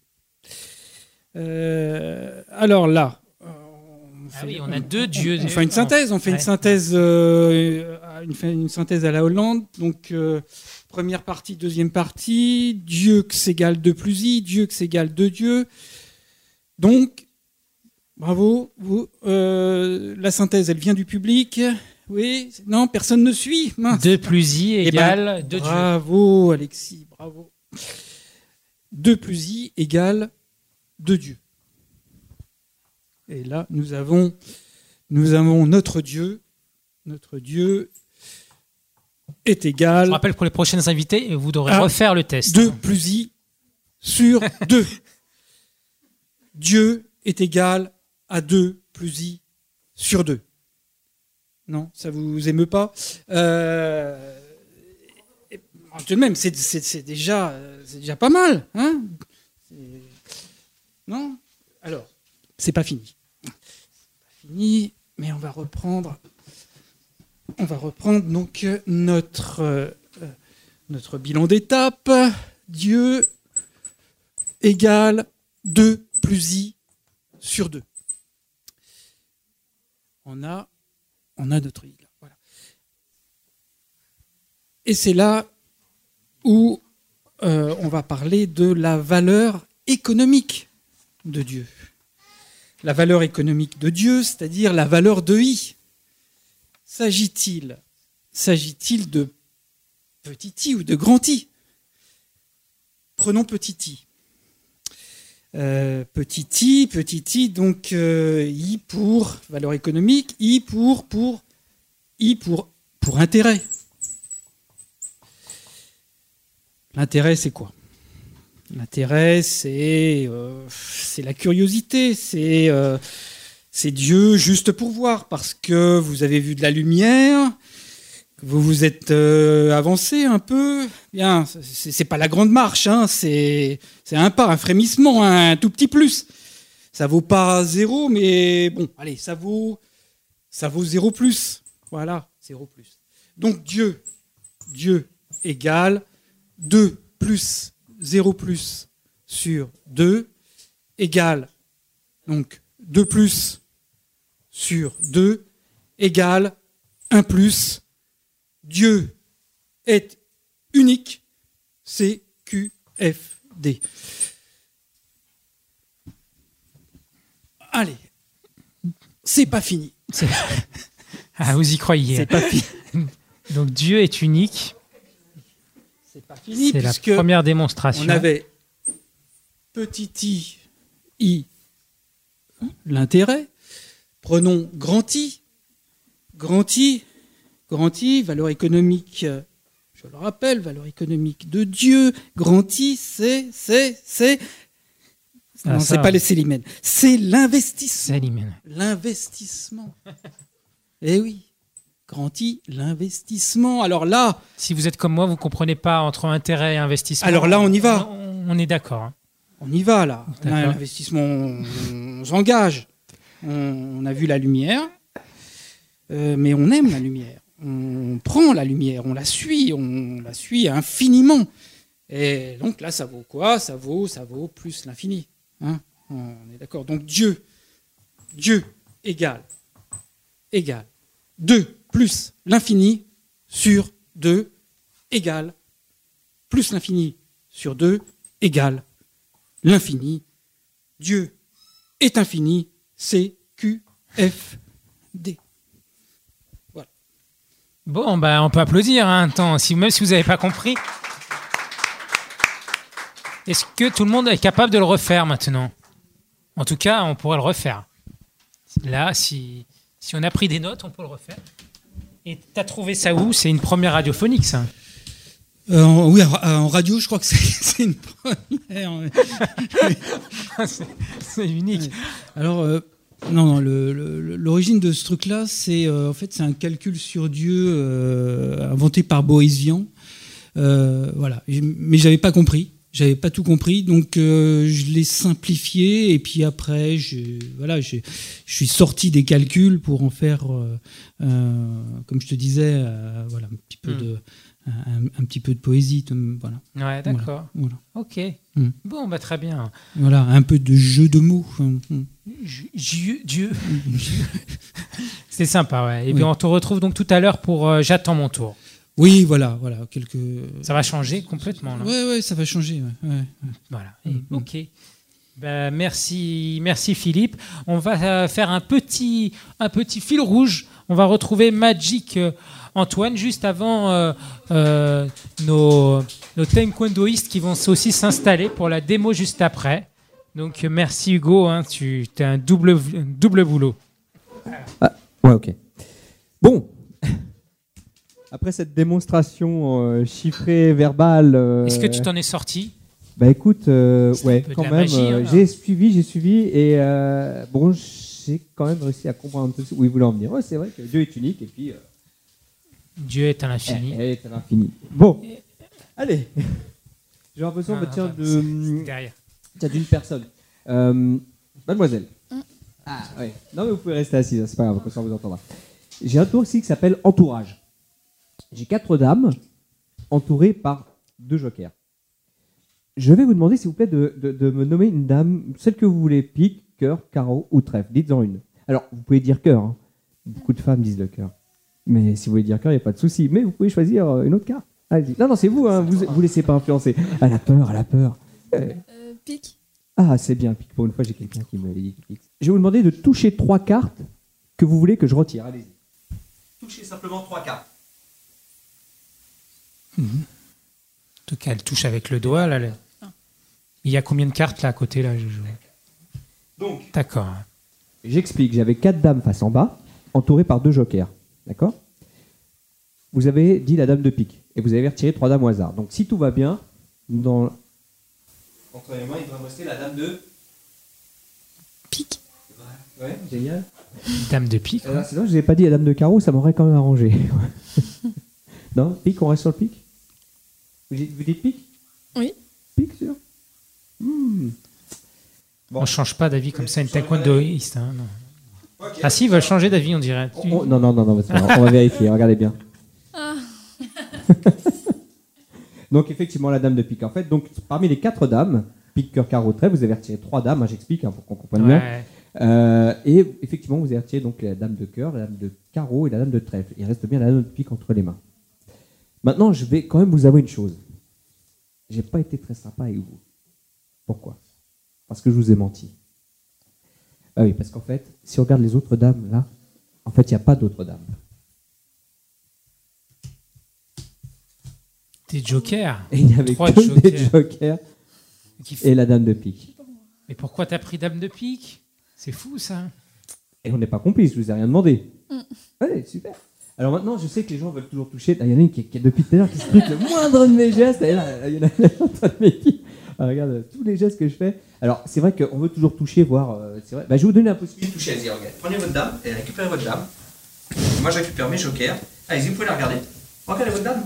[SPEAKER 6] Euh, alors là, on
[SPEAKER 3] Ah oui, on a deux dieux.
[SPEAKER 6] On fait une synthèse, on fait une
[SPEAKER 3] Ouais.
[SPEAKER 6] synthèse, euh, une, fait une synthèse à la Hollande. Donc euh, première partie, deuxième partie. Dieu que s'égale 2 plus i, Dieu que s'égale 2 dieux. Donc bravo, vous. euh, la synthèse, elle vient du public. Oui, non, personne ne suit. Mince.
[SPEAKER 3] 2 plus i
[SPEAKER 6] Eh ben,
[SPEAKER 3] égale 2 dieux.
[SPEAKER 6] Bravo, Alexis, bravo. 2 plus i égale 2 dieux. Et là, nous avons, nous avons notre Dieu. Notre Dieu est égal
[SPEAKER 3] Je rappelle pour les prochaines invités, vous devrez refaire le test.
[SPEAKER 6] 2 plus i sur 2. Dieu est égal à 2 plus i sur 2. Non, ça vous émeut pas? Euh, et- de même, c'est déjà, euh, c'est déjà pas mal. Hein? Non Alors, c'est pas fini. Pas fini, mais on va reprendre. On va reprendre donc euh, notre, euh, euh, notre bilan d'étape. Dieu égale 2 plus i sur 2. On a, on a notre i. là, Voilà. Et c'est là où euh, on va parler de la valeur économique de Dieu. La valeur économique de Dieu, c'est-à-dire la valeur de i. S'agit-il s'agit-il de petit i ou de grand i? Prenons petit i. Euh, petit i, petit i, donc euh, i pour valeur économique, i pour pour i pour pour intérêt. L'intérêt, c'est quoi? L'intérêt, c'est euh, c'est la curiosité, c'est euh, c'est Dieu juste pour voir, parce que vous avez vu de la lumière, vous vous êtes euh, avancé un peu. Bien, c'est pas la grande marche, hein, c'est c'est un pas, un frémissement, un tout petit plus. Ça vaut pas zéro, mais bon, allez, ça vaut ça vaut zéro plus. Voilà, zéro plus. Donc Dieu, Dieu égale 2 plus 0 plus sur 2 égale donc 2 plus sur 2 égale 1 plus. Dieu est unique. C, Q, F, D. Allez, c'est pas fini. *laughs*
[SPEAKER 3] Ah, vous y croyez.
[SPEAKER 6] C'est pas fini. *laughs*
[SPEAKER 3] Donc Dieu est unique.
[SPEAKER 6] C'est pas fini
[SPEAKER 3] C'est la première démonstration.
[SPEAKER 6] on avait petit i, i, l'intérêt. Prenons grand i, grand i, grand i, valeur économique, je le rappelle, valeur économique de Dieu. Grand i, c'est, c'est, c'est.
[SPEAKER 3] Ah,
[SPEAKER 6] non, c'est pas les célimènes, c'est l'investissement. L'investissement. Eh oui, grand i, l'investissement. Alors là,
[SPEAKER 3] Si vous êtes comme moi, vous comprenez pas entre intérêt et investissement.
[SPEAKER 6] Alors là, on y va.
[SPEAKER 3] On, on est d'accord. hein.
[SPEAKER 6] On y va là. L'investissement, on, on s'engage. On, on a vu la lumière, euh, mais on aime la lumière. On prend la lumière, on la suit, on la suit infiniment. Et donc là, ça vaut quoi? Ça vaut, ça vaut plus l'infini. Hein on est d'accord. Donc Dieu, Dieu égale, égale 2 plus l'infini sur 2 égale plus l'infini sur 2 égale l'infini. Dieu est infini. C, Q, F, D.
[SPEAKER 3] Bon, bah, on peut applaudir. Hein. Attends, si, même si vous n'avez pas compris. Est-ce que tout le monde est capable de le refaire maintenant? En tout cas, on pourrait le refaire. Là, si on a pris des notes, on peut le refaire. Et t'as trouvé ça où? C'est une première radiophonique, ça
[SPEAKER 6] Euh, en- oui, en, en radio, je crois que *laughs* c'est une première. *laughs*
[SPEAKER 3] C'est- C'est unique.
[SPEAKER 6] Alors, euh, non, l'origine de ce truc-là, c'est euh, en fait c'est un calcul sur Dieu euh, inventé par Boris Vian. Euh, voilà, mais j'avais pas compris, j'avais pas tout compris, donc euh, je l'ai simplifié et puis après, je, voilà, je suis sorti des calculs pour en faire, euh, euh, comme je te disais, voilà, un petit peu
[SPEAKER 3] Hmm.
[SPEAKER 6] de, un, un petit peu de poésie, voilà.
[SPEAKER 3] Ouais, d'accord.
[SPEAKER 6] Voilà.
[SPEAKER 3] Ok.
[SPEAKER 6] Hmm.
[SPEAKER 3] Bon, bah très bien.
[SPEAKER 6] Voilà, un peu de jeu de mots. Hum.
[SPEAKER 3] Ju- Dieu, Dieu. *laughs* C'est sympa, ouais. Et
[SPEAKER 6] Oui.
[SPEAKER 3] bien, on te retrouve donc tout à l'heure pour J'attends mon tour.
[SPEAKER 6] Oui, voilà, voilà, quelques.
[SPEAKER 3] Ça va changer complètement, là.
[SPEAKER 6] Ouais, ouais, ça va changer. ouais.
[SPEAKER 3] Voilà.
[SPEAKER 6] Mm,
[SPEAKER 3] Et- ok. Ben, merci, merci Philippe. On va euh, faire un petit, un petit fil rouge. On va retrouver Magic euh, Antoine juste avant euh, euh, nos, nos taekwondoïstes qui vont aussi s'installer pour la démo juste après. Donc merci Hugo, hein, tu as un double, un double boulot.
[SPEAKER 8] Ouais, ok. Bon. Après cette démonstration euh, chiffrée, verbale. euh,
[SPEAKER 3] Est-ce que tu t'en es sorti?
[SPEAKER 8] Bah écoute, euh, ouais,
[SPEAKER 3] peu de
[SPEAKER 8] quand
[SPEAKER 3] la
[SPEAKER 8] même.
[SPEAKER 3] magie,
[SPEAKER 8] euh,
[SPEAKER 3] hein,
[SPEAKER 8] j'ai suivi, j'ai suivi, et euh, bon, j'ai quand même réussi à comprendre un peu où il voulait en venir. Ouais, c'est vrai que Dieu est unique, et puis. euh,
[SPEAKER 3] Dieu est à l'infini.
[SPEAKER 8] Elle est à l'infini. Bon, allez. J'aurais besoin,
[SPEAKER 3] Ah,
[SPEAKER 8] bah, tiens, de.
[SPEAKER 3] c'est derrière.
[SPEAKER 8] Tiens, d'une personne. Euh, mademoiselle. Ah, ouais. Non, mais vous pouvez rester assise, hein, c'est pas grave, comme ça on vous entendra. J'ai un tour ici qui s'appelle Entourage. J'ai quatre dames entourées par deux jokers. Je vais vous demander, s'il vous plaît, de, de- de me nommer une dame, celle que vous voulez, pique, cœur, carreau ou trèfle. Dites-en une. Alors, vous pouvez dire cœur. hein. Beaucoup de femmes disent le cœur. Mais si vous voulez dire cœur, il n'y a pas de souci. Mais vous pouvez choisir euh, une autre carte. Allez-y. Non, non, c'est vous, hein. vous vous laissez pas influencer. Elle a peur, elle a peur. Euh,
[SPEAKER 12] pique.
[SPEAKER 8] ah, c'est bien, pique. Pour une fois, j'ai quelqu'un qui me dit pique. Je vais vous demander de toucher trois cartes que vous voulez que je retire. Allez-y. Touchez simplement trois cartes.
[SPEAKER 3] En tout cas, elle touche avec le doigt. Là, là. Il y a combien de cartes là à côté là je-
[SPEAKER 8] Donc,
[SPEAKER 3] D'accord.
[SPEAKER 8] J'explique, j'avais quatre dames face en bas, entourées par deux jokers. D'accord? Vous avez dit la dame de pique, et vous avez retiré trois dames au hasard. Donc si tout va bien, dans... Entre les mains, il devrait me rester la dame de...
[SPEAKER 12] Pique.
[SPEAKER 8] Ouais, génial.
[SPEAKER 3] Dame de pique.
[SPEAKER 8] Alors, sinon, je vous ai pas dit la dame de carreau, ça m'aurait quand même arrangé. *laughs* non? Pique, on reste sur le pique? Vous dites, vous dites pique
[SPEAKER 12] Oui.
[SPEAKER 8] Pique, sûr Hmm.
[SPEAKER 3] On change pas d'avis comme ça, une taekwondoïste. hein, non. Ah si, ils veulent changer d'avis, on dirait. Tu-
[SPEAKER 8] Oh, non, non, non, non, on va vérifier, regardez bien.
[SPEAKER 12] Ah. *laughs*
[SPEAKER 8] Donc effectivement la dame de pique. En fait, donc parmi les quatre dames, pique, cœur, carreau, trait, vous avez retiré trois dames. hein, J'explique hein, pour qu'on comprenne bien. Euh, et effectivement, vous avez retiré donc la dame de cœur, la dame de carreau et la dame de trèfle. Il reste bien la dame de pique entre les mains. Maintenant, je vais quand même vous avouer une chose. J'ai pas été très sympa avec vous. Pourquoi? Parce que je vous ai menti. Ah oui, parce qu'en fait, si on regarde les autres dames là, en fait, il n'y a pas d'autres dames.
[SPEAKER 3] Des jokers.
[SPEAKER 8] Et il y avait
[SPEAKER 3] Trois
[SPEAKER 8] que
[SPEAKER 3] jokers.
[SPEAKER 8] des jokers
[SPEAKER 3] Qui
[SPEAKER 8] et la dame de pique.
[SPEAKER 3] Mais pourquoi t'as pris dame de pique? C'est fou ça.
[SPEAKER 8] Et on n'est pas complices, je vous ai rien demandé.
[SPEAKER 12] Mm.
[SPEAKER 8] Allez, super. Alors maintenant, je sais que les gens veulent toujours toucher. Ah, Il y en a une qui, depuis tout à l'heure qui se le moindre de mes gestes. Il y en a une en train de. Ah, regarde euh, tous les gestes que je fais. Alors, c'est vrai qu'on veut toujours toucher, voir. euh, c'est vrai. Bah, je vais vous donner la possibilité de toucher. Allez-y, regarde. Prenez votre dame et récupérez votre dame. Moi, je récupère mes jokers. Allez-y, vous pouvez la regarder. Regardez votre dame.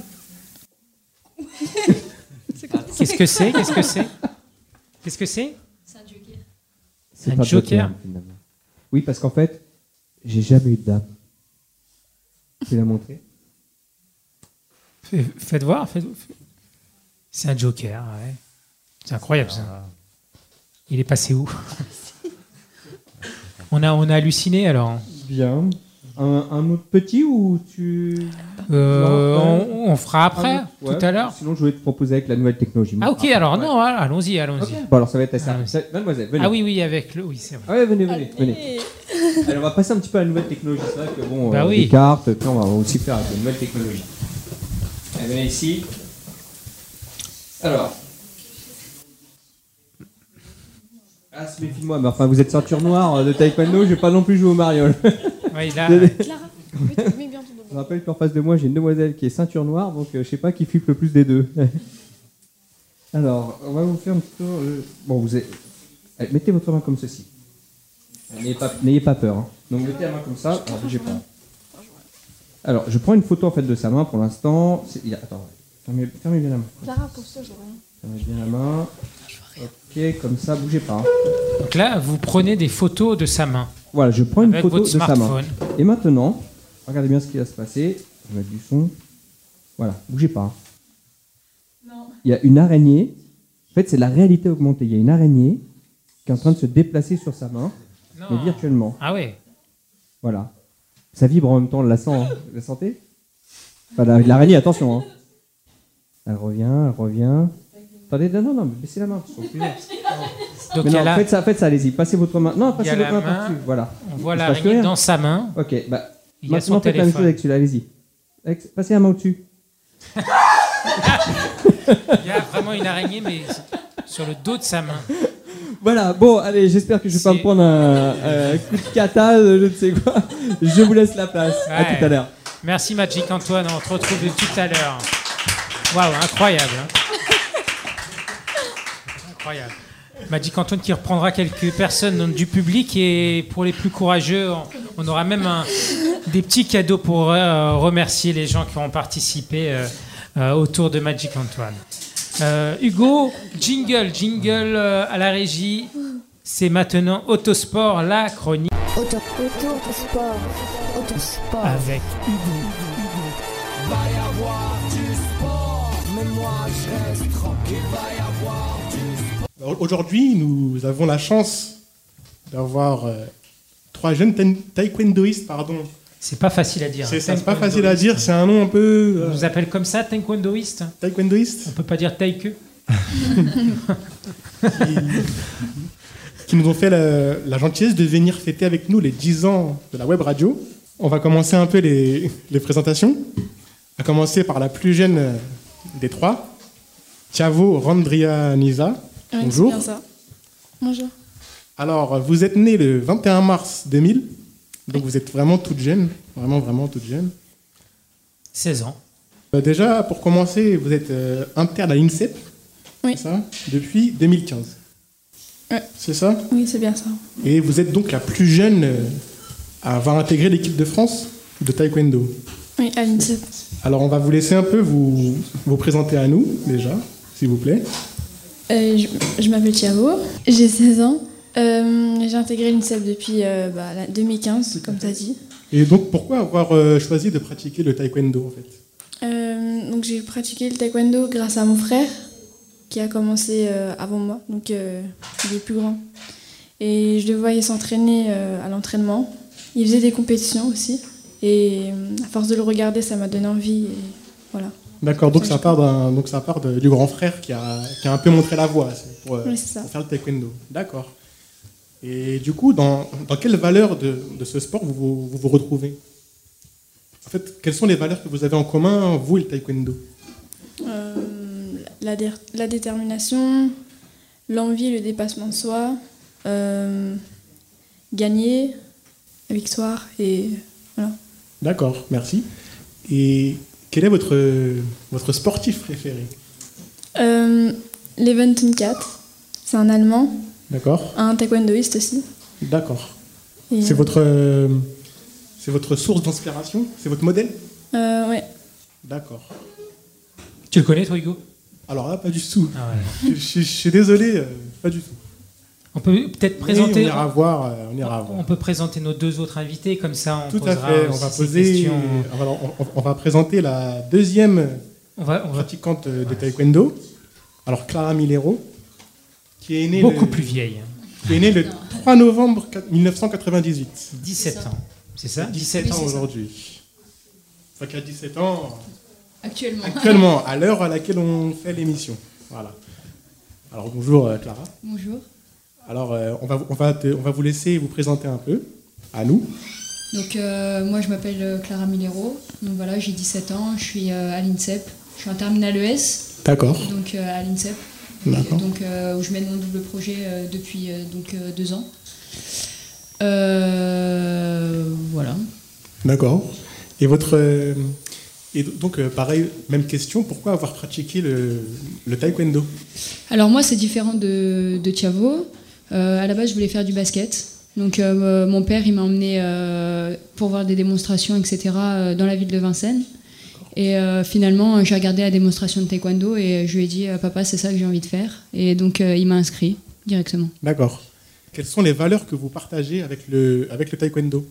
[SPEAKER 3] Qu'est-ce que c'est Qu'est-ce que c'est Qu'est-ce que c'est
[SPEAKER 8] C'est
[SPEAKER 3] Un
[SPEAKER 8] pas de
[SPEAKER 3] joker.
[SPEAKER 8] finalement. Oui, parce qu'en fait, j'ai jamais eu de dame. Tu l'as montré
[SPEAKER 3] Fais- Faites voir. faites- C'est un joker, ouais. C'est incroyable ça. Il est passé où? *laughs* On a, on a halluciné alors.
[SPEAKER 8] Bien. Un, un autre petit ou tu.
[SPEAKER 3] Euh,
[SPEAKER 8] Non,
[SPEAKER 3] on, on fera après,
[SPEAKER 8] autre, ouais.
[SPEAKER 3] tout à l'heure.
[SPEAKER 8] Sinon, je voulais te proposer avec la nouvelle technologie.
[SPEAKER 3] Ah ok, alors non, voilà, allons-y, allons-y.
[SPEAKER 8] Bon, alors ça va être assez
[SPEAKER 3] Ah.
[SPEAKER 8] Mademoiselle, venez.
[SPEAKER 3] Ah oui, oui, avec le, oui, c'est vrai.
[SPEAKER 8] Ah ouais, venez, venez, venez. Allez, on va passer un petit peu à la nouvelle technologie. C'est vrai que bon,
[SPEAKER 3] Bah
[SPEAKER 8] euh,
[SPEAKER 3] oui.
[SPEAKER 8] les cartes, puis on va aussi faire avec la nouvelle technologie. Allez, venez ici. Alors. Ah, se méfie de moi, mais enfin, vous êtes ceinture noire euh, de taekwondo, je vais pas non plus jouer au mariole. *laughs*
[SPEAKER 3] Ouais, là,
[SPEAKER 12] ton
[SPEAKER 8] Je rappelle qu'en face de moi, j'ai une demoiselle qui est ceinture noire, donc euh, je sais pas qui flippe le plus des deux. *laughs* Alors, on va vous faire un petit tour. euh, Bon, vous avez- Allez, mettez votre main comme ceci. N'ayez pas, n'ayez pas peur. hein. Donc mettez la main comme ça. Alors, bougez pas. Alors, je prends une photo en fait de sa main pour l'instant. Attends, fermez, fermez bien la main.
[SPEAKER 12] Clara, pose-toi, je vois rien.
[SPEAKER 8] Fermez bien la main. Ok, comme ça, bougez pas. hein.
[SPEAKER 3] Donc là, vous prenez des photos de sa main.
[SPEAKER 8] Voilà, je prends une
[SPEAKER 3] Avec
[SPEAKER 8] photo
[SPEAKER 3] votre
[SPEAKER 8] de sa main. Et maintenant, regardez bien ce qui va se passer. Je vais mettre du son. Voilà, bougez pas. Il y a une araignée. En fait, c'est la réalité augmentée. Il y a une araignée qui est en train de se déplacer sur sa main, mais virtuellement.
[SPEAKER 3] Ah ouais.
[SPEAKER 8] Voilà. Ça vibre en même temps, on la sent. hein. Vous la sentez Enfin, la- L'araignée, attention. hein. Elle revient, elle revient. Attendez, non, non, non, baissez la main. parce qu'on peut- *laughs*
[SPEAKER 3] Donc
[SPEAKER 8] Mais
[SPEAKER 3] il y a
[SPEAKER 8] non,
[SPEAKER 3] la-
[SPEAKER 8] faites ça, faites ça, allez-y. Passez votre main. Non,
[SPEAKER 3] Il y a
[SPEAKER 8] passez votre
[SPEAKER 3] la
[SPEAKER 8] main
[SPEAKER 3] main,
[SPEAKER 8] par-dessus. Voilà.
[SPEAKER 3] on voit
[SPEAKER 8] Il se passe
[SPEAKER 3] l'araignée
[SPEAKER 8] rien.
[SPEAKER 3] dans sa main.
[SPEAKER 8] Ok, bah.
[SPEAKER 3] Il y a son
[SPEAKER 8] Maintenant, faites la même chose
[SPEAKER 3] téléphone.
[SPEAKER 8] avec celui-là, allez-y. Avec- Passez la main au-dessus. *laughs*
[SPEAKER 3] Il y a vraiment une araignée, mais sur le dos de sa main.
[SPEAKER 8] Voilà, bon, allez, j'espère que je vais pas me prendre un, un coup de kata, euh, je ne sais quoi. Je vous laisse la place. À tout à l'heure.
[SPEAKER 3] Merci Magic Antoine, on se retrouve tout à l'heure. Waouh, incroyable. hein. incroyable. Magic Antoine qui reprendra quelques personnes du public et pour les plus courageux, on, on aura même un- des petits cadeaux pour euh, remercier les gens qui ont participé euh, euh, autour de Magic Antoine. Euh, Hugo, jingle, jingle euh, à la régie. C'est maintenant Autosport, la chronique
[SPEAKER 13] Auto, autosport, autosport.
[SPEAKER 3] avec Hugo.
[SPEAKER 14] Va y avoir du sport, mais moi je reste tranquille. Va y avoir du
[SPEAKER 5] Alors, Aujourd'hui, nous avons la chance d'avoir euh, trois jeunes taekwondoïstes, pardon.
[SPEAKER 3] C'est pas facile à dire.
[SPEAKER 5] C'est ça, c'est pas facile à dire, c'est un nom un peu.
[SPEAKER 3] On vous appelle comme ça, taekwondoïste
[SPEAKER 5] Taekwondoïste
[SPEAKER 3] On peut pas dire taïque *laughs*
[SPEAKER 5] qui nous ont fait la, la gentillesse de venir fêter avec nous les 10 ans de la web radio. On va commencer un peu les, les présentations. On va commencer par la plus jeune euh, des trois, Thiavo Randria Nisa.
[SPEAKER 12] Ouais,
[SPEAKER 5] Bonjour.
[SPEAKER 12] C'est bien ça. Bonjour.
[SPEAKER 5] Alors, vous êtes né le 21 mars 2000, donc vous êtes vraiment toute jeune, vraiment, vraiment toute jeune.
[SPEAKER 3] 16 ans.
[SPEAKER 5] Euh, déjà, pour commencer, vous êtes euh, interne à l'INSEP,
[SPEAKER 12] Oui.
[SPEAKER 5] c'est ça Depuis 2015.
[SPEAKER 12] Ouais.
[SPEAKER 5] C'est ça?
[SPEAKER 12] Oui, c'est bien ça.
[SPEAKER 5] Et vous êtes donc la plus jeune euh, à avoir intégré l'équipe de France de taekwondo.
[SPEAKER 12] Oui, à l'INSEP.
[SPEAKER 5] Alors, on va vous laisser un peu vous, vous présenter à nous, déjà, s'il vous plaît.
[SPEAKER 12] Euh, je je m'appelle Thiago, j'ai 16 ans. Euh, j'ai intégré l'INSEP depuis euh, bah, 2015, comme tu as dit.
[SPEAKER 5] Et donc, pourquoi avoir euh, choisi de pratiquer le taekwondo, en fait?
[SPEAKER 12] Euh, donc j'ai pratiqué le taekwondo grâce à mon frère qui a commencé euh, avant moi, donc il est plus grand. Et je le voyais s'entraîner à l'entraînement. Il faisait des compétitions aussi. Et à force de le regarder, ça m'a donné envie. Et voilà.
[SPEAKER 5] D'accord, donc ça part, donc ça part de- du grand frère qui a, qui a un peu montré la voie
[SPEAKER 12] Oui,
[SPEAKER 5] pour faire le taekwondo. D'accord. Et du coup, dans, dans quelles valeurs de, de ce sport vous vous, vous vous retrouvez? En fait, quelles sont les valeurs que vous avez en commun, vous et le taekwondo?
[SPEAKER 12] Euh, la, dé- la détermination, l'envie, le dépassement de soi, euh, gagner, la victoire et voilà.
[SPEAKER 5] D'accord, merci. Et quel est votre, votre sportif préféré?
[SPEAKER 12] Euh, Leven 4, c'est un Allemand,
[SPEAKER 5] D'accord
[SPEAKER 12] un taekwondoïste aussi.
[SPEAKER 5] D'accord. C'est
[SPEAKER 12] euh,
[SPEAKER 5] votre, euh, c'est votre source d'inspiration? C'est votre modèle?
[SPEAKER 12] Euh, ouais.
[SPEAKER 5] D'accord.
[SPEAKER 3] Tu le connais, toi, Hugo?
[SPEAKER 5] Alors là, pas du tout.
[SPEAKER 3] Ah ouais. *laughs*
[SPEAKER 5] je, je- je suis désolé, euh, pas du tout.
[SPEAKER 3] On peut peut-être
[SPEAKER 5] Oui,
[SPEAKER 3] présenter.
[SPEAKER 5] on ira voir. on ira voir.
[SPEAKER 3] On peut présenter nos deux autres invités, comme ça on
[SPEAKER 5] Tout à
[SPEAKER 3] posera
[SPEAKER 5] fait. On va
[SPEAKER 3] ces
[SPEAKER 5] poser. on, on- on va présenter la deuxième
[SPEAKER 3] On va, on va-
[SPEAKER 5] pratiquante de taekwondo. Alors Clara Milero, qui est née
[SPEAKER 3] Beaucoup
[SPEAKER 5] le,
[SPEAKER 3] plus vieille.
[SPEAKER 5] qui est née le 3 novembre 1998.
[SPEAKER 3] 17 ans. C'est ça?
[SPEAKER 5] 17
[SPEAKER 3] Oui,
[SPEAKER 5] ans aujourd'hui. Enfin, qui a 17 ans
[SPEAKER 15] Actuellement.
[SPEAKER 5] actuellement, à l'heure à laquelle on fait l'émission. Voilà. Alors bonjour euh, Clara.
[SPEAKER 15] Bonjour.
[SPEAKER 5] Alors euh, on, va, on, va te- on va vous laisser vous présenter un peu à nous.
[SPEAKER 15] Donc euh, moi je m'appelle Clara Milero. Donc voilà, j'ai 17 ans, je suis euh, à l'INSEP. Je suis en terminale ES.
[SPEAKER 5] D'accord.
[SPEAKER 15] Donc euh, à l'INSEP. Donc euh, où je mène mon double projet euh, depuis euh, donc deux ans. Voilà.
[SPEAKER 5] D'accord. Et votre. et donc, pareil, même question, pourquoi avoir pratiqué le, le taekwondo?
[SPEAKER 15] Alors moi, c'est différent de, de Thiavo. À la base, je voulais faire du basket. Donc mon père, il m'a emmené pour voir des démonstrations, etc. dans la ville de Vincennes. Et euh, finalement, j'ai regardé la démonstration de taekwondo et je lui ai dit, euh, papa, c'est ça que j'ai envie de faire. Et donc, euh, il m'a inscrit directement.
[SPEAKER 5] D'accord. Quelles sont les valeurs que vous partagez avec le, avec le taekwondo?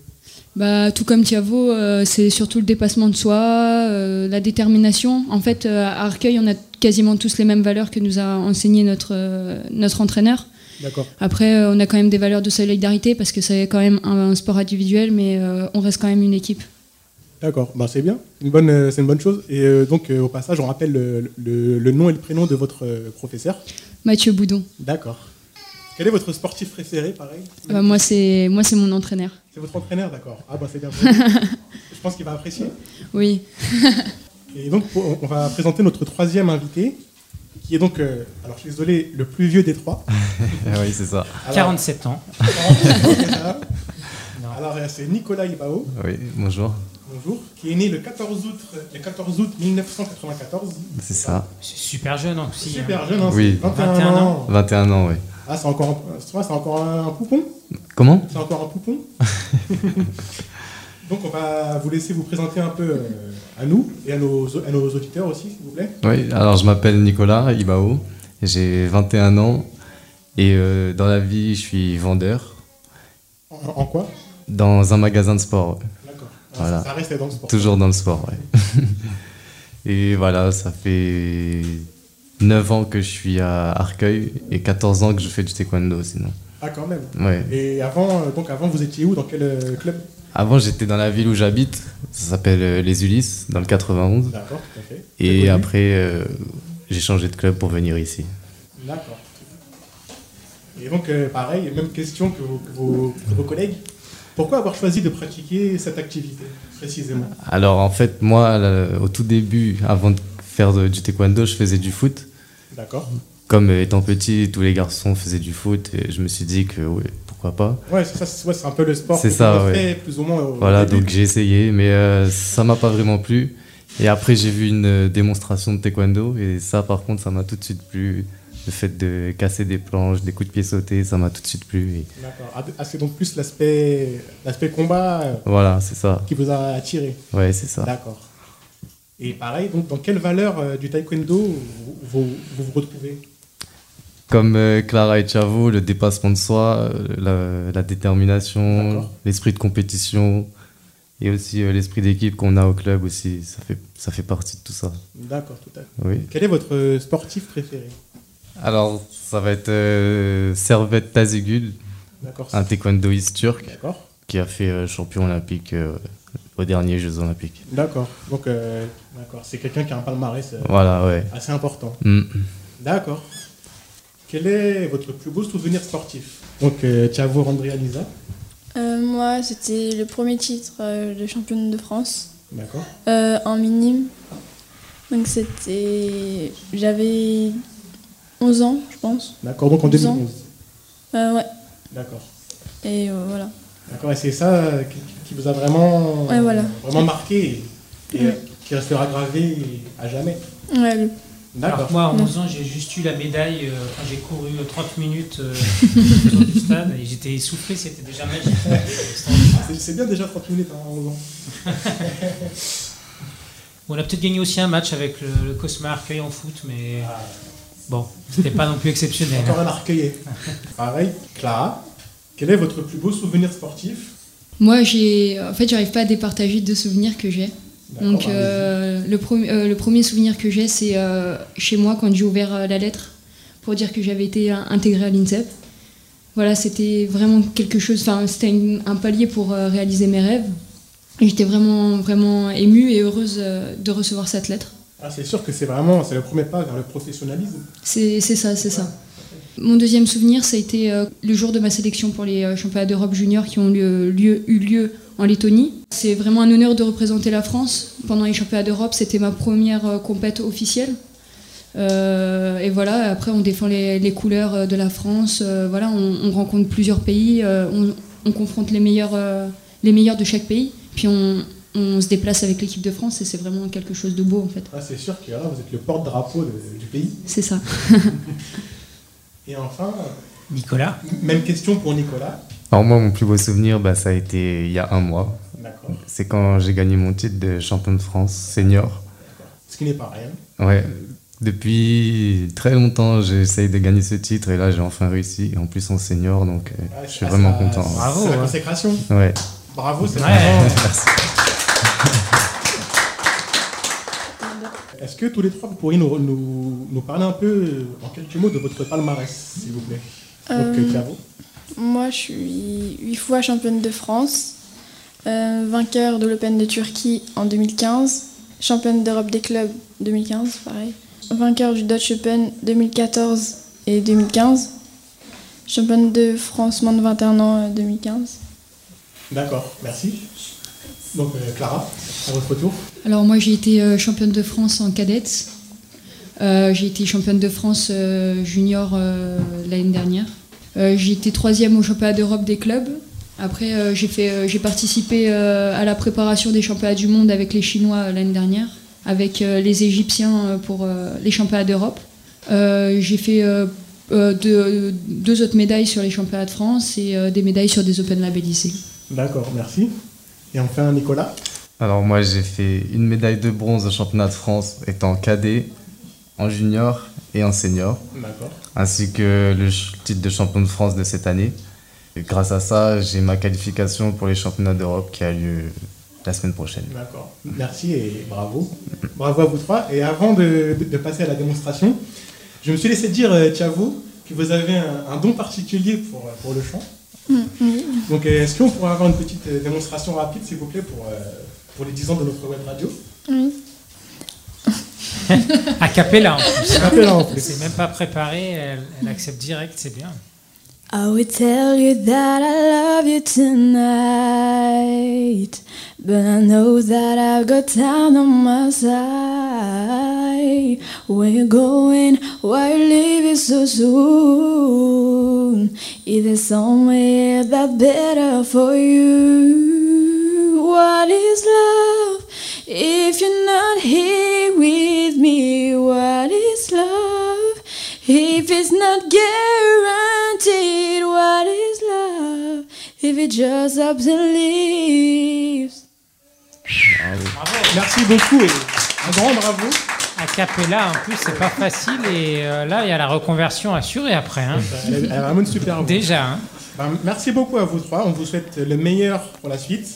[SPEAKER 15] Bah, tout comme Thiavo, euh, c'est surtout le dépassement de soi, euh, la détermination. En fait, euh, à Arcueil, on a quasiment tous les mêmes valeurs que nous a enseigné notre, notre entraîneur.
[SPEAKER 5] D'accord.
[SPEAKER 15] Après, on a quand même des valeurs de solidarité parce que c'est quand même un, un sport individuel, mais on reste quand même une équipe.
[SPEAKER 5] D'accord, bah, c'est bien, une bonne, euh, c'est une bonne chose. Et euh, donc, euh, au passage, on rappelle le, le- le nom et le prénom de votre euh, professeur.
[SPEAKER 15] Mathieu Boudon.
[SPEAKER 5] D'accord. Quel est votre sportif préféré, pareil?
[SPEAKER 15] Ah bah, moi, c'est moi, c'est mon entraîneur.
[SPEAKER 5] C'est votre entraîneur, d'accord. Ah bah c'est bien. *laughs* Je pense qu'il va apprécier.
[SPEAKER 15] Oui.
[SPEAKER 5] Et donc, pour- on va présenter notre troisième invité, qui est donc, euh, alors je suis désolé, le plus vieux des trois. *laughs*
[SPEAKER 16] oui, c'est ça.
[SPEAKER 5] Alors-
[SPEAKER 3] 47 ans.
[SPEAKER 5] 47 ans, c'est ça? Alors, c'est Nicolas Ibao.
[SPEAKER 16] Oui, bonjour.
[SPEAKER 5] Bonjour. Qui est né le 14 août, le 14 août 1994.
[SPEAKER 16] C'est ça.
[SPEAKER 3] C'est super jeune aussi.
[SPEAKER 5] Super
[SPEAKER 3] hein.
[SPEAKER 5] jeune, hein,
[SPEAKER 16] Oui.
[SPEAKER 5] c'est 21, ans.
[SPEAKER 16] 21 ans, oui.
[SPEAKER 5] Ah, c'est encore, un- c'est vrai, c'est encore un, un poupon?
[SPEAKER 16] Comment?
[SPEAKER 5] C'est encore un poupon? *laughs* Donc, on va vous laisser vous présenter un peu euh, à nous et à nos, à nos auditeurs aussi, s'il vous plaît.
[SPEAKER 16] Oui, alors je m'appelle Nicolas Ibao, j'ai 21 ans et euh, dans la vie je suis vendeur
[SPEAKER 5] En, en quoi?
[SPEAKER 16] Dans un magasin de sport. Voilà.
[SPEAKER 5] ça restait dans le sport.
[SPEAKER 16] Toujours dans le sport, ouais. *laughs* et voilà, ça fait 9 ans que je suis à Arcueil et 14 ans que je fais du taekwondo sinon.
[SPEAKER 5] Ah, quand même.
[SPEAKER 16] Ouais.
[SPEAKER 5] Et avant, euh, donc avant, vous étiez où? Dans quel euh, club?
[SPEAKER 16] Avant, j'étais dans la ville où j'habite, ça s'appelle euh, Les Ulysses, dans le 91.
[SPEAKER 5] D'accord, tout à fait.
[SPEAKER 16] Et après, euh, j'ai changé de club pour venir ici.
[SPEAKER 5] D'accord. Et donc, euh, pareil, même question que vos, que vos- que vos collègues? Pourquoi avoir choisi de pratiquer cette activité, précisément
[SPEAKER 16] Alors en fait, moi, au tout début, avant de faire du taekwondo, je faisais du foot.
[SPEAKER 5] D'accord.
[SPEAKER 16] Comme euh, étant petit, tous les garçons faisaient du foot et je me suis dit que ouais, pourquoi pas.
[SPEAKER 5] Ouais, c'est ça, c'est ouais, un peu le sport
[SPEAKER 16] C'est
[SPEAKER 5] que
[SPEAKER 16] ça, ouais.
[SPEAKER 5] fait plus ou moins
[SPEAKER 16] Voilà,
[SPEAKER 5] début.
[SPEAKER 16] donc j'ai essayé, mais euh, ça m'a pas vraiment plu. Et après, j'ai vu une euh, démonstration de taekwondo et ça, par contre, ça m'a tout de suite plu. Le fait de casser des planches, des coups de pied sautés, ça m'a tout de suite plu. et
[SPEAKER 5] D'accord. Ah, ah, c'est donc plus l'aspect l'aspect combat euh,
[SPEAKER 16] Voilà, c'est ça.
[SPEAKER 5] qui vous a attiré.
[SPEAKER 16] Ouais, c'est ça.
[SPEAKER 5] D'accord. Et pareil, donc dans quelle valeur euh, du taekwondo vous vous, vous vous retrouvez?
[SPEAKER 16] Comme euh, Clara et Chavo, le dépassement de soi, la, la détermination, l'esprit de compétition et aussi euh, l'esprit d'équipe qu'on a au club aussi, ça fait, ça fait partie de tout ça.
[SPEAKER 5] D'accord, tout à fait.
[SPEAKER 16] Oui.
[SPEAKER 5] Quel est votre sportif préféré?
[SPEAKER 16] Alors, ça va être euh, Servet un taekwondoïste turc qui a fait euh, champion olympique euh, aux derniers Jeux olympiques.
[SPEAKER 5] D'accord. Donc, euh, d'accord, c'est quelqu'un qui a un palmarès euh,
[SPEAKER 16] Voilà, ouais.
[SPEAKER 5] assez important.
[SPEAKER 16] Mm.
[SPEAKER 5] D'accord. Quel est votre plus beau souvenir sportif? Donc, euh, Thiago Randrianiza.
[SPEAKER 12] Euh, moi, c'était le premier titre euh, de championne de France
[SPEAKER 5] D'accord.
[SPEAKER 12] euh, en minime. Donc c'était. J'avais 11 ans, je pense.
[SPEAKER 5] D'accord, donc en
[SPEAKER 12] 11 ans.
[SPEAKER 5] 2011.
[SPEAKER 12] Euh, ouais.
[SPEAKER 5] D'accord.
[SPEAKER 12] Et euh, voilà.
[SPEAKER 5] D'accord, et c'est ça euh, qui, vous a vraiment,
[SPEAKER 12] Ouais, voilà.
[SPEAKER 5] vraiment marqué et, et, euh, qui restera gravé à jamais.
[SPEAKER 12] Ouais,
[SPEAKER 5] D'accord.
[SPEAKER 3] Moi, à 11 ans, j'ai juste eu la médaille euh, quand j'ai couru euh, 30 minutes euh, *laughs* autour du stade et j'étais essoufflé, c'était déjà magique.
[SPEAKER 5] C'est- bien déjà 30 minutes à 11 ans. *laughs*
[SPEAKER 3] On a peut-être gagné aussi un match avec le, le Cosma Arcueil en foot, mais bon, c'était pas non plus exceptionnel.
[SPEAKER 5] Encore un arcueillé. Pareil, Clara, quel est votre plus beau souvenir sportif?
[SPEAKER 15] Moi, j'ai, en fait, j'arrive pas à départager deux souvenirs que j'ai. Donc,
[SPEAKER 5] bah,
[SPEAKER 15] euh, le, premier- euh, le premier souvenir que j'ai, c'est euh, chez moi quand j'ai ouvert euh, la lettre pour dire que j'avais été intégrée à l'INSEP. Voilà, c'était vraiment quelque chose, enfin, c'était un palier pour euh, réaliser mes rêves. Et J'étais vraiment, vraiment émue et heureuse euh, de recevoir cette lettre.
[SPEAKER 5] Ah, c'est sûr que c'est vraiment c'est le premier pas vers le professionnalisme.
[SPEAKER 15] C'est c'est ça, c'est ça. Mon deuxième souvenir, ça a été euh, le jour de ma sélection pour les euh, championnats d'Europe juniors qui ont lieu, lieu- eu lieu en Lettonie. C'est vraiment un honneur de représenter la France. Pendant les championnats d'Europe, c'était ma première euh, compète officielle. Et voilà, après on défend les, les couleurs de la France. Voilà, on, on rencontre plusieurs pays, on, on confronte les meilleurs, les meilleurs de chaque pays. Puis on, on se déplace avec l'équipe de France et c'est vraiment quelque chose de beau en fait.
[SPEAKER 5] Ah, c'est sûr que là, vous êtes le porte-drapeau du pays.
[SPEAKER 15] C'est ça. *laughs*
[SPEAKER 5] Et enfin,
[SPEAKER 3] Nicolas.
[SPEAKER 5] même question pour Nicolas.
[SPEAKER 16] Alors moi, mon plus beau souvenir, bah, ça a été il y a un mois.
[SPEAKER 5] D'accord.
[SPEAKER 16] C'est quand j'ai gagné mon titre de champion de France senior.
[SPEAKER 5] Ce qui n'est pas rien.
[SPEAKER 16] Ouais, depuis très longtemps, j'essaye de gagner ce titre et là, j'ai enfin réussi. En plus, en senior, donc euh, je suis
[SPEAKER 5] Ah,
[SPEAKER 16] vraiment
[SPEAKER 5] ça-
[SPEAKER 16] content.
[SPEAKER 5] Bravo. C'est la consécration.
[SPEAKER 16] Ouais.
[SPEAKER 5] Bravo, c'est
[SPEAKER 3] Ouais.
[SPEAKER 5] vraiment. *laughs*
[SPEAKER 16] Merci.
[SPEAKER 5] Est-ce que tous les trois, vous pourriez nous, nous, nous parler un peu, euh, en quelques mots, de votre palmarès, s'il vous plaît?
[SPEAKER 12] Euh,
[SPEAKER 5] euh.
[SPEAKER 12] Moi, je suis huit fois championne de France, euh, vainqueur de l'Open de Turquie en 2015, championne d'Europe des clubs 2015, pareil, vainqueur du Dutch Open 2014 et 2015, championne de France moins de 21 ans euh, 2015.
[SPEAKER 5] D'accord, merci. Donc, euh, Clara, à votre tour.
[SPEAKER 15] Alors moi j'ai été euh, championne de France en cadette. Euh, j'ai été championne de France junior l'année dernière. J'ai été troisième au championnat d'Europe des clubs. Après euh, j'ai fait, euh, j'ai participé euh, à la préparation des championnats du monde avec les Chinois l'année dernière, avec les Égyptiens pour les championnats d'Europe. J'ai fait deux, deux autres médailles sur les championnats de France et des médailles sur des Open labellisés.
[SPEAKER 5] D'accord, merci. Et enfin, Nicolas.
[SPEAKER 16] Alors moi, j'ai fait une médaille de bronze au championnat de France étant cadet, en junior et en senior.
[SPEAKER 5] D'accord.
[SPEAKER 16] Ainsi que le titre de champion de France de cette année. Et grâce à ça, j'ai ma qualification pour les championnats d'Europe qui a lieu la semaine prochaine.
[SPEAKER 5] D'accord. Merci et bravo. Bravo à vous trois. Et avant de, de- de passer à la démonstration, je me suis laissé dire, euh, Thiavo, que vous avez un, un don particulier pour, pour le chant. Donc, euh, est-ce qu'on pourrait avoir une petite euh, démonstration rapide, s'il vous plaît, pour, euh, pour les 10 ans de notre web radio
[SPEAKER 12] Oui. *laughs*
[SPEAKER 3] A cappella en plus.
[SPEAKER 5] A cappella en plus.
[SPEAKER 3] C'est même pas préparé, elle, elle accepte direct, c'est bien.
[SPEAKER 1] I will tell you that I love you tonight. But I know that I've got time on my side. Where you going? Why you leaving so soon? Is there somewhere that's better for you? What is love if you're not here with me? What is love if it's not guaranteed? What is love if it just ups and leaves?
[SPEAKER 5] Merci beaucoup et un grand bravo.
[SPEAKER 3] A cappella, en plus, c'est pas facile. Et euh, là, il y a la reconversion assurée après. hein.
[SPEAKER 5] Elle, a vraiment une super voix.
[SPEAKER 3] Déjà. hein.
[SPEAKER 5] Ben, merci beaucoup à vous trois. On vous souhaite le meilleur pour la suite.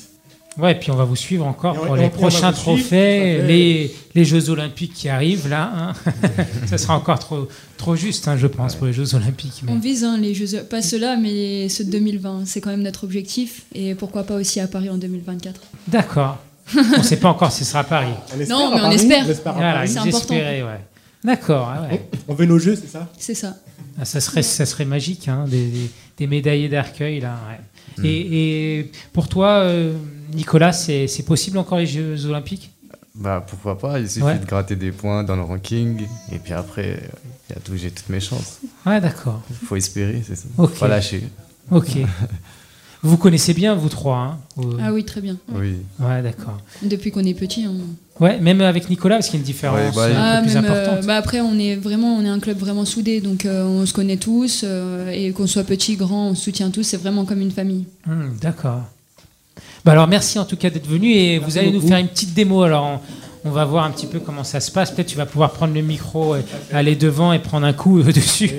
[SPEAKER 3] Ouais, et puis on va vous suivre encore pour les prochains
[SPEAKER 5] suivre,
[SPEAKER 3] trophées, les, les Jeux Olympiques qui arrivent là. hein. *laughs* Ça sera encore trop, trop juste, hein, je pense, pour les Jeux Olympiques. mais-
[SPEAKER 15] On vise hein, les Jeux, pas ceux-là, mais ceux de 2020. C'est quand même notre objectif. Et pourquoi pas aussi à Paris en 2024.
[SPEAKER 3] D'accord. *laughs* on ne sait pas encore si ce sera à Paris.
[SPEAKER 15] Non, mais on espère.
[SPEAKER 5] on espère à
[SPEAKER 3] Voilà.
[SPEAKER 15] C'est important.
[SPEAKER 3] ouais. D'accord, ouais.
[SPEAKER 5] On veut nos jeux, c'est ça?
[SPEAKER 15] C'est ça.
[SPEAKER 3] Ah, ça, serait, ça serait magique, hein, des, des- des médaillés d'arcueil là. ouais.
[SPEAKER 16] Mm.
[SPEAKER 3] Et, et pour toi, euh, Nicolas, c'est possible encore les Jeux Olympiques?
[SPEAKER 16] Bah pourquoi pas, il suffit
[SPEAKER 3] Ouais.
[SPEAKER 16] de gratter des points dans le ranking et puis après, il y a tout, j'ai toutes mes chances.
[SPEAKER 3] Ouais, d'accord.
[SPEAKER 16] Faut espérer, c'est ça.
[SPEAKER 3] Ok.
[SPEAKER 16] Pas lâcher.
[SPEAKER 3] Ok. *laughs* Vous connaissez bien, vous trois hein Vous-
[SPEAKER 15] Ah oui, très bien.
[SPEAKER 16] Oui.
[SPEAKER 3] Ouais, d'accord.
[SPEAKER 15] Depuis qu'on est petit. on-
[SPEAKER 3] Ouais, même avec Nicolas, parce qu'il y a une différence
[SPEAKER 16] Ouais, bah,
[SPEAKER 3] euh, un
[SPEAKER 15] Ah,
[SPEAKER 3] peu plus
[SPEAKER 15] même, euh,
[SPEAKER 3] importante.
[SPEAKER 15] bah après, on est vraiment, on est un club vraiment soudé, donc euh, on se connaît tous euh, et qu'on soit petit, grand, on se soutient tous. C'est vraiment comme une famille.
[SPEAKER 3] Hum, D'accord. Bah alors merci en tout cas d'être venu et vous allez nous faire une petite démo. Alors on, on va voir un petit peu comment ça se passe. Peut-être tu vas pouvoir prendre le micro, et aller devant et prendre un coup euh, *laughs* dessus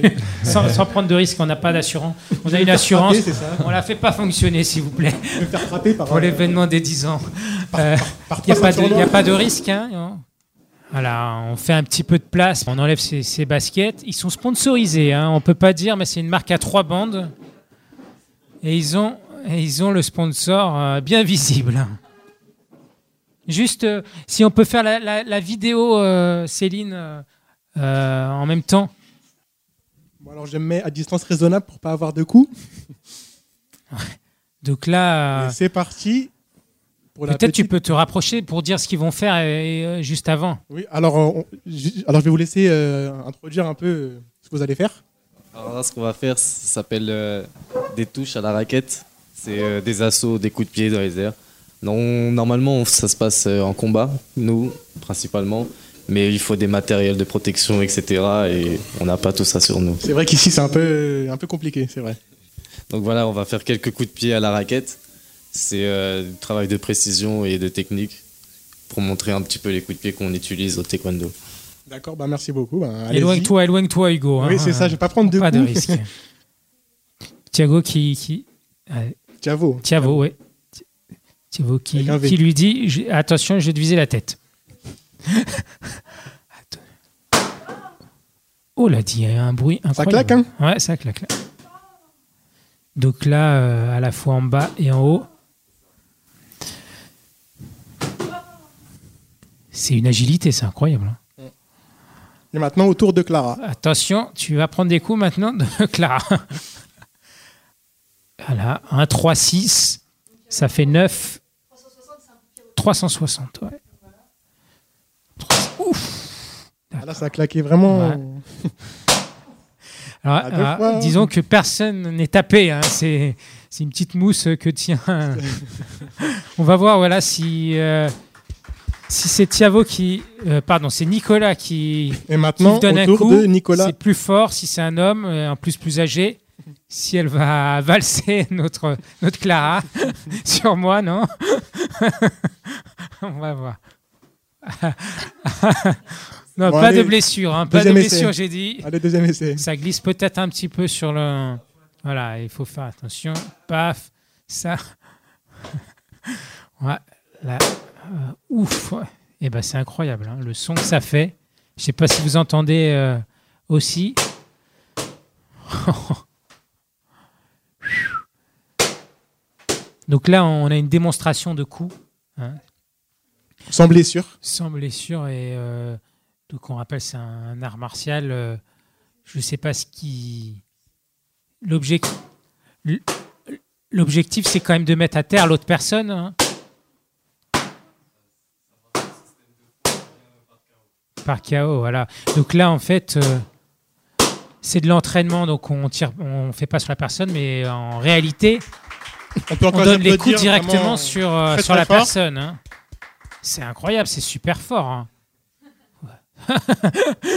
[SPEAKER 3] sans, sans prendre de risque. On n'a pas d'assurance. On a une assurance.
[SPEAKER 5] frapper,
[SPEAKER 3] On la fait pas fonctionner s'il vous plaît.
[SPEAKER 5] Par
[SPEAKER 3] Pour l'événement des 10 ans. Il
[SPEAKER 5] par
[SPEAKER 3] n'y a, a pas de risque. Hein, voilà, on fait un petit peu de place, on enlève ces, ces baskets. Ils sont sponsorisés, hein, on peut pas dire, mais c'est une marque à trois bandes. Et ils ont, et ils ont le sponsor euh, bien visible. Juste, euh, si on peut faire la, la- la vidéo, euh, Céline, euh, euh, en même temps.
[SPEAKER 5] Bon, alors je me mets à distance raisonnable pour pas avoir de coups. *laughs*
[SPEAKER 3] Donc là, euh,
[SPEAKER 5] c'est parti.
[SPEAKER 3] Peut-être tu
[SPEAKER 5] petite-
[SPEAKER 3] peux te rapprocher pour dire ce qu'ils vont faire et- et, euh, juste avant.
[SPEAKER 5] Oui, alors, on- alors je vais vous laisser euh, introduire un peu ce que vous allez faire.
[SPEAKER 17] Alors là, ce qu'on va faire, ça s'appelle euh, des touches à la raquette. C'est euh, des assauts, des coups de pied dans les airs.
[SPEAKER 16] Non, normalement, ça se passe euh, en combat, nous, principalement. Mais il faut des matériels de protection, etc. Et on n'a pas tout ça sur nous.
[SPEAKER 5] C'est vrai qu'ici, c'est un peu, un peu compliqué, c'est vrai.
[SPEAKER 16] Donc voilà, on va faire quelques coups de pied à la raquette. C'est euh, du travail de précision et de technique pour montrer un petit peu les coups de pied qu'on utilise au taekwondo.
[SPEAKER 5] D'accord, bah merci beaucoup. Bah.
[SPEAKER 3] Éloigne-toi, éloigne-toi, Hugo. hein.
[SPEAKER 5] Oui, c'est ça, je vais pas prendre de
[SPEAKER 3] Pas de
[SPEAKER 5] coups.
[SPEAKER 3] risque. *laughs* Thiago qui.
[SPEAKER 5] Thiago.
[SPEAKER 3] Thiago, oui. Thiago qui, lui dit je- Attention, je vais te viser la tête. *laughs* Oh là, dit, il y a un bruit incroyable.
[SPEAKER 5] claque, hein
[SPEAKER 3] Ouais, ça claque. là. Donc là, euh, à la fois en bas et en haut. C'est une agilité, c'est incroyable. hein.
[SPEAKER 5] Et maintenant, au tour de Clara.
[SPEAKER 3] Attention, tu vas prendre des coups maintenant de *laughs* Clara. Voilà, 1, 3, 6. Ça fait 9. 360, ouais.
[SPEAKER 5] Ah, Là, ça a claqué vraiment.
[SPEAKER 3] Alors, alors,
[SPEAKER 5] fois.
[SPEAKER 3] disons que personne n'est tapé. hein. C'est, une petite mousse que tient. *laughs* On va voir voilà, si, euh, si c'est Thiago qui. euh, pardon, c'est Nicolas qui.
[SPEAKER 5] Et maintenant,
[SPEAKER 3] qui donne
[SPEAKER 5] au
[SPEAKER 3] un
[SPEAKER 5] tour
[SPEAKER 3] coup.
[SPEAKER 5] de Nicolas.
[SPEAKER 3] C'est plus fort si c'est un homme, euh, en plus plus âgé. Si elle va valser *laughs* notre, notre Clara *laughs* sur moi, non *laughs* On va voir. non,
[SPEAKER 5] Bon,
[SPEAKER 3] pas
[SPEAKER 5] allez,
[SPEAKER 3] de blessure, hein, pas de blessure, j'ai dit.
[SPEAKER 5] Allez, deuxième essai.
[SPEAKER 3] Ça glisse peut-être un petit peu sur le. Voilà, il faut faire attention. Paf, ça. ouais, là. euh, ouf. ouais. Eh ben, c'est incroyable, hein, le son que ça fait. Je sais pas si vous entendez euh, aussi. Donc là, on a une démonstration de coups. hein,
[SPEAKER 5] Sans blessure.
[SPEAKER 3] sans blessure et euh, donc on rappelle c'est un, art martial. euh, je sais pas ce qui l'objectif c'est quand même de mettre à terre l'autre personne. hein. Par KO, voilà. Donc là en fait euh, c'est de l'entraînement donc on tire on fait pas sur la personne mais en réalité
[SPEAKER 5] On peut
[SPEAKER 3] on donne les coups directement
[SPEAKER 5] vraiment
[SPEAKER 3] sur, euh,
[SPEAKER 5] très,
[SPEAKER 3] sur
[SPEAKER 5] très
[SPEAKER 3] la
[SPEAKER 5] fort.
[SPEAKER 3] personne. hein. C'est incroyable, c'est super fort. hein. Ouais. *laughs*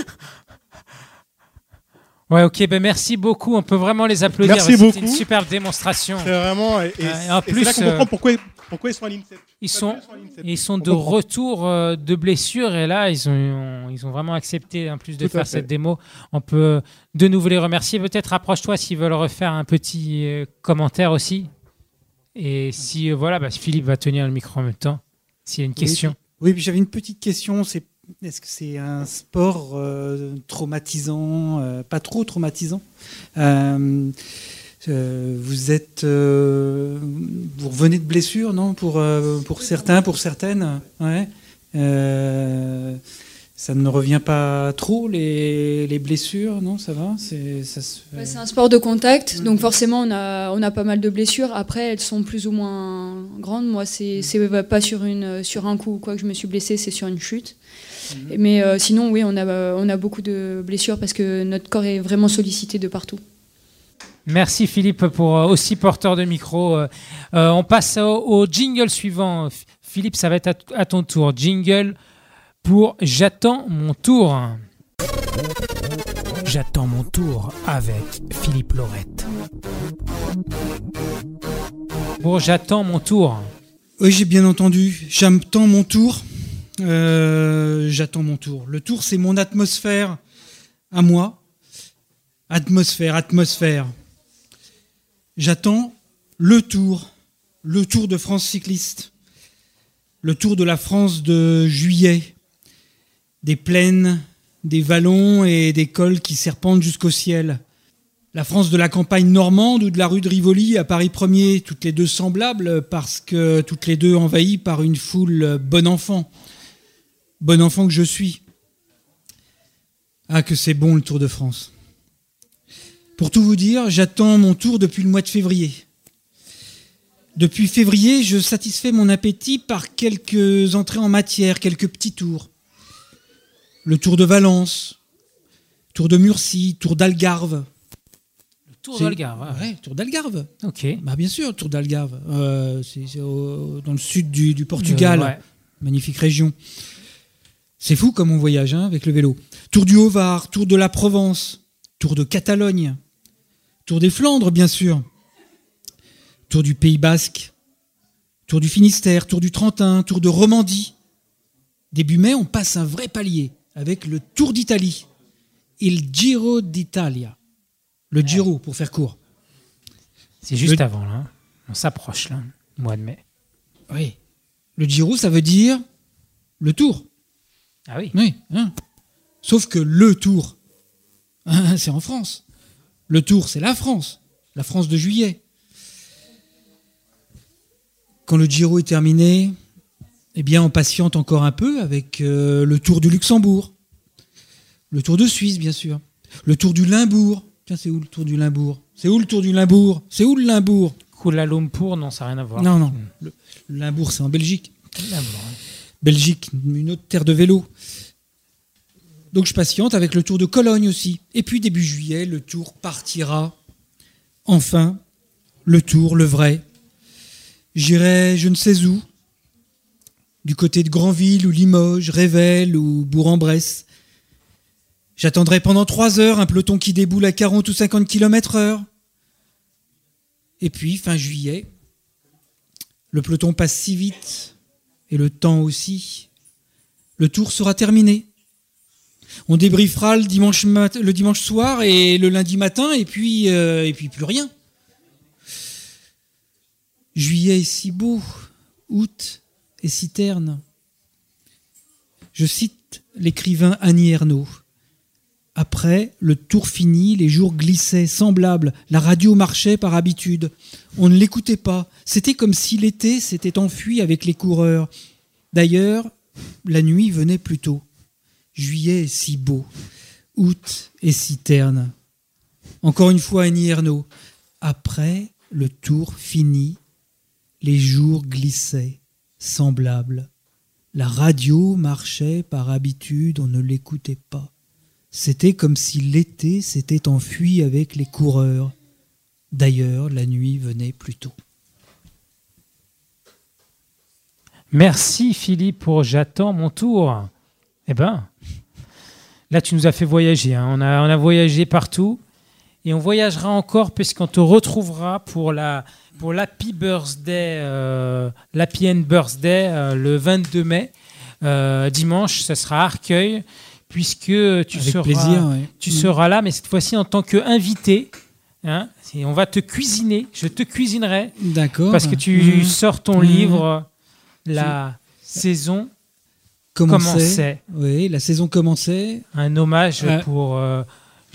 [SPEAKER 3] ouais, ok, ben merci beaucoup. On peut vraiment les applaudir.
[SPEAKER 5] Merci beaucoup.
[SPEAKER 3] une superbe démonstration.
[SPEAKER 5] C'est vraiment. Et, et-
[SPEAKER 3] en
[SPEAKER 5] et
[SPEAKER 3] plus,
[SPEAKER 5] là qu'on
[SPEAKER 3] euh,
[SPEAKER 5] comprend pourquoi, pourquoi ils sont à l'INSEP.
[SPEAKER 3] Ils sont, ils sont
[SPEAKER 5] On
[SPEAKER 3] de retour euh, de blessures et là, ils ont, ils ont vraiment accepté, en plus de
[SPEAKER 5] Tout
[SPEAKER 3] faire cette démo. On peut de nouveau les remercier. Peut-être approche-toi s'ils veulent refaire un petit euh, commentaire aussi. Et si, euh, voilà, bah, Philippe va tenir le micro en même temps. S'il y a une question.
[SPEAKER 6] Oui, puis j'avais une petite question. C'est est-ce que c'est un sport euh, traumatisant, euh, pas trop traumatisant? Euh, euh, Vous êtes, euh, vous revenez de blessure, non Pour euh, pour certains, pour certaines, ouais. Ça ne revient pas trop les, les blessures, non Ça va C'est se
[SPEAKER 15] Ouais, un sport de contact, donc forcément on a, on a pas mal de blessures. Après, elles sont plus ou moins grandes. Moi, c'est c'est pas sur, une, sur un coup ou quoi que je me suis blessée, c'est sur une chute. Mais euh, sinon, oui, on a, on a beaucoup de blessures parce que notre corps est vraiment sollicité de partout.
[SPEAKER 3] Merci Philippe pour euh, aussi porteur de micro. Euh, on passe au, au jingle suivant. Philippe, ça va être à ton tour. Jingle pour J'attends mon tour. J'attends mon tour avec Philippe Laurette. Pour J'attends mon tour.
[SPEAKER 6] Oui, j'ai bien entendu. J'attends mon tour. Euh, J'attends mon tour. Le tour, c'est mon atmosphère à moi. Atmosphère, atmosphère. J'attends le tour. Le tour de France cycliste. Le tour de la France de juillet. Des plaines, des vallons et des cols qui serpentent jusqu'au ciel. La France de la campagne normande ou de la rue de Rivoli à Paris 1er, toutes les deux semblables parce que toutes les deux envahies par une foule bon enfant. Bon enfant que je suis. Ah, que c'est bon le Tour de France. Pour tout vous dire, j'attends mon tour depuis le mois de février. Depuis février, je satisfais mon appétit par quelques entrées en matière, quelques petits tours. Le tour de Valence, tour de Murcie, tour d'Algarve,
[SPEAKER 3] Tour
[SPEAKER 6] C'est-
[SPEAKER 3] d'Algarve, ah.
[SPEAKER 6] Ouais, Tour d'Algarve.
[SPEAKER 3] Ok.
[SPEAKER 6] Bah bien sûr, Tour d'Algarve. Euh, c'est dans le sud du, du Portugal.
[SPEAKER 3] Euh, ouais.
[SPEAKER 6] Magnifique région. C'est fou comme on voyage hein, avec le vélo. Tour du Haut-Var, Tour de la Provence, Tour de Catalogne, Tour des Flandres, bien sûr, Tour du Pays Basque, Tour du Finistère, Tour du Trentin, Tour de Romandie. Début mai, on passe un vrai palier avec le Tour d'Italie, il Giro d'Italia. Le Giro, pour faire court.
[SPEAKER 3] C'est juste
[SPEAKER 6] Le-
[SPEAKER 3] avant, là. hein. On s'approche, là, mois de mai.
[SPEAKER 6] Oui. Le Giro, ça veut dire le Tour.
[SPEAKER 3] Ah oui.
[SPEAKER 6] Oui. hein. Sauf que le Tour, hein, *laughs* c'est en France. Le Tour, c'est la France. La France de juillet. Quand le Giro est terminé, eh bien, on patiente encore un peu avec euh, le Tour du Luxembourg. Le Tour de Suisse, bien sûr. Le Tour du Limbourg. Tiens, c'est où le Tour du Limbourg? C'est où le Tour du Limbourg? C'est où le Limbourg?
[SPEAKER 3] Kuala Lumpur, non, ça n'a rien à voir.
[SPEAKER 6] Non, non. Le, le Limbourg, c'est en Belgique.
[SPEAKER 3] Limbourg.
[SPEAKER 6] Belgique, une autre terre de vélo. Donc je patiente avec le Tour de Cologne aussi. Et puis début juillet, le Tour partira. Enfin, le Tour, le vrai. J'irai je ne sais où. Du côté de Granville ou Limoges, Rével ou Bourg-en-Bresse. J'attendrai pendant trois heures un peloton qui déboule à 40 ou 50 km heure. Et puis, fin juillet, le peloton passe si vite, et le temps aussi. Le tour sera terminé. On débriefera le dimanche, soir et le lundi matin, et puis, euh, et puis plus rien. Juillet est si beau, août terne. Je cite l'écrivain Annie Ernaux. Après, le tour fini, les jours glissaient, semblables, la radio marchait par habitude. On ne l'écoutait pas. C'était comme si l'été s'était enfui avec les coureurs. D'ailleurs, la nuit venait plus tôt. Juillet est si beau. Août est si terne. Encore une fois, Annie Ernaux. Après, le tour fini, les jours glissaient, semblables. La radio marchait par habitude, on ne l'écoutait pas. C'était comme si l'été s'était enfui avec les coureurs. D'ailleurs, la nuit venait plus tôt.
[SPEAKER 3] Merci Philippe pour J'attends mon tour. Eh ben, là tu nous as fait voyager. hein. On, a, on a voyagé partout et on voyagera encore puisqu'on te retrouvera pour la pour l'Happy Birthday, euh, l'Happy End Birthday euh, le 22 mai. Euh, dimanche, ça sera à Arcueil puisque tu,
[SPEAKER 6] Avec
[SPEAKER 3] seras,
[SPEAKER 6] plaisir, ouais.
[SPEAKER 3] tu
[SPEAKER 6] Mm.
[SPEAKER 3] seras là, mais cette fois-ci en tant qu'invité. Hein, et on va te cuisiner, je te cuisinerai.
[SPEAKER 6] D'accord.
[SPEAKER 3] Parce que tu
[SPEAKER 6] Mhm.
[SPEAKER 3] sors ton
[SPEAKER 6] Mhm.
[SPEAKER 3] livre, la saison commençait.
[SPEAKER 6] Oui, la saison commençait.
[SPEAKER 3] Un hommage
[SPEAKER 6] Ouais.
[SPEAKER 3] pour euh,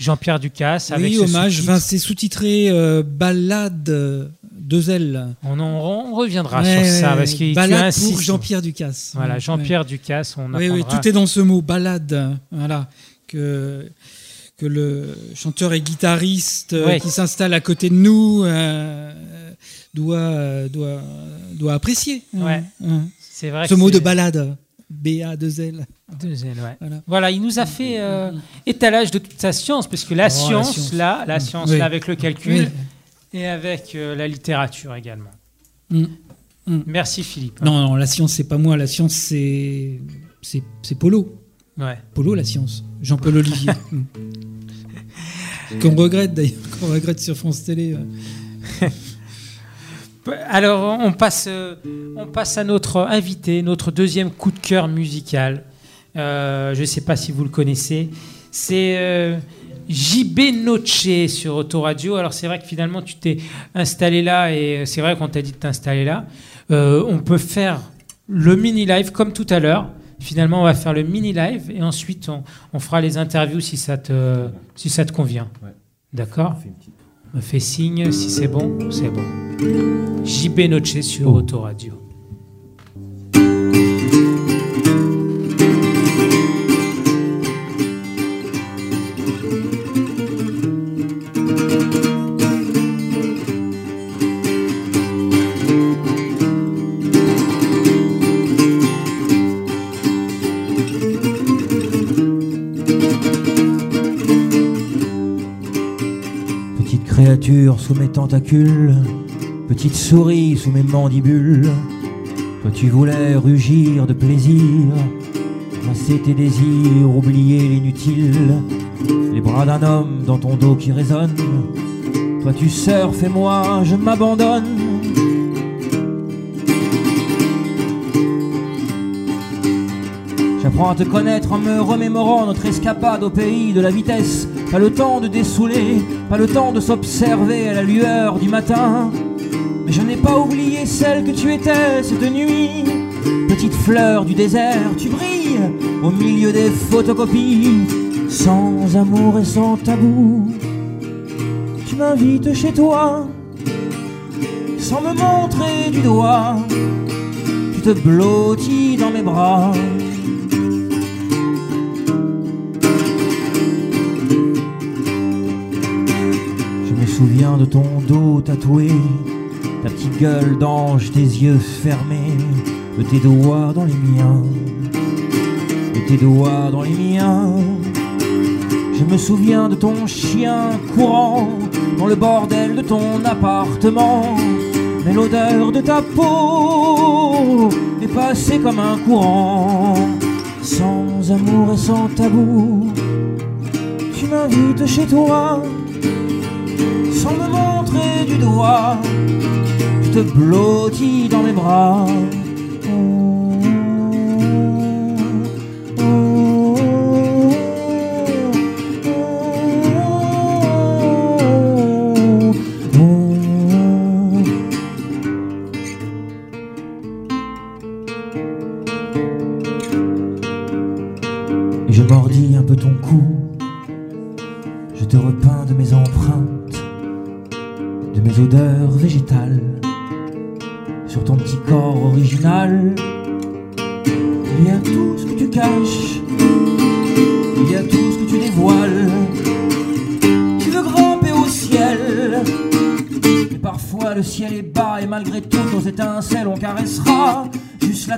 [SPEAKER 3] Jean-Pierre Ducasse.
[SPEAKER 6] Oui, hommage.
[SPEAKER 3] sous-titre.
[SPEAKER 6] Enfin, c'est sous-titré euh, Ballade euh, deux ailes.
[SPEAKER 3] On, en- on reviendra
[SPEAKER 6] Ouais,
[SPEAKER 3] sur ça parce
[SPEAKER 6] Ballade
[SPEAKER 3] insistes.
[SPEAKER 6] pour Jean-Pierre Ducasse.
[SPEAKER 3] Voilà,
[SPEAKER 6] Ouais,
[SPEAKER 3] Jean-Pierre Ducasse, on
[SPEAKER 6] Oui, oui, tout est dans ce mot, balade. Voilà. Que, que le chanteur et guitariste euh,
[SPEAKER 3] Ouais.
[SPEAKER 6] qui s'installe à côté de nous euh, doit, doit, doit apprécier. hein, hein.
[SPEAKER 3] C'est vrai
[SPEAKER 6] Ce mot de balade. B-A-2-L.
[SPEAKER 3] Deux ailes, ouais.
[SPEAKER 6] Voilà.
[SPEAKER 3] Voilà, il nous a fait euh, étalage de toute sa science, parce que la
[SPEAKER 6] Oh, la
[SPEAKER 3] science,
[SPEAKER 6] science.
[SPEAKER 3] là, la
[SPEAKER 6] Mm.
[SPEAKER 3] science,
[SPEAKER 6] Oui.
[SPEAKER 3] là, avec le calcul,
[SPEAKER 6] Oui.
[SPEAKER 3] et avec euh, la littérature également.
[SPEAKER 6] Mm. Mm.
[SPEAKER 3] Merci Philippe.
[SPEAKER 6] Non, non, la science, c'est pas moi. La science, c'est c'est Polo.
[SPEAKER 3] Ouais.
[SPEAKER 6] Polo, la science. Jean-Paul Olivier. *laughs* Qu'on regrette d'ailleurs, qu'on regrette sur France Télé. ouais.
[SPEAKER 3] Alors, on passe, euh, on passe à notre invité, notre deuxième coup de cœur musical. Euh, je ne sais pas si vous le connaissez. C'est euh, JB Noche sur Autoradio. Alors, c'est vrai que finalement, tu t'es installé là et c'est vrai qu'on t'a dit de t'installer là. Euh, on peut faire le mini-live comme tout à l'heure. Finalement, on va faire le mini-live et ensuite, on, on fera les interviews si ça te, si ça te convient. D'accord? Me fait signe si c'est bon, c'est bon. JB Noche sur Autoradio.
[SPEAKER 17] Sous mes tentacules, petite souris sous mes mandibules. Toi tu voulais rugir de plaisir, masser tes désirs, oublier l'inutile, les bras d'un homme dans ton dos qui résonne. Toi tu surfes et moi je m'abandonne. J'apprends à te connaître en me remémorant notre escapade au pays de la vitesse. Pas le temps de dessouler, pas le temps de s'observer à la lueur du matin. Mais je n'ai pas oublié celle que tu étais cette nuit. Petite fleur du désert, tu brilles au milieu des photocopies. Sans amour et sans tabou, tu m'invites chez toi. Sans me montrer du doigt, tu te blottis dans mes bras. De ton dos tatoué, ta petite gueule d'ange, tes yeux fermés, de tes doigts dans les miens, de tes doigts dans les miens. Je me souviens de ton chien courant dans le bordel de ton appartement, mais l'odeur de ta peau est passée comme un courant, sans amour et sans tabou. Tu m'invites chez toi du doigt, je te blottis dans mes bras.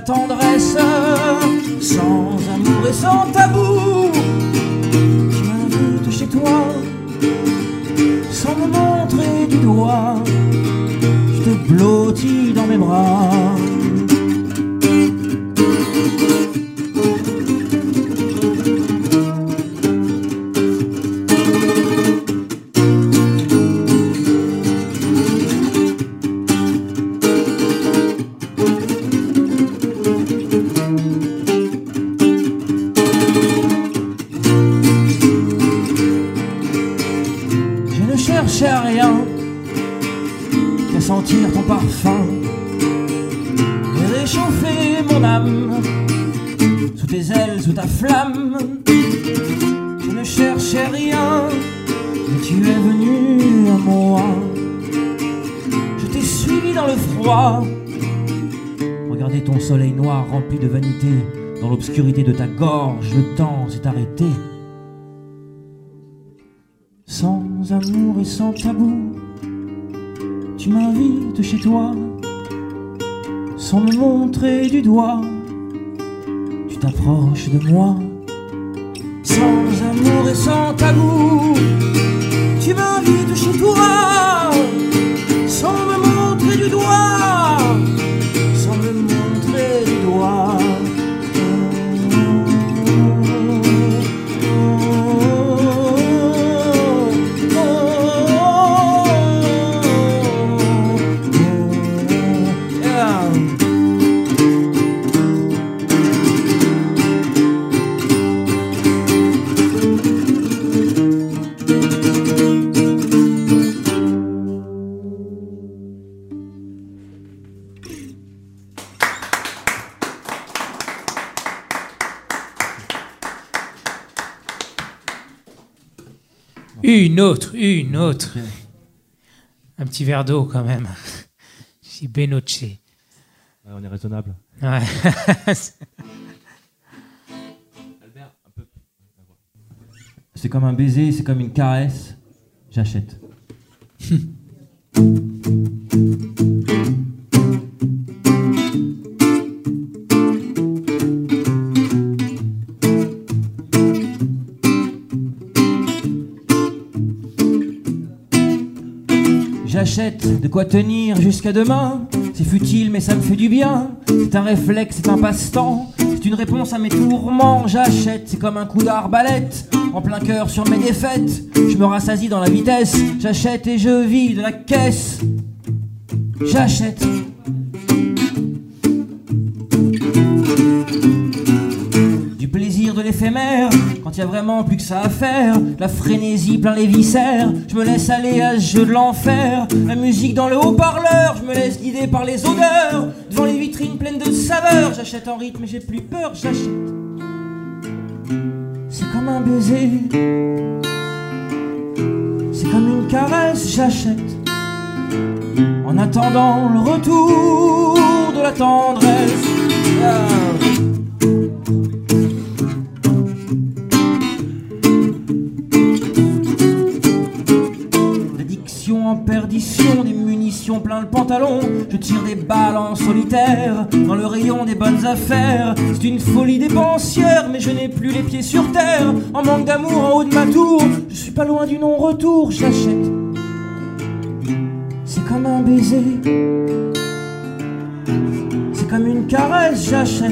[SPEAKER 17] Juste de ta gorge. Le temps s'est arrêté. Sans amour et sans tabou, tu m'invites chez toi, sans me montrer du doigt, tu t'approches de moi.
[SPEAKER 3] Un petit verre d'eau quand même. *laughs* Si Benoche.
[SPEAKER 18] on est raisonnable.
[SPEAKER 3] Ouais. *laughs*
[SPEAKER 17] C'est comme un baiser, c'est comme une caresse. J'achète. *laughs* De quoi tenir jusqu'à demain. C'est futile, mais ça me fait du bien. C'est un réflexe, c'est un passe-temps. C'est une réponse à mes tourments. J'achète, c'est comme un coup d'arbalète. En plein cœur sur mes défaites. Je me rassasie dans la vitesse. J'achète et je vis de la caisse. J'achète. Du plaisir de l'éphémère, quand il y a vraiment plus que ça à faire, la frénésie plein les viscères, je me laisse aller à ce jeu de l'enfer, la musique dans le haut-parleur, je me laisse guider par les odeurs, devant les vitrines pleines de saveurs, j'achète en rythme et j'ai plus peur, j'achète. C'est comme un baiser, c'est comme une caresse, j'achète. En attendant le retour de la tendresse. Ah. Plein le pantalon. Je tire des balles en solitaire dans le rayon des bonnes affaires. C'est une folie dépensière, mais je n'ai plus les pieds sur terre. En manque d'amour en haut de ma tour, je suis pas loin du non-retour, j'achète. C'est comme un baiser, c'est comme une caresse, j'achète.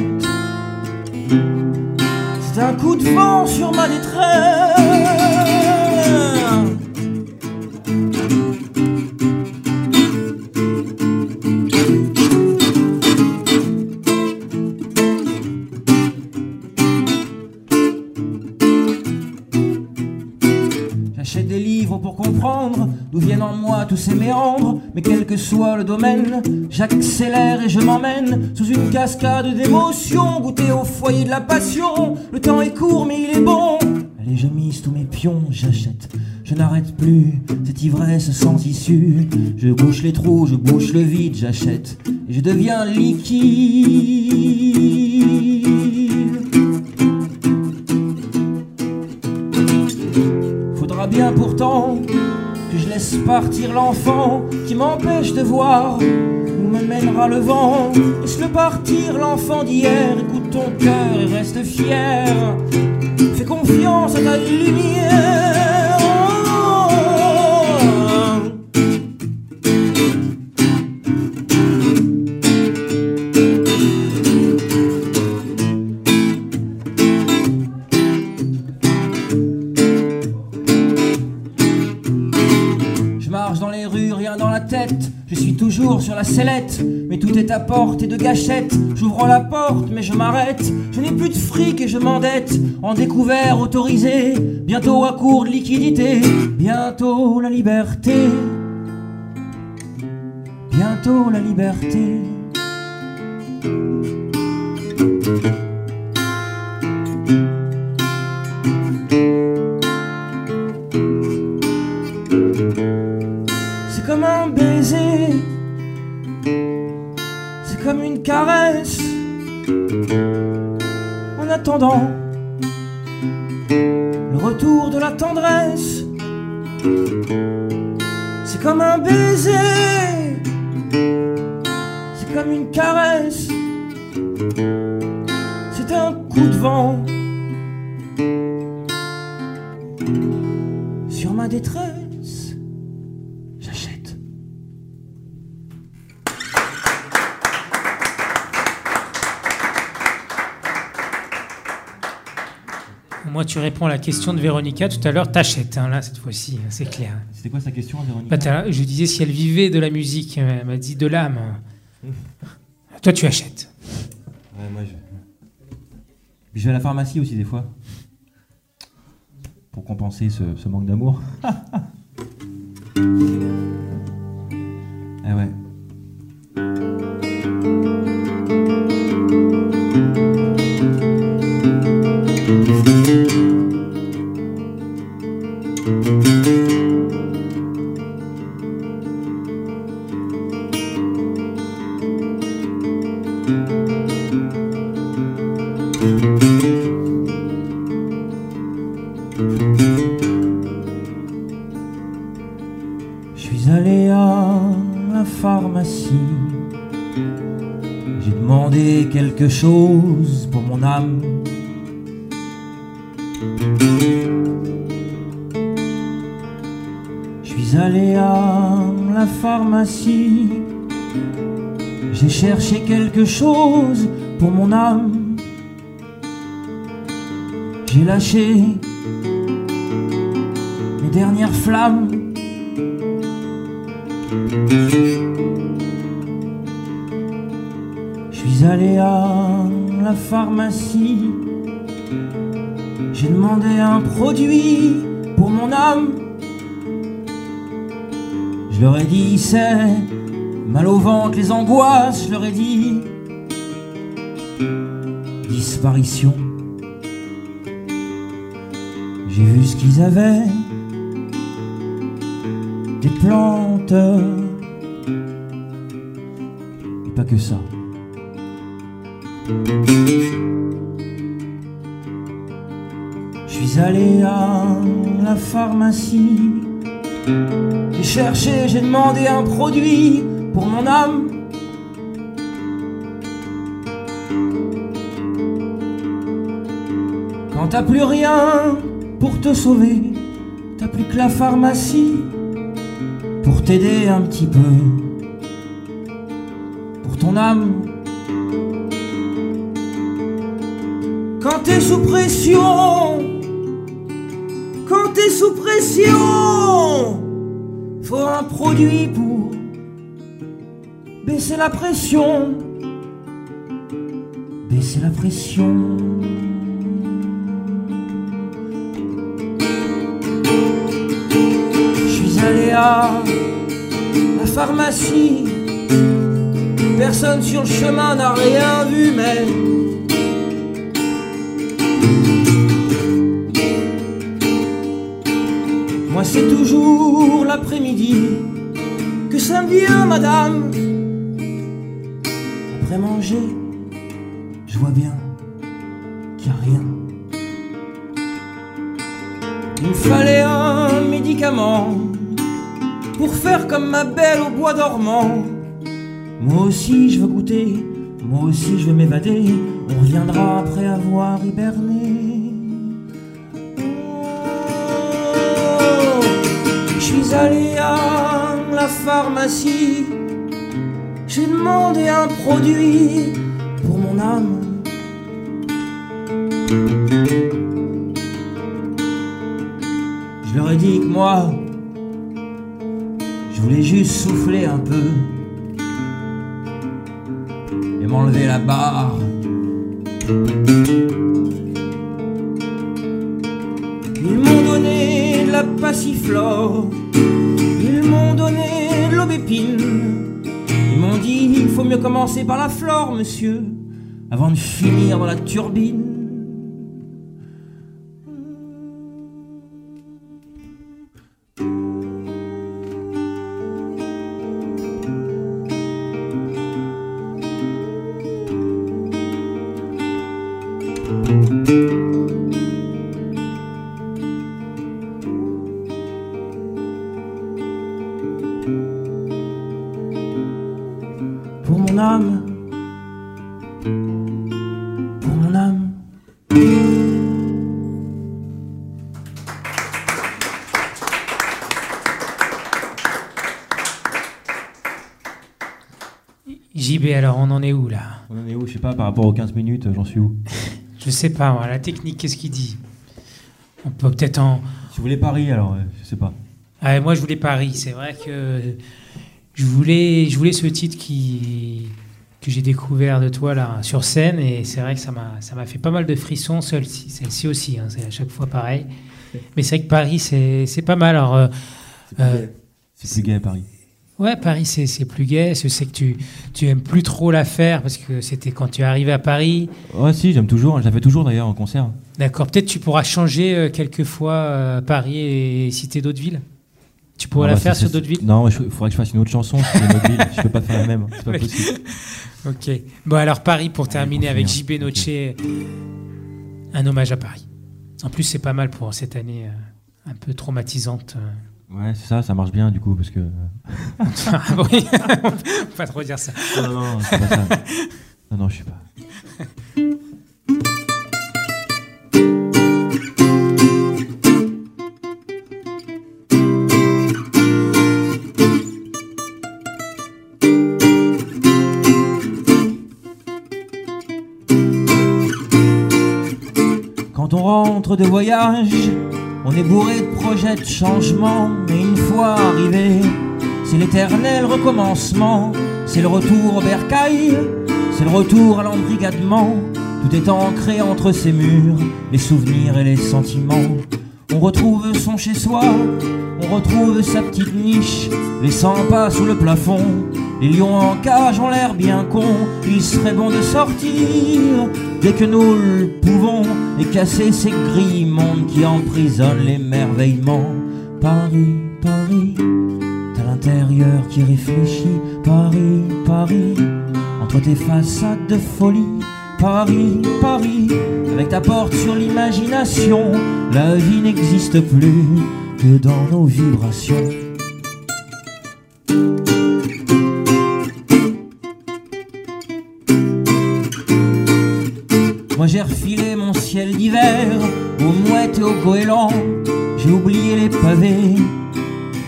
[SPEAKER 17] C'est un coup de vent sur ma détresse. D'où viennent en moi tous ces méandres. Mais quel que soit le domaine, j'accélère et je m'emmène sous une cascade d'émotions, goûter au foyer de la passion. Le temps est court, mais il est bon. Allez, je mise tous mes pions, j'achète. Je n'arrête plus cette ivresse sans issue. Je bouche les trous, je bouche le vide, j'achète. Et je deviens liquide. Faudra bien pourtant que je laisse partir l'enfant qui m'empêche de voir où me mènera le vent. Laisse-le partir l'enfant d'hier, écoute ton cœur et reste fier. Fais confiance à ta lumière. Mais tout est à portée de gâchette. J'ouvre la porte, mais je m'arrête. Je n'ai plus de fric et je m'endette. En découvert autorisé, bientôt à court de liquidité. Bientôt la liberté. Bientôt la liberté. Le retour de la tendresse, c'est comme un baiser, c'est comme une caresse. C'est un coup de vent sur ma détresse.
[SPEAKER 3] Tu réponds à la question de Véronica tout à l'heure, t'achètes, hein, là, cette fois-ci, hein, c'est clair.
[SPEAKER 18] C'était quoi sa question, Véronica?
[SPEAKER 3] Bah, Je disais si elle vivait de la musique, elle m'a dit de l'âme. Toi, tu achètes.
[SPEAKER 18] Ouais, moi, je... Je vais à la pharmacie aussi des fois. Pour compenser ce, ce manque d'amour. eh *laughs* ouais. Pour mon âme. Je suis allé à
[SPEAKER 17] la pharmacie. J'ai cherché quelque chose pour mon âme. J'ai lâché mes dernières flammes. Je suis allé à la pharmacie. J'ai demandé un produit pour mon âme. Je leur ai dit c'est mal au ventre, les angoisses, je leur ai dit disparition. J'ai vu ce qu'ils avaient, des plantes, et pas que ça. Je suis allé à la pharmacie. J'ai cherché, j'ai demandé un produit pour mon âme. Quand t'as plus rien pour te sauver, t'as plus que la pharmacie pour t'aider un petit peu. Pour ton âme. T'es sous pression, quand t'es sous pression, faut un produit pour baisser la pression, baisser la pression. Je suis allé à la pharmacie, personne sur le chemin n'a rien vu, mais Moi c'est toujours l'après-midi que ça me vient, madame. Après manger, je vois bien qu'il n'y a rien. Il me fallait un médicament pour faire comme ma belle au bois dormant. Moi aussi je veux goûter, moi aussi je veux m'évader. On reviendra après avoir hiberné. Je suis allé à la pharmacie, j'ai demandé un produit pour mon âme. Je leur ai dit que moi, je voulais juste souffler un peu et m'enlever la barre. Ils m'ont donné de la passiflore, ils m'ont donné de l'aubépine. Ils m'ont dit il faut mieux commencer par la flore, monsieur, avant de finir dans la turbine.
[SPEAKER 19] Je sais pas, par rapport aux 15 minutes, j'en suis où *laughs*
[SPEAKER 3] Je sais pas, la technique, qu'est-ce qu'il dit? On peut peut-être en.
[SPEAKER 19] Si vous voulez Paris, alors, euh, je sais pas.
[SPEAKER 3] Ah, moi, je voulais Paris. C'est vrai que je voulais, je voulais ce titre qui, que j'ai découvert de toi là sur scène et c'est vrai que ça m'a, ça m'a fait pas mal de frissons. Celle-ci, celle-ci aussi, hein, c'est à chaque fois pareil. Mais c'est vrai que Paris, c'est, pas mal. Alors, euh, euh,
[SPEAKER 19] C'est plus gay à Paris.
[SPEAKER 3] Ouais, Paris, c'est, plus gai. Je sais que tu, tu aimes plus trop la faire parce que c'était quand tu es arrivé à Paris.
[SPEAKER 19] Ouais, si, j'aime toujours. Je la fais toujours d'ailleurs en concert.
[SPEAKER 3] D'accord. Peut-être tu pourras changer euh, quelques fois euh, Paris et citer d'autres villes. Tu pourrais
[SPEAKER 19] Ah
[SPEAKER 3] la
[SPEAKER 19] bah,
[SPEAKER 3] faire sur d'autres villes?
[SPEAKER 19] Non, il faudrait que je fasse une autre chanson sur une autre ville. Je peux pas faire la même. C'est pas *laughs*
[SPEAKER 3] Ok.
[SPEAKER 19] possible.
[SPEAKER 3] Ok. Bon, alors Paris pour terminer avec
[SPEAKER 19] finir.
[SPEAKER 3] JB Noche, un hommage à Paris. En plus, c'est pas mal pour cette année euh, un peu traumatisante.
[SPEAKER 19] Ouais, c'est ça, ça marche bien du coup, parce que. *laughs*
[SPEAKER 3] Ah oui, euh. pas trop dire ça.
[SPEAKER 19] Non, non, c'est pas ça. Non, non, je sais pas.
[SPEAKER 17] Quand on rentre de voyage on est bourré de projets de changement. Et une fois arrivé, c'est l'éternel recommencement. C'est le retour au bercail, c'est le retour à l'embrigadement. Tout est ancré entre ces murs, les souvenirs et les sentiments. On retrouve son chez-soi, on retrouve sa petite niche, les 100 pas sous le plafond. Les lions en cage ont l'air bien cons, il serait bon de sortir dès que nous le pouvons et casser ces grilles mondes qui emprisonnent l'émerveillement. Paris, Paris, t'as l'intérieur qui réfléchit. Paris, Paris, entre tes façades de folie. Paris, Paris, avec ta porte sur l'imagination, la vie n'existe plus que dans nos vibrations. Moi j'ai refilé mon ciel d'hiver aux mouettes et aux goélands. J'ai oublié les pavés.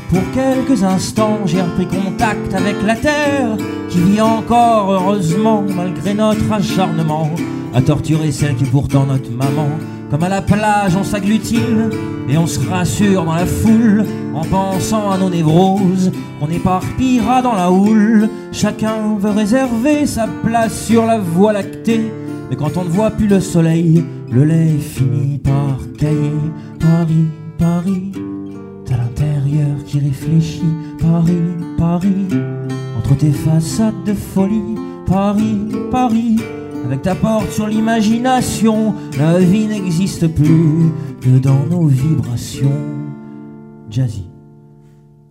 [SPEAKER 17] Pour quelques instants, j'ai repris contact avec la terre qui vit encore heureusement malgré notre acharnement à torturer celle qui est pourtant notre maman. Comme à la plage, on s'agglutine et on se rassure dans la foule en pensant à nos névroses qu'on éparpillera dans la houle. Chacun veut réserver sa place sur la voie lactée. Mais quand on ne voit plus le soleil, le lait finit par cailler. Paris, Paris, t'as l'intérieur qui réfléchit. Paris, Paris, entre tes façades de folie. Paris, Paris, avec ta porte sur l'imagination, la vie n'existe plus que dans nos vibrations. Jazzy,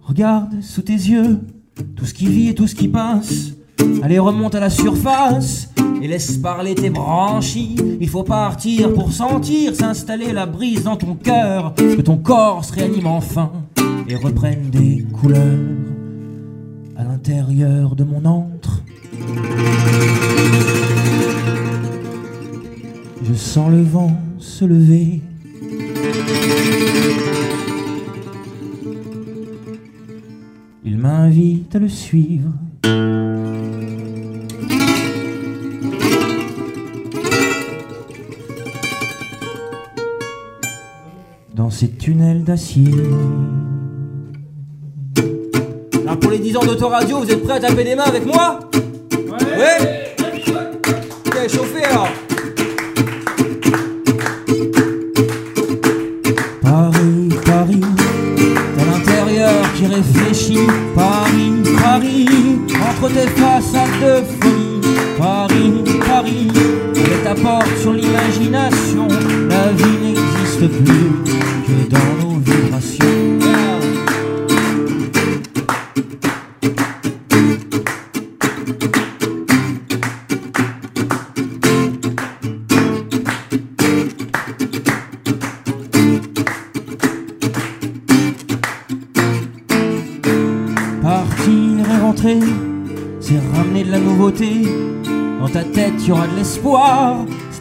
[SPEAKER 17] regarde sous tes yeux tout ce qui vit et tout ce qui passe. Allez, remonte à la surface et laisse parler tes branchies. Il faut partir pour sentir s'installer la brise dans ton cœur, que ton corps se réanime enfin et reprenne des couleurs à l'intérieur de mon antre. Je sens le vent se lever. Il m'invite à le suivre. Ces tunnels d'acier. Alors pour les 10 ans d'autoradio, vous êtes prêts à taper des mains avec moi? Ouais Ok, chauffez alors Paris, Paris, t'as l'intérieur qui réfléchit. Paris, Paris, entre tes façades de folie. Paris, Paris, avec ta porte sur l'imagination,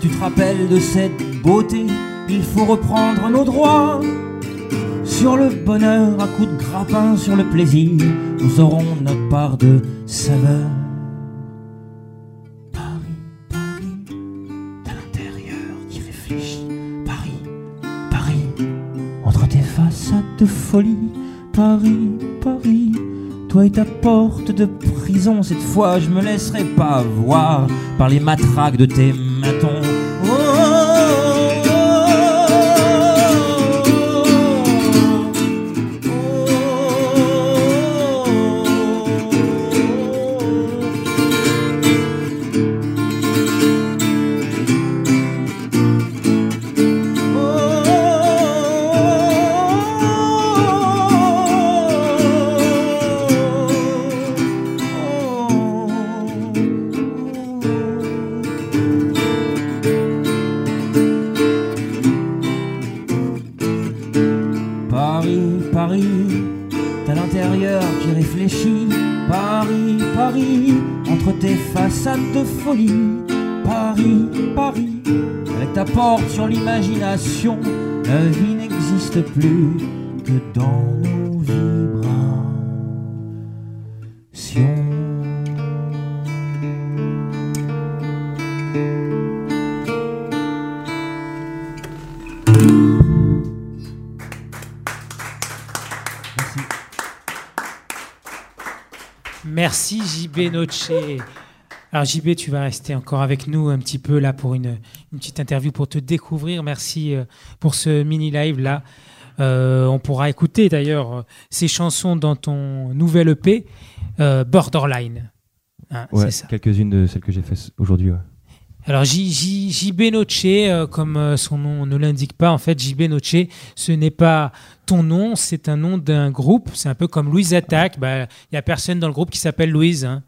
[SPEAKER 17] tu te rappelles de cette beauté, il faut reprendre nos droits. Sur le bonheur, à coups de grappin, sur le plaisir, nous aurons notre part de saveur. Paris, Paris, t'as l'intérieur qui réfléchit. Paris, Paris, entre tes façades de folie. Paris, Paris, toi et ta porte de prison, cette fois je me laisserai pas voir par les matraques de tes la vie n'existe plus que dans nos vibrations.
[SPEAKER 3] Merci JB Noche. Alors JB, tu vas rester encore avec nous un petit peu là pour une, une petite interview pour te découvrir. Merci euh, pour ce mini live là. Euh, on pourra écouter d'ailleurs euh, ces chansons dans ton nouvel EP euh, Borderline. Hein,
[SPEAKER 19] Ouais, quelques-unes de celles que j'ai faites aujourd'hui. ouais.
[SPEAKER 3] Alors JB Noche, euh, comme son nom ne l'indique pas, en fait JB Noche, ce n'est pas ton nom, c'est un nom d'un groupe. C'est un peu comme Louise Attaque. Bah, Il y a personne dans le groupe qui s'appelle Louise. hein.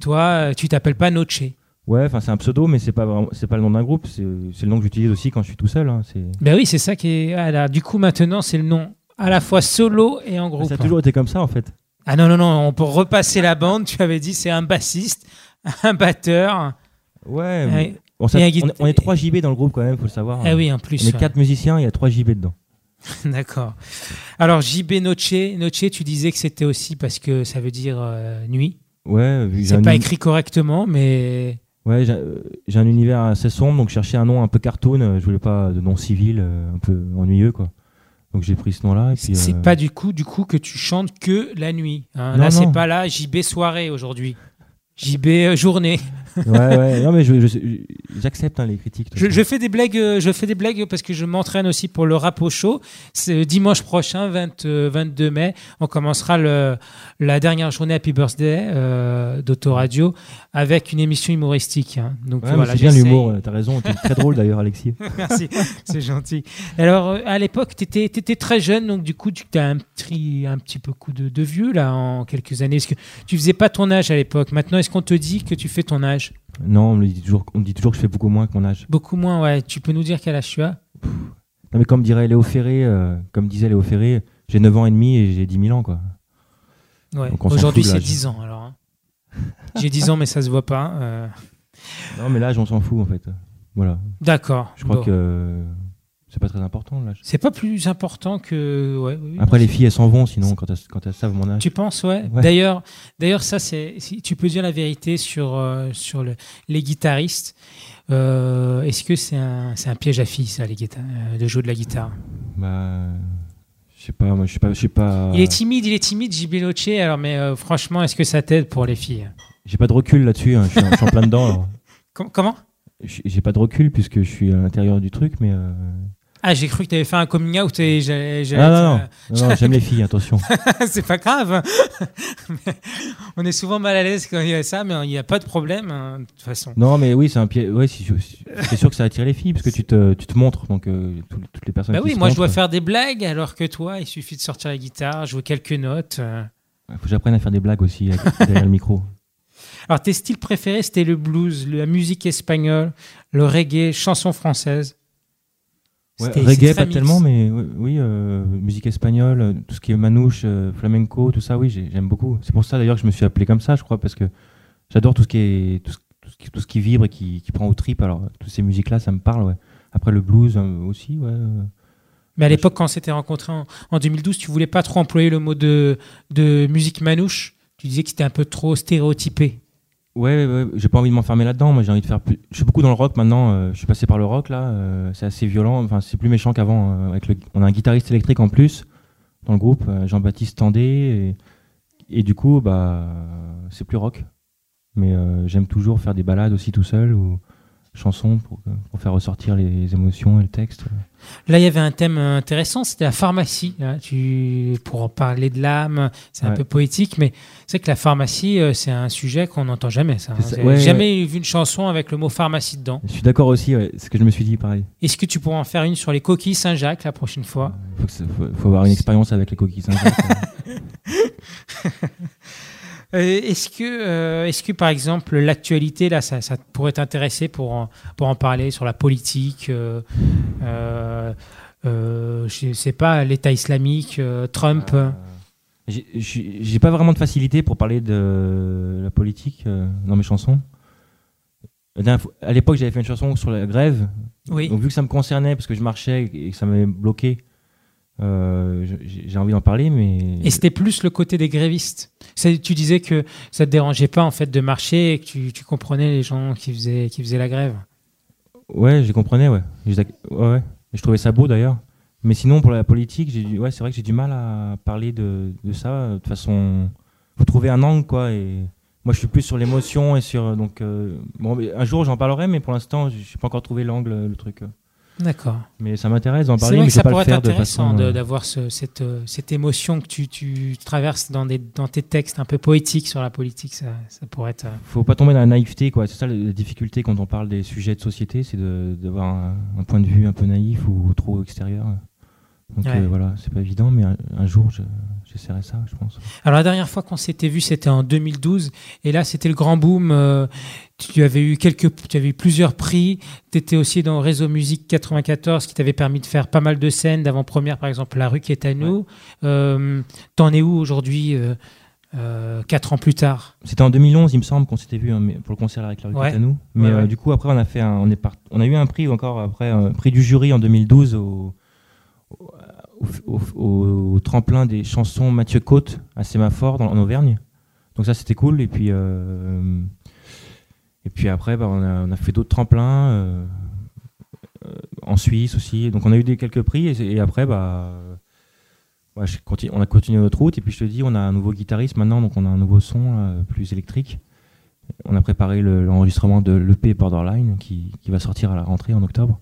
[SPEAKER 3] Toi, euh, tu t'appelles pas Noche.
[SPEAKER 19] Ouais, enfin c'est un pseudo, mais c'est pas c'est pas le nom d'un groupe. C'est le nom que j'utilise aussi quand je suis tout seul. hein,
[SPEAKER 3] Ben oui, c'est ça qui est. ah là, du coup, maintenant, c'est le nom à la fois solo et en groupe.
[SPEAKER 19] Ça a toujours été comme ça en fait.
[SPEAKER 3] Ah non, non, non, on peut repasser la bande. Tu avais dit c'est un bassiste, *laughs* un batteur.
[SPEAKER 19] Ouais.
[SPEAKER 3] Ouais.
[SPEAKER 19] On, s'app-
[SPEAKER 3] Et un
[SPEAKER 19] on est, on est trois JB dans le groupe quand même, faut le savoir.
[SPEAKER 3] Ah oui, en plus,
[SPEAKER 19] On est
[SPEAKER 3] ouais.
[SPEAKER 19] quatre musiciens, il y a trois JB dedans. *laughs*
[SPEAKER 3] D'accord. Alors, JB Noche, Noche, tu disais que c'était aussi parce que ça veut dire euh, nuit.
[SPEAKER 19] Ouais,
[SPEAKER 3] C'est pas écrit correctement, mais.
[SPEAKER 19] Ouais, j'ai un univers assez sombre, donc je cherchais un nom un peu cartoon. euh, Je voulais pas de nom civil, euh, un peu ennuyeux quoi. Donc j'ai pris ce nom-là.
[SPEAKER 3] C'est
[SPEAKER 19] euh,
[SPEAKER 3] pas du coup, du coup que tu chantes que la nuit. hein.
[SPEAKER 19] Non,
[SPEAKER 3] Là, c'est pas là JB soirée aujourd'hui. JB euh, journée.
[SPEAKER 19] Ouais, ouais. *laughs* Non mais je- je- j'accepte hein, les critiques.
[SPEAKER 3] Je, fais des blagues, euh, je fais des blagues parce que je m'entraîne aussi pour le rap au show. C'est dimanche prochain, 20, euh, 22 mai, on commencera le, la dernière journée Happy Birthday euh, d'Autoradio avec une émission humoristique. hein. Donc
[SPEAKER 19] Ouais,
[SPEAKER 3] voilà,
[SPEAKER 19] c'est bien l'humour. T'as raison. T'es très drôle d'ailleurs, Alexis. *laughs*
[SPEAKER 3] Merci, c'est gentil. Alors, euh, à l'époque, tu étais, très jeune, donc du coup, tu as un petit, un petit peu coup de, de vieux, là, en quelques années. Est-ce que tu faisais pas ton âge à l'époque? Maintenant, est-ce qu'on te dit que tu fais ton âge?
[SPEAKER 19] Non, on me dit toujours, on me dit toujours que je fais beaucoup moins que mon âge.
[SPEAKER 3] Beaucoup moins, ouais. Tu peux nous dire quel âge tu as?
[SPEAKER 19] Non mais comme dirait Léo Ferré, euh, comme disait Léo Ferré, j'ai 9 ans et demi et j'ai 10 000 ans quoi.
[SPEAKER 3] Ouais. Aujourd'hui, c'est
[SPEAKER 19] l'âge.
[SPEAKER 3] 10 ans, alors. hein. J'ai 10 ans, mais ça se voit pas. euh.
[SPEAKER 19] Non mais l'âge on s'en fout en fait. Voilà.
[SPEAKER 3] D'accord,
[SPEAKER 19] Je crois
[SPEAKER 3] bon.
[SPEAKER 19] que c'est pas très important l'âge.
[SPEAKER 3] C'est pas plus important que. ouais, oui,
[SPEAKER 19] Après les filles elles s'en vont sinon quand elles, quand elles savent mon âge.
[SPEAKER 3] Tu penses, ouais.
[SPEAKER 19] Ouais.
[SPEAKER 3] D'ailleurs, d'ailleurs, ça, c'est. Si tu peux dire la vérité sur, euh, sur le- les guitaristes. euh, Est-ce que c'est un, piège à filles, ça, les guitares, euh, de jouer de la guitare?
[SPEAKER 19] Bah je sais pas, moi je sais pas, je sais pas.
[SPEAKER 3] Il est timide, il est timide, JB Noche, alors, mais franchement, est-ce que ça t'aide pour les filles?
[SPEAKER 19] J'ai pas de recul là-dessus, hein, je, suis, je suis en plein dedans. alors. *laughs*
[SPEAKER 3] Com- Comment?
[SPEAKER 19] J'ai pas de recul puisque je suis à l'intérieur du truc, mais.
[SPEAKER 3] Ah, j'ai cru que tu avais fait un coming out et dire,
[SPEAKER 19] non, non.
[SPEAKER 3] euh,
[SPEAKER 19] Non, non, j'aime les filles, attention. *laughs*
[SPEAKER 3] c'est pas grave. Mais *laughs* on est souvent mal à l'aise quand il y a ça, mais il n'y a pas de problème, hein, de toute façon.
[SPEAKER 19] Non, mais oui, c'est un pied. Ouais, c'est sûr que ça attire les filles parce que tu te, tu te montres, donc euh, tout- toutes les personnes.
[SPEAKER 3] Bah
[SPEAKER 19] qui
[SPEAKER 3] oui,
[SPEAKER 19] se
[SPEAKER 3] moi je dois faire des blagues, alors que toi, il suffit de sortir la guitare, jouer quelques notes. euh.
[SPEAKER 19] Faut que j'apprenne à faire des blagues aussi derrière le micro. *laughs*
[SPEAKER 3] Alors, tes styles préférés, c'était le blues, la musique espagnole, le reggae, chanson française.
[SPEAKER 19] Ouais, reggae, pas
[SPEAKER 3] mix.
[SPEAKER 19] tellement, mais oui, euh, musique espagnole, tout ce qui est manouche, euh, flamenco, tout ça, oui, j'ai- j'aime beaucoup. C'est pour ça d'ailleurs que je me suis appelé comme ça, je crois, parce que j'adore tout ce qui est tout ce, tout ce qui, tout ce qui vibre et qui, qui prend aux tripes. Alors, toutes ces musiques-là, ça me parle, ouais. Après, le blues euh, aussi, ouais.
[SPEAKER 3] Mais à l'époque, quand on s'était rencontrés en, en 2012, tu voulais pas trop employer le mot de, de musique manouche? Tu disais que c'était un peu trop stéréotypé.
[SPEAKER 19] Ouais, ouais, ouais, j'ai pas envie de m'enfermer là-dedans. Moi, j'ai envie de faire plus. Je suis beaucoup dans le rock maintenant. euh, je suis passé par le rock là. euh, c'est assez violent. Enfin, c'est plus méchant qu'avant. euh, le... On a un guitariste électrique en plus dans le groupe, euh, Jean-Baptiste Tandé, et... et du coup, bah, c'est plus rock. Mais euh, j'aime toujours faire des balades aussi tout seul ou chansons pour, que- pour faire ressortir les émotions et le texte.
[SPEAKER 3] Là, il y avait un thème intéressant, c'était la pharmacie. hein. Tu, pour en parler de l'âme, c'est un peu poétique, mais c'est que la pharmacie, euh, c'est un sujet qu'on n'entend jamais. Ça, hein.
[SPEAKER 19] Ça, ouais,
[SPEAKER 3] jamais vu une chanson avec le mot pharmacie dedans.
[SPEAKER 19] Je suis d'accord aussi. C'est ce que je me suis dit, pareil.
[SPEAKER 3] Est-ce que tu pourrais en faire une sur les coquilles Saint-Jacques la prochaine fois?
[SPEAKER 19] Faut, ça- faut, faut avoir une expérience avec les coquilles Saint-Jacques. *laughs*
[SPEAKER 3] Euh, Est-ce que, euh, est-ce que par exemple l'actualité là, ça, ça pourrait t'intéresser pour en, pour en parler sur la politique, euh, je sais pas, l'État islamique, Trump.
[SPEAKER 19] J'ai- pas vraiment de facilité pour parler de la politique dans mes chansons. À l'époque, j'avais fait une chanson sur la grève.
[SPEAKER 3] Oui.
[SPEAKER 19] Donc, vu que ça me concernait, parce que je marchais et que ça m'avait bloqué, euh, j'ai envie d'en parler, mais.
[SPEAKER 3] Et c'était plus le côté des grévistes. Tu disais que ça te dérangeait pas en fait de marcher et que tu, tu comprenais les gens qui faisaient, qui faisaient la grève.
[SPEAKER 19] Ouais, je comprenais, ouais. Je, ouais, je trouvais ça beau d'ailleurs. Mais sinon, pour la politique, j'ai ouais, c'est vrai que j'ai du mal à parler de, de ça. De toute façon, faut trouver un angle, quoi. Et Moi, je suis plus sur l'émotion et sur. Donc, euh, bon, un jour, j'en parlerai, mais pour l'instant, je n'ai pas encore trouvé l'angle, le truc.
[SPEAKER 3] D'accord.
[SPEAKER 19] Mais ça m'intéresse d'en parler, mais
[SPEAKER 3] que
[SPEAKER 19] je
[SPEAKER 3] ça
[SPEAKER 19] pas
[SPEAKER 3] pourrait
[SPEAKER 19] le
[SPEAKER 3] être
[SPEAKER 19] faire de
[SPEAKER 3] intéressant
[SPEAKER 19] façon.
[SPEAKER 3] de-
[SPEAKER 19] euh,
[SPEAKER 3] d'avoir ce- cette, euh, cette émotion que tu, tu traverses dans, des, dans tes textes un peu poétiques sur la politique. Ça, ça pourrait être. euh,
[SPEAKER 19] faut pas tomber dans la naïveté, quoi. C'est ça la difficulté quand on parle des sujets de société, c'est d'avoir un, un point de vue un peu naïf ou trop extérieur. Donc
[SPEAKER 3] Ouais.
[SPEAKER 19] euh, voilà, c'est pas évident, mais un, un jour, je- j'essaierai ça, je pense.
[SPEAKER 3] Alors la dernière fois qu'on s'était vu, c'était en 2012, et là c'était le grand boom. euh, tu avais eu quelques, tu avais eu plusieurs prix. Tu étais aussi dans Réseau Musique 94, qui t'avait permis de faire pas mal de scènes d'avant-première, par exemple La rue qui est à nous. Euh, T'en es où aujourd'hui, euh, euh, quatre ans plus tard?
[SPEAKER 19] C'était en 2011, il me semble, qu'on s'était vu hein, pour le concert avec la rue
[SPEAKER 3] Ouais.
[SPEAKER 19] à nous. Mais
[SPEAKER 3] Ouais,
[SPEAKER 19] euh,
[SPEAKER 3] ouais.
[SPEAKER 19] du coup, après, on a fait, un- on est part- on a eu un prix encore après, un prix du jury en 2012 au, au, tremplin des chansons Mathieu Côte à Sémaphore dans, en Auvergne. Donc ça, c'était cool. Et puis, euh, et puis après, bah, on, a, fait d'autres tremplins euh, euh, en Suisse aussi. Donc on a eu des quelques prix et, après, bah. Continue- on a continué notre route et puis je te dis, on a un nouveau guitariste maintenant, donc on a un nouveau son plus électrique. On a préparé le- l'enregistrement de l'EP Borderline qui, qui va sortir à la rentrée en octobre.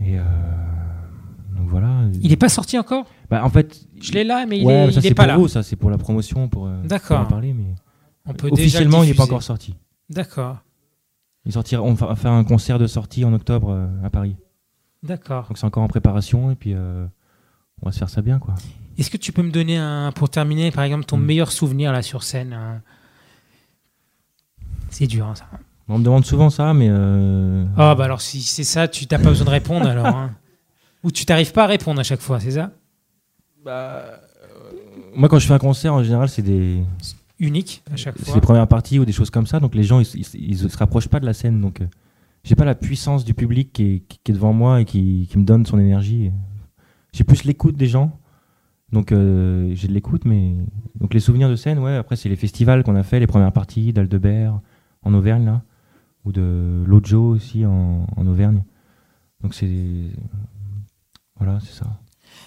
[SPEAKER 19] Et donc voilà.
[SPEAKER 3] Il n'est pas sorti encore?
[SPEAKER 19] Bah, en fait,
[SPEAKER 3] Je l'ai là, mais il
[SPEAKER 19] ouais,
[SPEAKER 3] est-
[SPEAKER 19] mais ça,
[SPEAKER 3] il est
[SPEAKER 19] c'est
[SPEAKER 3] pas
[SPEAKER 19] pour
[SPEAKER 3] là.
[SPEAKER 19] vous, ça c'est pour la promotion, pour, euh,
[SPEAKER 3] D'accord.
[SPEAKER 19] parler, mais
[SPEAKER 3] On peut déjà
[SPEAKER 19] officiellement il n'est pas encore sorti.
[SPEAKER 3] D'accord.
[SPEAKER 19] Il sortira, on va faire un concert de sortie en octobre euh, à Paris.
[SPEAKER 3] D'accord.
[SPEAKER 19] Donc c'est encore en préparation et puis euh, on va se faire ça bien quoi.
[SPEAKER 3] Est-ce que tu peux me donner, un, pour terminer, par exemple, ton meilleur souvenir là sur scène hein? C'est dur, hein, ça.
[SPEAKER 19] On me demande souvent ça, mais euh,
[SPEAKER 3] Ah, bah alors si c'est ça, tu n'as pas besoin de répondre alors. hein. Ou tu t'arrives pas à répondre à chaque fois, c'est ça
[SPEAKER 19] moi quand je fais un concert en général c'est des
[SPEAKER 3] Unique à chaque
[SPEAKER 19] c'est
[SPEAKER 3] fois.
[SPEAKER 19] les premières parties ou des choses comme ça, donc les gens ils, ils se rapprochent pas de la scène, donc euh, j'ai pas la puissance du public qui est, qui- qui est devant moi et qui, qui me donne son énergie. J'ai plus l'écoute des gens, donc euh, j'ai de l'écoute, mais donc les souvenirs de scène, ouais. Après c'est les festivals qu'on a fait, les premières parties d'Aldebert en Auvergne là, ou de Lojo aussi en, en Auvergne. Donc c'est voilà, c'est ça.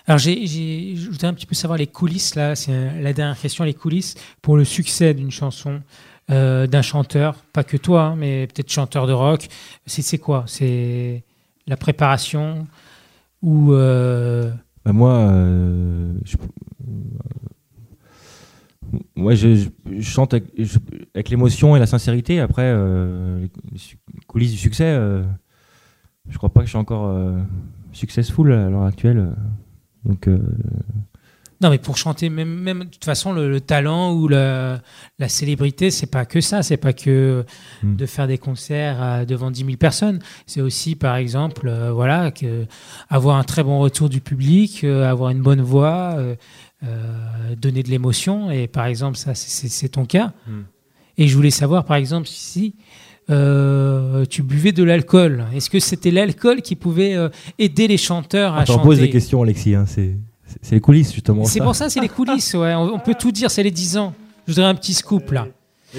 [SPEAKER 3] Alors j'ai, j'ai- je voudrais un petit peu savoir les coulisses là. C'est la dernière question, les coulisses pour le succès d'une chanson, euh, d'un chanteur, pas que toi, hein, mais peut-être chanteur de rock. C'est, c'est quoi? C'est la préparation ou euh,
[SPEAKER 19] Bah, moi, euh, je, ouais, je, je- je chante avec, l'émotion et la sincérité. Après, les coulisses du succès, je crois pas que je suis encore successful à l'heure actuelle. euh. Donc, euh,
[SPEAKER 3] Non, mais pour chanter, même, même de toute façon, le, le talent ou la, la célébrité, c'est pas que ça. C'est pas que
[SPEAKER 19] Hmm.
[SPEAKER 3] de faire des concerts à- devant 10 000 personnes. C'est aussi, par exemple, euh, voilà, que, avoir un très bon retour du public, euh, avoir une bonne voix, euh, euh, donner de l'émotion. Et par exemple, ça, c'est ton cas.
[SPEAKER 19] Hmm.
[SPEAKER 3] Et je voulais savoir, par exemple, si euh, tu buvais de l'alcool. Est-ce que c'était l'alcool qui pouvait euh, aider les chanteurs à
[SPEAKER 19] on t'en
[SPEAKER 3] chanter
[SPEAKER 19] pose des questions, Alexis. hein, c'est les coulisses, justement.
[SPEAKER 3] c'est pour ça, c'est les coulisses, ouais. On, on peut tout dire, c'est les 10 ans. Je voudrais un petit scoop là.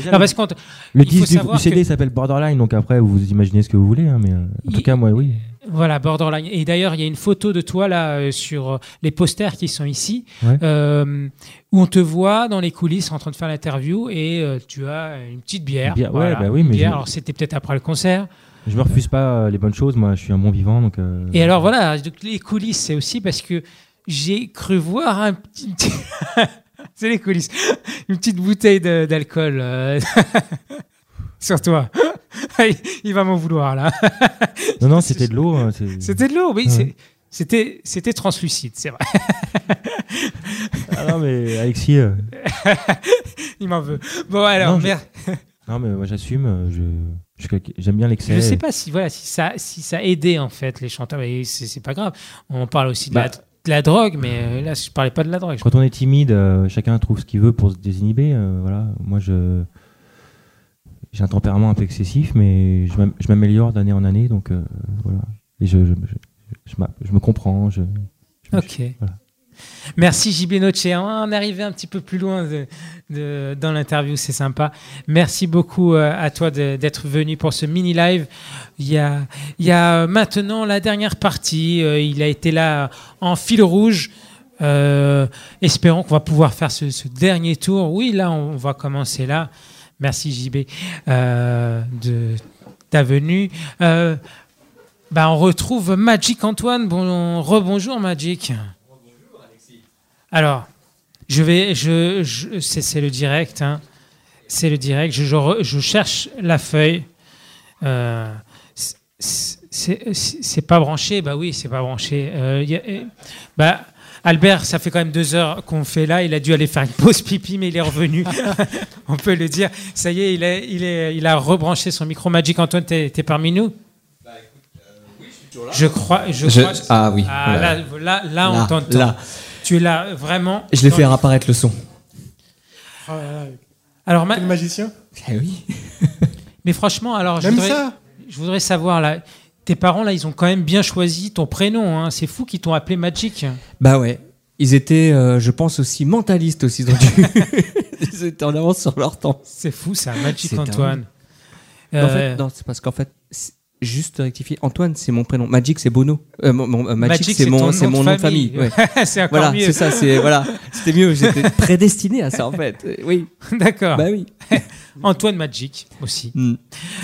[SPEAKER 3] Non, parce qu'on-
[SPEAKER 19] Le
[SPEAKER 3] il faut
[SPEAKER 19] disque du,
[SPEAKER 3] savoir
[SPEAKER 19] du CD
[SPEAKER 3] que-
[SPEAKER 19] s'appelle Borderline, donc après, vous imaginez ce que vous voulez. hein, mais euh, en tout cas, moi, oui.
[SPEAKER 3] Voilà, Borderline. Et d'ailleurs, il y a une photo de toi là euh, sur euh, les posters qui sont ici,
[SPEAKER 19] Ouais.
[SPEAKER 3] euh, où on te voit dans les coulisses en train de faire l'interview et euh, tu as une petite bière.
[SPEAKER 19] Une bière, ouais,
[SPEAKER 3] Voilà,
[SPEAKER 19] bah oui,
[SPEAKER 3] une
[SPEAKER 19] mais
[SPEAKER 3] bière.
[SPEAKER 19] je-
[SPEAKER 3] Alors c'était peut-être après le concert.
[SPEAKER 19] Je me refuse pas les bonnes choses. Moi, je suis un bon vivant, donc.
[SPEAKER 3] Et alors voilà, donc, les coulisses, c'est aussi parce que j'ai cru voir un petit. *laughs* c'est les coulisses. Une petite bouteille d'alcool *laughs* sur toi. Il va m'en vouloir là. *laughs*
[SPEAKER 19] Non, non, c'était de l'eau. hein,
[SPEAKER 3] C'était de l'eau, oui.
[SPEAKER 19] Ouais.
[SPEAKER 3] C'était, c'était translucide, c'est vrai.
[SPEAKER 19] Ah non, mais Alexis. euh, *laughs*
[SPEAKER 3] Il m'en veut. Bon, alors,
[SPEAKER 19] non, je-
[SPEAKER 3] merde. *laughs*
[SPEAKER 19] Non, mais moi, j'assume. euh, Je, j'aime bien l'excès.
[SPEAKER 3] Je sais pas si, voilà, si, ça, si ça aidait en fait les chanteurs. Et c'est, pas grave. On parle aussi de, la,
[SPEAKER 19] Bah.
[SPEAKER 3] de la drogue, mais euh, là, je parlais pas de la drogue.
[SPEAKER 19] Quand on est timide, euh, chacun trouve ce qu'il veut pour se désinhiber. euh, voilà. Moi, je j'ai un tempérament un peu excessif, mais je m'am- je m'améliore d'année en année, donc euh, voilà. Et je, je, je, je m'a- je me comprends. Je,
[SPEAKER 3] Ok.
[SPEAKER 19] voilà.
[SPEAKER 3] Merci JB Noche. On est arrivé un petit peu plus loin de, de- dans l'interview, c'est sympa. Merci beaucoup euh, à toi d'être venu pour ce mini live. Il y a, il y a maintenant la dernière partie. Euh, il a été là en fil rouge. Euh, espérons qu'on va pouvoir faire ce, ce dernier tour. Oui, là, on va commencer là. Merci JB euh, de ta venue. Euh, bah, on retrouve Magic Antoine. Bon, rebonjour Magic. Alors, je vais, je, je- c'est, le direct, hein. c'est le direct. Je, je re- je cherche la feuille. Euh, c'est, pas branché, bah oui, c'est pas branché. Y a- bah, Albert, ça fait quand même deux heures qu'on fait là. Il a dû aller faire une *laughs* pause pipi, mais il est revenu. *laughs* On peut le dire. Ça y est, il, est, il, est, il a rebranché son micro. Magic Antoine, t'es, t'es parmi nous? Je crois. Je
[SPEAKER 8] Je-
[SPEAKER 3] crois-
[SPEAKER 8] ah oui,
[SPEAKER 3] Ah, là, là, là, on
[SPEAKER 8] Là,
[SPEAKER 3] t'entend.
[SPEAKER 8] là.
[SPEAKER 3] Tu es là, vraiment.
[SPEAKER 8] Je fait
[SPEAKER 3] le-
[SPEAKER 8] apparaître le son.
[SPEAKER 3] Alors, ma-
[SPEAKER 5] Quel magicien?
[SPEAKER 8] Eh oui.
[SPEAKER 3] Mais franchement, alors je
[SPEAKER 5] Même
[SPEAKER 3] voudrais,
[SPEAKER 5] ça?
[SPEAKER 3] je voudrais savoir là, tes parents là, ils ont quand même bien choisi ton prénom. hein. C'est fou qu'ils t'ont appelé Magic.
[SPEAKER 8] Bah ouais. Ils étaient, euh, je pense, aussi mentalistes aussi. Dû- *laughs* Ils étaient en avance sur leur temps.
[SPEAKER 3] C'est fou ça, Magic Antoine.
[SPEAKER 8] En
[SPEAKER 3] Euh,
[SPEAKER 8] fait, non, c'est parce qu'en fait, juste rectifier, Antoine, c'est mon prénom. Magic, c'est Bono. Euh, mon- mon- euh, Magic,
[SPEAKER 3] Magic,
[SPEAKER 8] c'est mon,
[SPEAKER 3] nom
[SPEAKER 8] mon
[SPEAKER 3] de
[SPEAKER 8] nom de famille. ouais. *laughs*
[SPEAKER 3] C'est encore
[SPEAKER 8] voilà,
[SPEAKER 3] mieux.
[SPEAKER 8] c'est ça. C'est voilà, c'était mieux. J'étais prédestiné à ça en fait. *laughs* Oui.
[SPEAKER 3] D'accord.
[SPEAKER 8] Bah oui.
[SPEAKER 3] Antoine Magic aussi.
[SPEAKER 8] Hmm.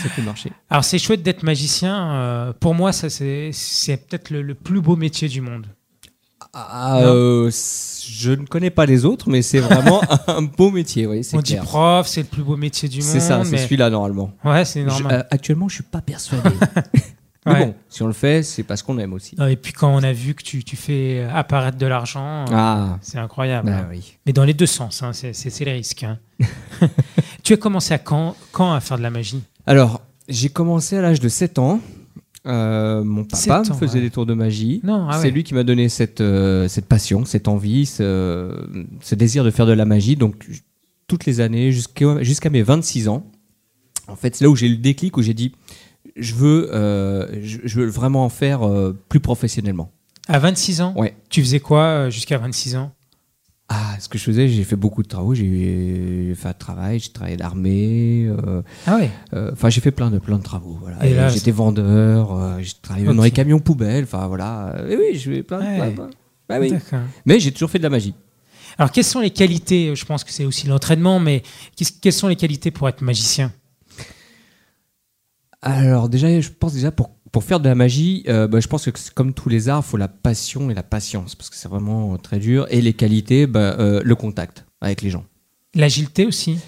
[SPEAKER 8] Ça peut marcher.
[SPEAKER 3] Alors c'est chouette d'être magicien. euh, pour moi, ça c'est c'est peut-être le, le plus beau métier du monde.
[SPEAKER 8] Ah, euh, je ne connais pas les autres, mais c'est vraiment *laughs* un beau métier. Oui, c'est
[SPEAKER 3] On
[SPEAKER 8] clair.
[SPEAKER 3] dit prof, c'est le plus beau métier du monde.
[SPEAKER 8] C'est ça, c'est
[SPEAKER 3] mais-
[SPEAKER 8] celui-là normalement.
[SPEAKER 3] Ouais, c'est
[SPEAKER 8] Je-
[SPEAKER 3] normal.
[SPEAKER 8] euh, actuellement, je suis pas persuadé. *laughs* mais
[SPEAKER 3] Ouais.
[SPEAKER 8] bon, si on le fait, c'est parce qu'on aime aussi.
[SPEAKER 3] Et puis quand on a vu que tu, tu fais apparaître de l'argent, euh,
[SPEAKER 8] Ah.
[SPEAKER 3] c'est incroyable.
[SPEAKER 8] Bah
[SPEAKER 3] hein.
[SPEAKER 8] oui.
[SPEAKER 3] Mais dans les deux sens, hein, c'est c'est- c'est le risque. hein. *laughs* tu as commencé à quand, quand à faire de la magie?
[SPEAKER 8] Alors, j'ai commencé à l'âge de 7 ans. Euh, mon papa me faisait
[SPEAKER 3] ouais.
[SPEAKER 8] des tours de magie.
[SPEAKER 3] Ah
[SPEAKER 8] c'est
[SPEAKER 3] ouais.
[SPEAKER 8] lui qui m'a donné cette, euh, cette passion, cette envie, ce, ce désir de faire de la magie. Donc, toutes les années, jusqu'à jusqu'à mes 26 ans, en fait, c'est là où j'ai eu le déclic, où j'ai dit, je veux, euh, je, je veux vraiment en faire euh, plus professionnellement.
[SPEAKER 3] À 26 ans
[SPEAKER 8] Ouais.
[SPEAKER 3] Tu faisais quoi euh, jusqu'à 26 ans?
[SPEAKER 8] Ah, ce que je faisais, j'ai fait beaucoup de travaux. J'ai fait un travail, j'ai travaillé à l'armée. euh,
[SPEAKER 3] Ah ouais
[SPEAKER 8] euh, Enfin, j'ai fait plein de, plein de travaux. Voilà. J'étais vendeur, euh, j'ai travaillé dans les camions poubelles. Enfin, voilà. Et oui, je fais plein de.
[SPEAKER 3] Ouais.
[SPEAKER 8] plein- Bah oui.
[SPEAKER 3] D'accord.
[SPEAKER 8] Mais j'ai toujours fait de la magie.
[SPEAKER 3] Alors, quelles sont les qualités? Je pense que c'est aussi l'entraînement, mais quelles sont les qualités pour être magicien?
[SPEAKER 8] Alors, déjà, je pense déjà pour, pour faire de la magie, euh, bah, je pense que comme tous les arts, il faut la passion et la patience parce que c'est vraiment euh, très dur. Et les qualités, bah, euh, le contact avec les gens.
[SPEAKER 3] L'agilité aussi?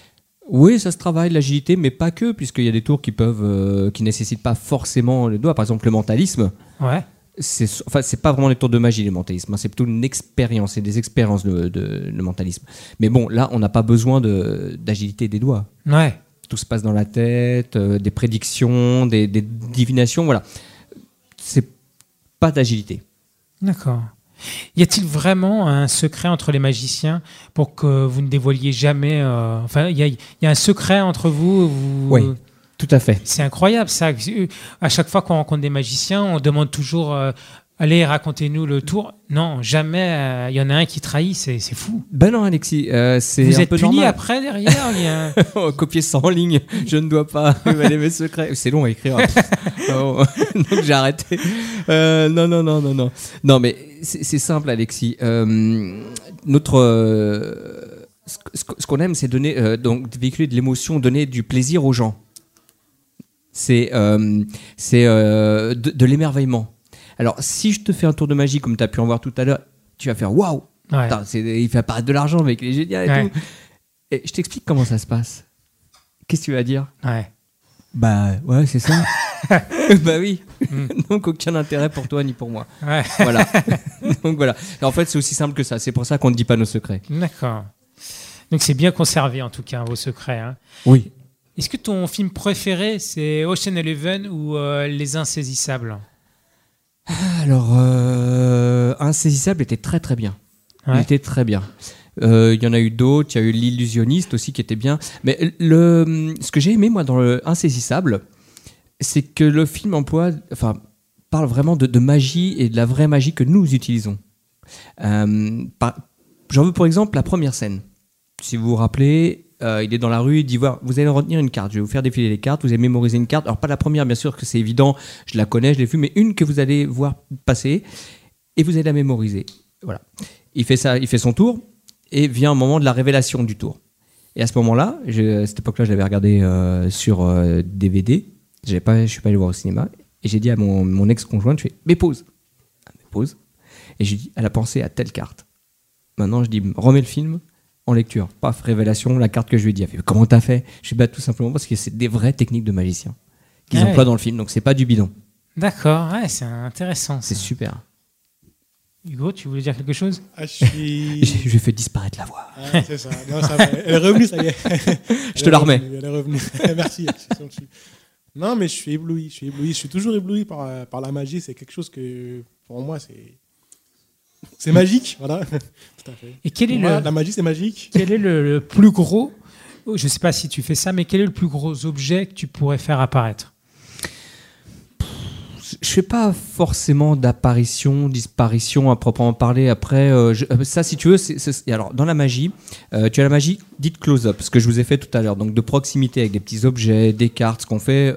[SPEAKER 8] Oui, ça se travaille, l'agilité, mais pas que, puisqu'il y a des tours qui peuvent, euh, qui nécessitent pas forcément le doigt. Par exemple, le mentalisme.
[SPEAKER 3] Ouais.
[SPEAKER 8] C'est, enfin, c'est pas vraiment les tours de magie, le mentalisme. hein, C'est plutôt une expérience, c'est des expériences, de- le mentalisme. Mais bon, là, on n'a pas besoin de, d'agilité des doigts.
[SPEAKER 3] Ouais.
[SPEAKER 8] Tout se passe dans la tête, euh, des prédictions, des, des divinations, voilà. C'est pas d'agilité.
[SPEAKER 3] D'accord. Y a-t-il vraiment un secret entre les magiciens pour que vous ne dévoiliez jamais euh, Enfin, il y a, il y a un secret entre vous, vous-
[SPEAKER 8] Oui, tout à fait.
[SPEAKER 3] C'est incroyable ça. À chaque fois qu'on rencontre des magiciens, on demande toujours euh, Allez, racontez-nous le tour. Non, jamais euh, il y en a un qui trahit, c'est c'est fou.
[SPEAKER 8] Ben non, Alexis, euh, c'est
[SPEAKER 3] Vous
[SPEAKER 8] un
[SPEAKER 3] êtes
[SPEAKER 8] peu
[SPEAKER 3] puni
[SPEAKER 8] normal.
[SPEAKER 3] après, derrière y a *laughs*
[SPEAKER 8] Oh, Copier ça en ligne, je ne dois pas *laughs* révéler mes secrets. C'est long à écrire. *laughs* Oh, Donc j'ai arrêté. Euh, non, non, non, non, non. Non, mais c'est simple, Alexis. Euh, notre, euh, ce qu'on aime, c'est donner, euh, donc véhiculer de l'émotion, donner du plaisir aux gens. C'est euh, c'est euh, de, de l'émerveillement. Alors, si je te fais un tour de magie comme tu as pu en voir tout à l'heure, tu vas faire waouh!
[SPEAKER 3] Ouais.
[SPEAKER 8] Il fait apparaître de l'argent, mec, il est génial et
[SPEAKER 3] Ouais.
[SPEAKER 8] tout. Et je t'explique comment ça se passe. Qu'est-ce que tu vas dire?
[SPEAKER 3] Ouais.
[SPEAKER 8] Bah ouais, c'est ça. *laughs* *laughs* bah oui.
[SPEAKER 3] Mm. *laughs*
[SPEAKER 8] Donc aucun intérêt pour toi ni pour moi.
[SPEAKER 3] Ouais.
[SPEAKER 8] Voilà. Donc voilà. Et en fait, c'est aussi simple que ça. C'est pour ça qu'on ne dit pas nos secrets.
[SPEAKER 3] D'accord. Donc c'est bien conservé en tout cas vos secrets. hein.
[SPEAKER 8] Oui.
[SPEAKER 3] Est-ce que ton film préféré c'est Ocean Eleven ou euh, Les Insaisissables?
[SPEAKER 8] Alors, euh, Insaisissable était très très bien. Il était très bien. Euh, Il y en a eu d'autres. Il y a eu L'illusionniste aussi qui était bien. Mais le, ce que j'ai aimé moi dans le Insaisissable, c'est que le film emploie, enfin, parle vraiment de, de magie et de la vraie magie que nous utilisons. Euh, J'en veux pour exemple la première scène. Si vous vous rappelez, euh, il est dans la rue, il dit vous allez retenir une carte, je vais vous faire défiler les cartes, vous allez mémoriser une carte. Alors pas la première, bien sûr que c'est évident, je la connais, je l'ai vue, mais une que vous allez voir passer et vous allez la mémoriser. Voilà. Il fait ça, il fait son tour et vient un moment de la révélation du tour. Et à ce moment-là, à cette époque-là, je l'avais regardé euh, sur euh, DVD. J'avais pas, je suis pas allé voir au cinéma. Et j'ai dit à mon, ex-conjointe, je fais, mais pause. Ah, mais pause. Et j'ai dit, elle a pensé à telle carte. Maintenant, je dis, remets le film en lecture. Paf, révélation, la carte que je lui ai dit. Elle fait, comment t'as fait? Je suis bah, tout simplement parce que c'est des vraies techniques de magicien qu'ils
[SPEAKER 3] Ah ouais.
[SPEAKER 8] emploient dans le film. Donc c'est pas du bidon.
[SPEAKER 3] D'accord, ouais, c'est intéressant.
[SPEAKER 8] C'est super.
[SPEAKER 3] Hugo, tu voulais dire quelque chose?
[SPEAKER 5] Ah, je suis.
[SPEAKER 8] J'ai j'ai fait disparaître la voix.
[SPEAKER 5] Ah, c'est ça. Non, ça va. Elle est revenue, ça y est. *laughs*
[SPEAKER 8] Je te la remets.
[SPEAKER 5] Elle est revenue. *laughs* Merci. Non, mais je suis ébloui. Je suis ébloui. Je suis toujours ébloui par, euh, par la magie. C'est quelque chose que, pour moi, c'est. C'est magique, voilà. Tout à fait.
[SPEAKER 3] Et quel est
[SPEAKER 5] moi,
[SPEAKER 3] le-
[SPEAKER 5] La magie, c'est magique.
[SPEAKER 3] Quel est le, le plus gros, je ne sais pas si tu fais ça, mais quel est le plus gros objet que tu pourrais faire apparaître?
[SPEAKER 8] Je fais pas forcément d'apparition, disparition à proprement parler. Après, euh, euh, ça, si tu veux, c'est, c'est- alors dans la magie, euh, tu as la magie dite close-up, ce que je vous ai fait tout à l'heure, donc de proximité avec des petits objets, des cartes, ce qu'on fait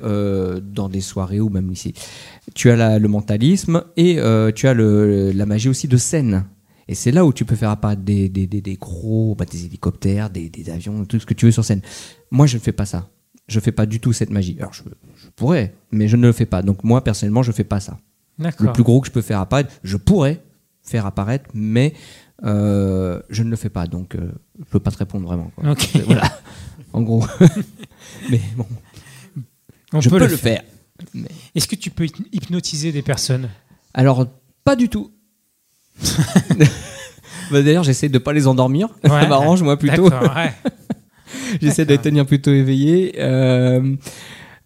[SPEAKER 8] dans des soirées ou même ici. Tu as le mentalisme et tu as la magie aussi de scène. Et c'est là où tu peux faire apparaître des gros, bah, des hélicoptères, des, des avions, tout ce que tu veux sur scène. Moi, je ne fais pas ça. Je fais pas du tout cette magie. Alors, je, je pourrais, mais je ne le fais pas. Donc, moi, personnellement, je fais pas ça. Le plus gros que je peux faire apparaître, je pourrais faire apparaître, mais euh, je ne le fais pas. Donc, euh, je peux pas te répondre vraiment. quoi.
[SPEAKER 3] Ok.
[SPEAKER 8] Euh, Voilà. *laughs* En gros. *laughs* mais bon.
[SPEAKER 3] On
[SPEAKER 8] je
[SPEAKER 3] peut
[SPEAKER 8] peux
[SPEAKER 3] le faire.
[SPEAKER 8] faire. mais-
[SPEAKER 3] Est-ce que tu peux hyp- hypnotiser des personnes?
[SPEAKER 8] Alors, pas du tout. *laughs* Bah, D'ailleurs, j'essaie de pas les endormir.
[SPEAKER 3] Ouais.
[SPEAKER 8] Ça m'arrange, moi, plutôt.
[SPEAKER 3] Ouais. *laughs*
[SPEAKER 8] j'essaie de tenir plutôt éveillés. Euh,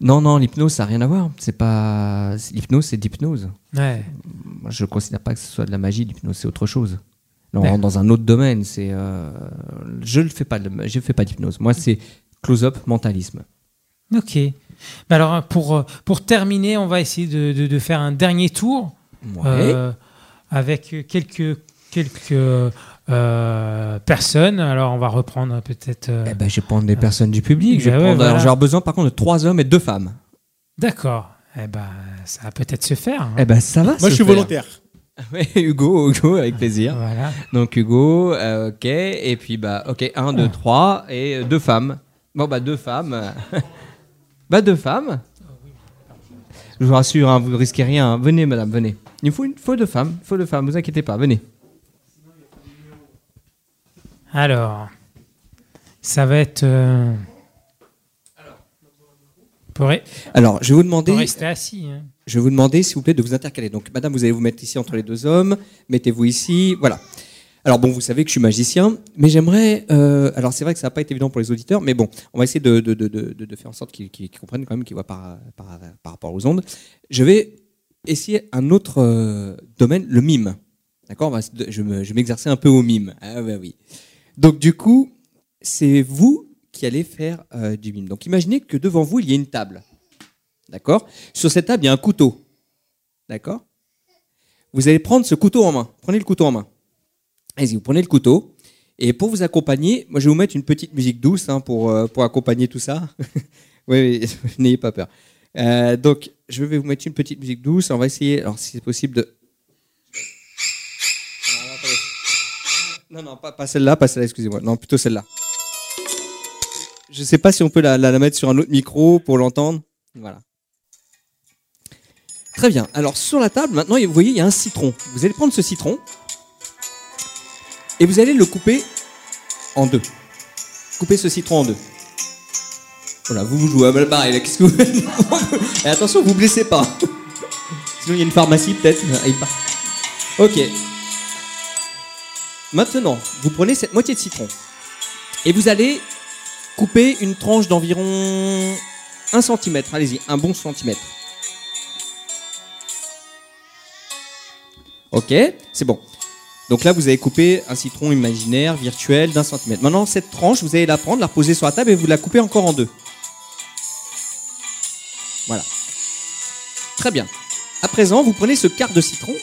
[SPEAKER 8] non, non, l'hypnose, ça n'a rien à voir. C'est pas... L'hypnose, c'est d'hypnose.
[SPEAKER 3] Ouais.
[SPEAKER 8] Moi, je ne considère pas que ce soit de la magie. L'hypnose, c'est autre chose. Là, on rentre dans un autre domaine. C'est, euh, je ne fais pas, de- je fais pas d'hypnose. Moi, c'est close-up, mentalisme.
[SPEAKER 3] Ok. Alors, pour, pour terminer, on va essayer de, de- de faire un dernier tour
[SPEAKER 8] Ouais.
[SPEAKER 3] euh, avec quelques, quelques euh, personnes. Alors, on va reprendre peut-être. euh,
[SPEAKER 8] Eh ben, je vais prendre des personnes du public. Je vais,
[SPEAKER 3] ouais,
[SPEAKER 8] prendre-
[SPEAKER 3] voilà.
[SPEAKER 8] alors, avoir besoin, par contre, de trois hommes et deux femmes.
[SPEAKER 3] D'accord. Eh ben, ça va peut-être se faire. hein.
[SPEAKER 8] Eh ben, ça va.
[SPEAKER 5] Moi, je suis
[SPEAKER 8] faire.
[SPEAKER 5] volontaire. *laughs*
[SPEAKER 8] Hugo, Hugo, avec plaisir.
[SPEAKER 3] Voilà.
[SPEAKER 8] Donc Hugo, euh, ok, et puis bah, ok, un, deux, trois, et deux femmes. Bon bah deux femmes. *laughs* bah deux femmes. Je vous rassure, hein, vous ne risquez rien. Venez, madame, venez. Il faut une, faut deux femmes, il faut deux femmes. Vous inquiétez pas, venez.
[SPEAKER 3] Alors, ça va être. euh,
[SPEAKER 8] Alors, je vais vous demander.
[SPEAKER 3] rester assis. hein.
[SPEAKER 8] Je vais vous demander, s'il vous plaît, de vous intercaler. Donc, madame, vous allez vous mettre ici entre les deux hommes. Mettez-vous ici. Voilà. Alors, bon, vous savez que je suis magicien, mais j'aimerais. euh, alors, c'est vrai que ça n'a pas été évident pour les auditeurs, mais bon, on va essayer de, de, de, de, faire en sorte qu'ils comprennent quand même, qu'ils voient par, par, par rapport aux ondes. Je vais essayer un autre euh, domaine, le mime. D'accord? Je vais m'exercer un peu au mime. Ah, bah oui. Donc, du coup, c'est vous qui allez faire euh, du mime. Donc, imaginez que devant vous, il y a une table. D'accord? Sur cette table, il y a un couteau. D'accord? Vous allez prendre ce couteau en main. Prenez le couteau en main. Allez-y, vous prenez le couteau. Et pour vous accompagner, moi je vais vous mettre une petite musique douce hein, pour, euh, pour accompagner tout ça. *laughs* oui, oui, *laughs* n'ayez pas peur. Euh, donc, je vais vous mettre une petite musique douce. On va essayer, alors si c'est possible, de. Alors, attendez. Non, non, pas, celle-là, pas celle-là, excusez-moi. Non, plutôt celle-là. Je ne sais pas si on peut la, mettre sur un autre micro pour l'entendre. Voilà. Très bien. Alors sur la table, maintenant, vous voyez, il y a un citron. Vous allez prendre ce citron et vous allez le couper en deux. Coupez ce citron en deux. Voilà, vous vous jouez à mal pareil. là, Qu'est-ce que vous Et *laughs* attention, vous blessez pas. *laughs* Sinon, il y a une pharmacie peut-être. Ah. Ok. Maintenant, vous prenez cette moitié de citron et vous allez couper une tranche d'environ 1 cm. Allez-y, un bon centimètre. Ok, c'est bon. Donc là, vous avez coupé un citron imaginaire, virtuel, d'un centimètre. Maintenant, cette tranche, vous allez la prendre, la reposer sur la table et vous la coupez encore en deux. Voilà. Très bien. À présent, vous prenez ce quart de citron,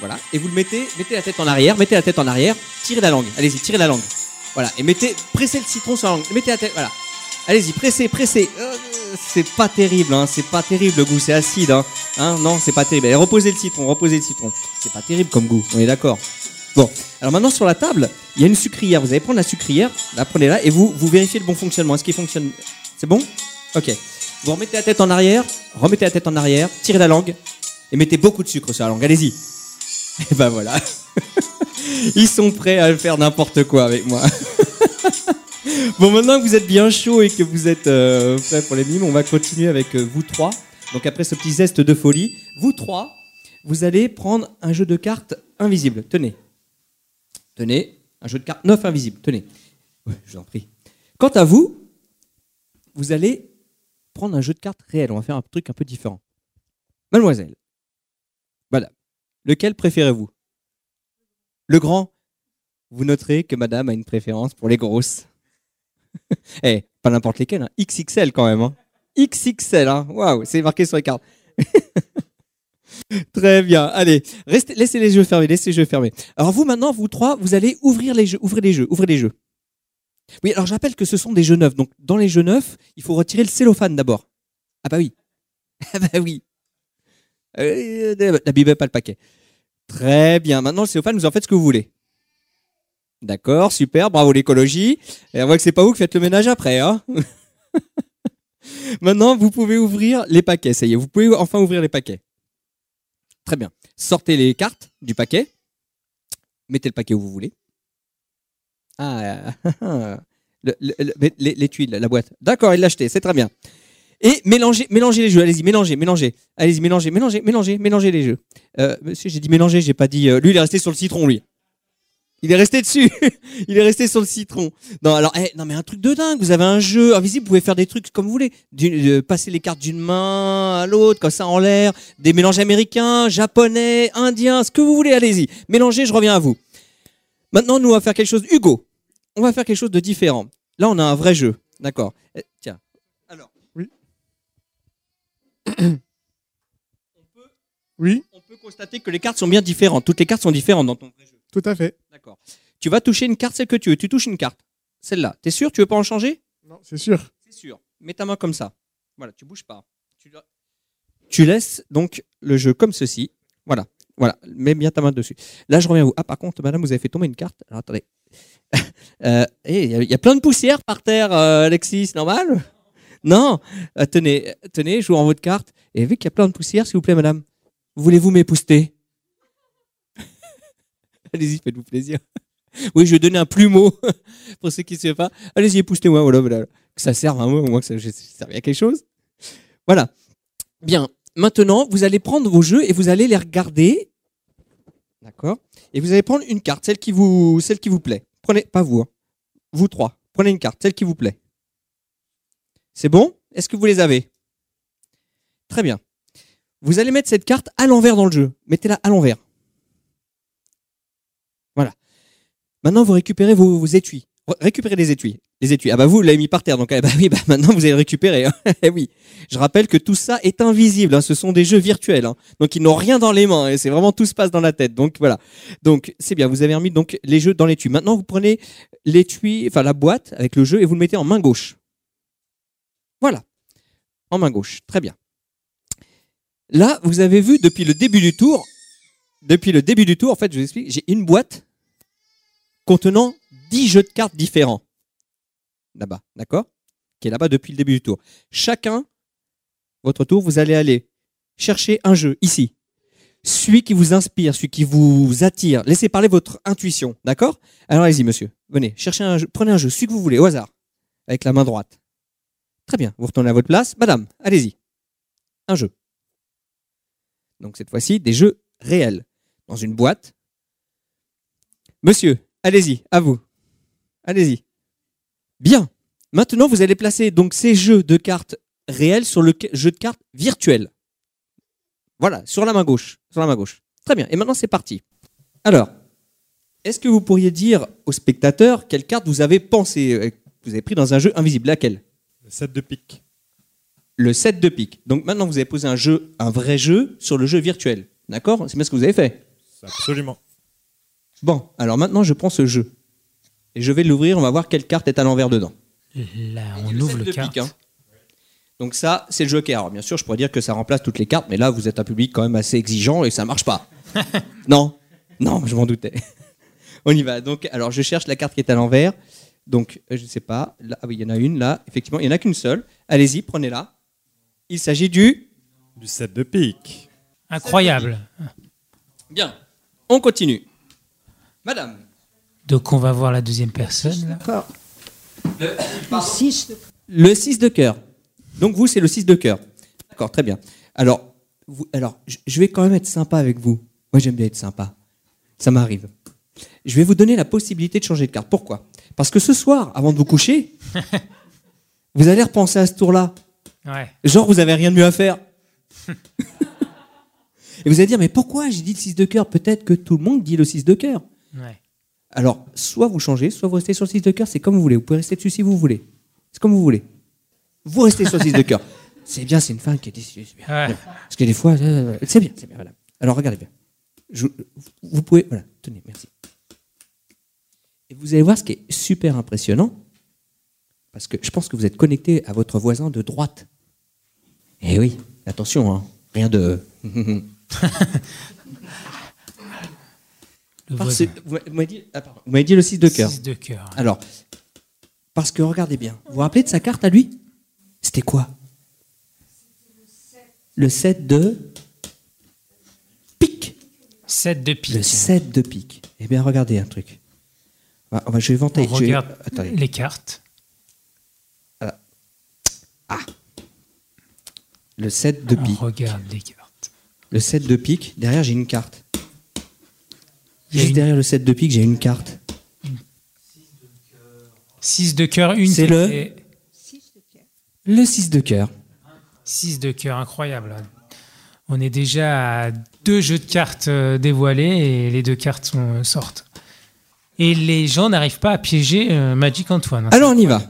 [SPEAKER 8] voilà, et vous le mettez, mettez la tête en arrière, mettez la tête en arrière, tirez la langue. Allez-y, tirez la langue. Voilà, et mettez, pressez le citron sur la langue. Mettez la tête, voilà. Allez-y, pressez, pressez. Euh, c'est pas terrible, hein, c'est pas terrible le goût, c'est acide, hein. Hein, non, c'est pas terrible. Allez, reposez le citron, reposez le citron. C'est pas terrible comme goût, on est d'accord. Bon, alors maintenant sur la table, il y a une sucrière. Vous allez prendre la sucrière, la prenez là, et vous, vous vérifiez le bon fonctionnement. Est-ce qu'il fonctionne? C'est bon? Ok. Vous remettez la tête en arrière, remettez la tête en arrière, tirez la langue, et mettez beaucoup de sucre sur la langue. Allez-y. *laughs* Et ben voilà. *laughs* Ils sont prêts à faire n'importe quoi avec moi. *laughs* bon, maintenant que vous êtes bien chaud et que vous êtes euh, prêts pour les mimes, on va continuer avec euh, vous trois. Donc après ce petit zeste de folie, vous trois, vous allez prendre un jeu de cartes invisible. Tenez. Tenez, un jeu de cartes neuf invisible. Tenez. Je vous en prie. Quant à vous, vous allez prendre un jeu de cartes réel. On va faire un truc un peu différent. Mademoiselle. Lequel préférez-vous? Le grand? Vous noterez que madame a une préférence pour les grosses. *laughs* Eh, pas n'importe lesquelles, hein. XXL quand même. hein. XXL, hein. waouh, c'est marqué sur les cartes. *laughs* Très bien, allez, laissez les jeux fermés, laissez les jeux fermés. Alors vous maintenant, vous trois, vous allez ouvrir les jeux, ouvrez les jeux, ouvrez les jeux. Oui, alors je rappelle que ce sont des jeux neufs, donc dans les jeux neufs, il faut retirer le cellophane d'abord. Ah bah oui, *laughs* ah bah oui. Euh, N'abîmez pas le paquet. Très bien, maintenant le cellophane, vous en faites ce que vous voulez. D'accord, super, bravo l'écologie. Et on voit que c'est pas vous qui faites le ménage après, hein *laughs* Maintenant, vous pouvez ouvrir les paquets. Ça y est, vous pouvez enfin ouvrir les paquets. Très bien. Sortez les cartes du paquet. Mettez le paquet où vous voulez. Ah, *laughs* le- le- le- les, les tuiles, la boîte. D'accord, il l'a acheté, c'est très bien. Et mélangez, mélangez les jeux. Allez-y, mélangez, mélangez. Allez-y, mélangez, mélangez, mélangez, mélangez les jeux. Euh, monsieur, j'ai dit mélanger, j'ai pas dit. euh, lui, il est resté sur le citron, lui. Il est resté dessus. *laughs* il est resté sur le citron. Non, alors, eh, non, mais un truc de dingue. Vous avez un jeu invisible, vous pouvez faire des trucs comme vous voulez. Passer les cartes d'une main à l'autre, comme ça en l'air. Des mélanges américains, japonais, indiens, ce que vous voulez. Allez-y. Mélangez, je reviens à vous. Maintenant, nous, on va faire quelque chose. Hugo, on va faire quelque chose de différent. Là, on a un vrai jeu. D'accord. Eh, Tiens.
[SPEAKER 5] Oui. *clears throat* Oui.
[SPEAKER 8] On peut constater que les cartes sont bien différentes. Toutes les cartes sont différentes dans ton vrai jeu.
[SPEAKER 5] Tout à fait.
[SPEAKER 8] D'accord. Tu vas toucher une carte, celle que tu veux. Tu touches une carte. Celle-là. T'es sûr? Tu veux pas en changer?
[SPEAKER 5] Non, c'est sûr.
[SPEAKER 8] C'est sûr. Mets ta main comme ça. Voilà, tu bouges pas. Tu, la- tu laisses donc le jeu comme ceci. Voilà. Voilà. Mets bien ta main dessus. Là, je reviens à vous. Ah, par contre, madame, vous avez fait tomber une carte. Alors, attendez. *laughs* Euh, Il y, y a plein de poussière par terre, euh, Alexis. Normal? Non Euh, Tenez, tenez, je vous rends votre carte. Et vu qu'il y a plein de poussière, s'il vous plaît, madame, voulez-vous m'épouster? *laughs* Allez-y, faites-vous plaisir. Oui, je vais donner un plumeau *laughs* pour ceux qui ne savent pas. Allez-y, époustez-moi, voilà, voilà. Que ça serve à moi, au moins que ça ça serve à quelque chose. Voilà. Bien. Maintenant, vous allez prendre vos jeux et vous allez les regarder. D'accord Et vous allez prendre une carte, celle qui vous, celle qui vous plaît. Prenez, pas vous, hein. vous trois. Prenez une carte, celle qui vous plaît. C'est bon? Est-ce que vous les avez? Très bien. Vous allez mettre cette carte à l'envers dans le jeu. Mettez-la à l'envers. Voilà. Maintenant, vous récupérez vos, étuis. Re- Récupérez les étuis. Les étuis. Ah bah vous, l'avez mis par terre. Donc ah bah oui, bah maintenant vous allez le récupérer. hein. *laughs* Eh oui. Je rappelle que tout ça est invisible. hein. Ce sont des jeux virtuels. hein. Donc ils n'ont rien dans les mains. Et c'est vraiment tout se passe dans la tête. Donc voilà. Donc c'est bien. Vous avez remis donc les jeux dans l'étui. Maintenant, vous prenez l'étui, enfin la boîte avec le jeu et vous le mettez en main gauche. Voilà. En main gauche. Très bien. Là, vous avez vu depuis le début du tour, depuis le début du tour, en fait, je vous explique, j'ai une boîte contenant 10 jeux de cartes différents. Là-bas, d'accord? Qui est là-bas depuis le début du tour. Chacun, votre tour, vous allez aller chercher un jeu ici. Celui qui vous inspire, celui qui vous attire. Laissez parler votre intuition, d'accord? Alors allez-y, monsieur. Venez, cherchez un jeu, prenez un jeu, celui que vous voulez, au hasard, avec la main droite. Très bien, vous retournez à votre place. Madame, allez-y. Un jeu. Donc cette fois-ci, des jeux réels. Dans une boîte. Monsieur, allez-y, à vous. Allez-y. Bien. Maintenant, vous allez placer donc ces jeux de cartes réels sur le jeu de cartes virtuel. Voilà, sur la main gauche. Sur la main gauche. Très bien. Et maintenant, c'est parti. Alors, est-ce que vous pourriez dire aux spectateurs quelle carte vous avez pensé, euh, vous avez pris dans un jeu invisible? Laquelle?
[SPEAKER 20] Le 7 de pique.
[SPEAKER 8] le 7 de pique. Donc maintenant, vous avez posé un jeu, un vrai jeu sur le jeu virtuel. D'accord? C'est bien ce que vous avez fait.
[SPEAKER 20] Absolument.
[SPEAKER 8] Bon, alors maintenant, je prends ce jeu. Et je vais l'ouvrir, on va voir quelle carte est à l'envers dedans.
[SPEAKER 3] Là, on
[SPEAKER 8] Le
[SPEAKER 3] ouvre
[SPEAKER 8] 7
[SPEAKER 3] le
[SPEAKER 8] de
[SPEAKER 3] carte.
[SPEAKER 8] pique, hein. Donc ça, c'est le joker. Alors bien sûr, je pourrais dire que ça remplace toutes les cartes, mais là, vous êtes un public quand même assez exigeant et ça marche pas. *laughs* non, non, je m'en doutais. *laughs* On y va. Donc, alors, je cherche la carte qui est à l'envers. Donc, euh, je ne sais pas. Là, ah oui, il y en a une là. Effectivement, il n'y en a qu'une seule. Allez-y, prenez-la. Il s'agit du.
[SPEAKER 20] Du 7 de pique.
[SPEAKER 3] Incroyable.
[SPEAKER 8] Bien. On continue. Madame.
[SPEAKER 3] Donc on va voir la deuxième personne. là.
[SPEAKER 8] Le 6 de... Le 6 de cœur. Donc vous, c'est le 6 de cœur. D'accord, très bien. Alors, vous- alors, je- je vais quand même être sympa avec vous. Moi, j'aime bien être sympa. Ça m'arrive. Je vais vous donner la possibilité de changer de carte. Pourquoi? Parce que ce soir, avant de vous coucher, *laughs* vous allez repenser à ce tour-là.
[SPEAKER 3] Ouais.
[SPEAKER 8] Genre, vous avez rien de mieux à faire. Et vous allez dire, mais pourquoi j'ai dit le 6 de cœur? Peut-être que tout le monde dit le 6 de cœur.
[SPEAKER 3] Ouais.
[SPEAKER 8] Alors, soit vous changez, soit vous restez sur le 6 de cœur, c'est comme vous voulez. Vous pouvez rester dessus si vous voulez. C'est comme vous voulez. Vous restez sur le 6 de cœur. *laughs* C'est bien, c'est une femme qui est décidée. c'est bien.
[SPEAKER 3] Ouais.
[SPEAKER 8] Parce que des fois, euh, c'est bien, c'est bien. Voilà. Alors, regardez bien. Je- vous pouvez. Voilà, tenez, merci. Et vous allez voir ce qui est super impressionnant. Parce que je pense que vous êtes connecté à votre voisin de droite. Eh oui, attention, hein, rien de. *laughs* Parce- vous m'avez- dit, ah, vous m'avez dit le 6 de cœur.
[SPEAKER 3] De cœur.
[SPEAKER 8] Alors, parce que regardez bien, vous vous rappelez de sa carte à lui? C'était quoi? Le 7 de
[SPEAKER 3] 7 de pique.
[SPEAKER 8] le 7 de pique. Eh bien, regardez un truc. Va- on va- je vais vanter.
[SPEAKER 3] On
[SPEAKER 8] je vais-
[SPEAKER 3] regarde
[SPEAKER 8] attendez.
[SPEAKER 3] les cartes.
[SPEAKER 8] Voilà. Ah. Le 7 de
[SPEAKER 3] On
[SPEAKER 8] pique.
[SPEAKER 3] regarde les cartes.
[SPEAKER 8] Le 7 de pique. Derrière, j'ai une carte.
[SPEAKER 3] Il y a
[SPEAKER 8] Juste
[SPEAKER 3] une-
[SPEAKER 8] derrière le 7 de pique, j'ai une carte.
[SPEAKER 3] 6 de cœur, une.
[SPEAKER 8] C'est le-
[SPEAKER 3] fait
[SPEAKER 8] Le 6 de cœur.
[SPEAKER 3] 6 de cœur, incroyable. On est déjà à deux jeux de cartes euh, dévoilés et les deux cartes sont- sortent. Et les gens n'arrivent pas à piéger euh, Magic Antoine.
[SPEAKER 8] Alors, on y va.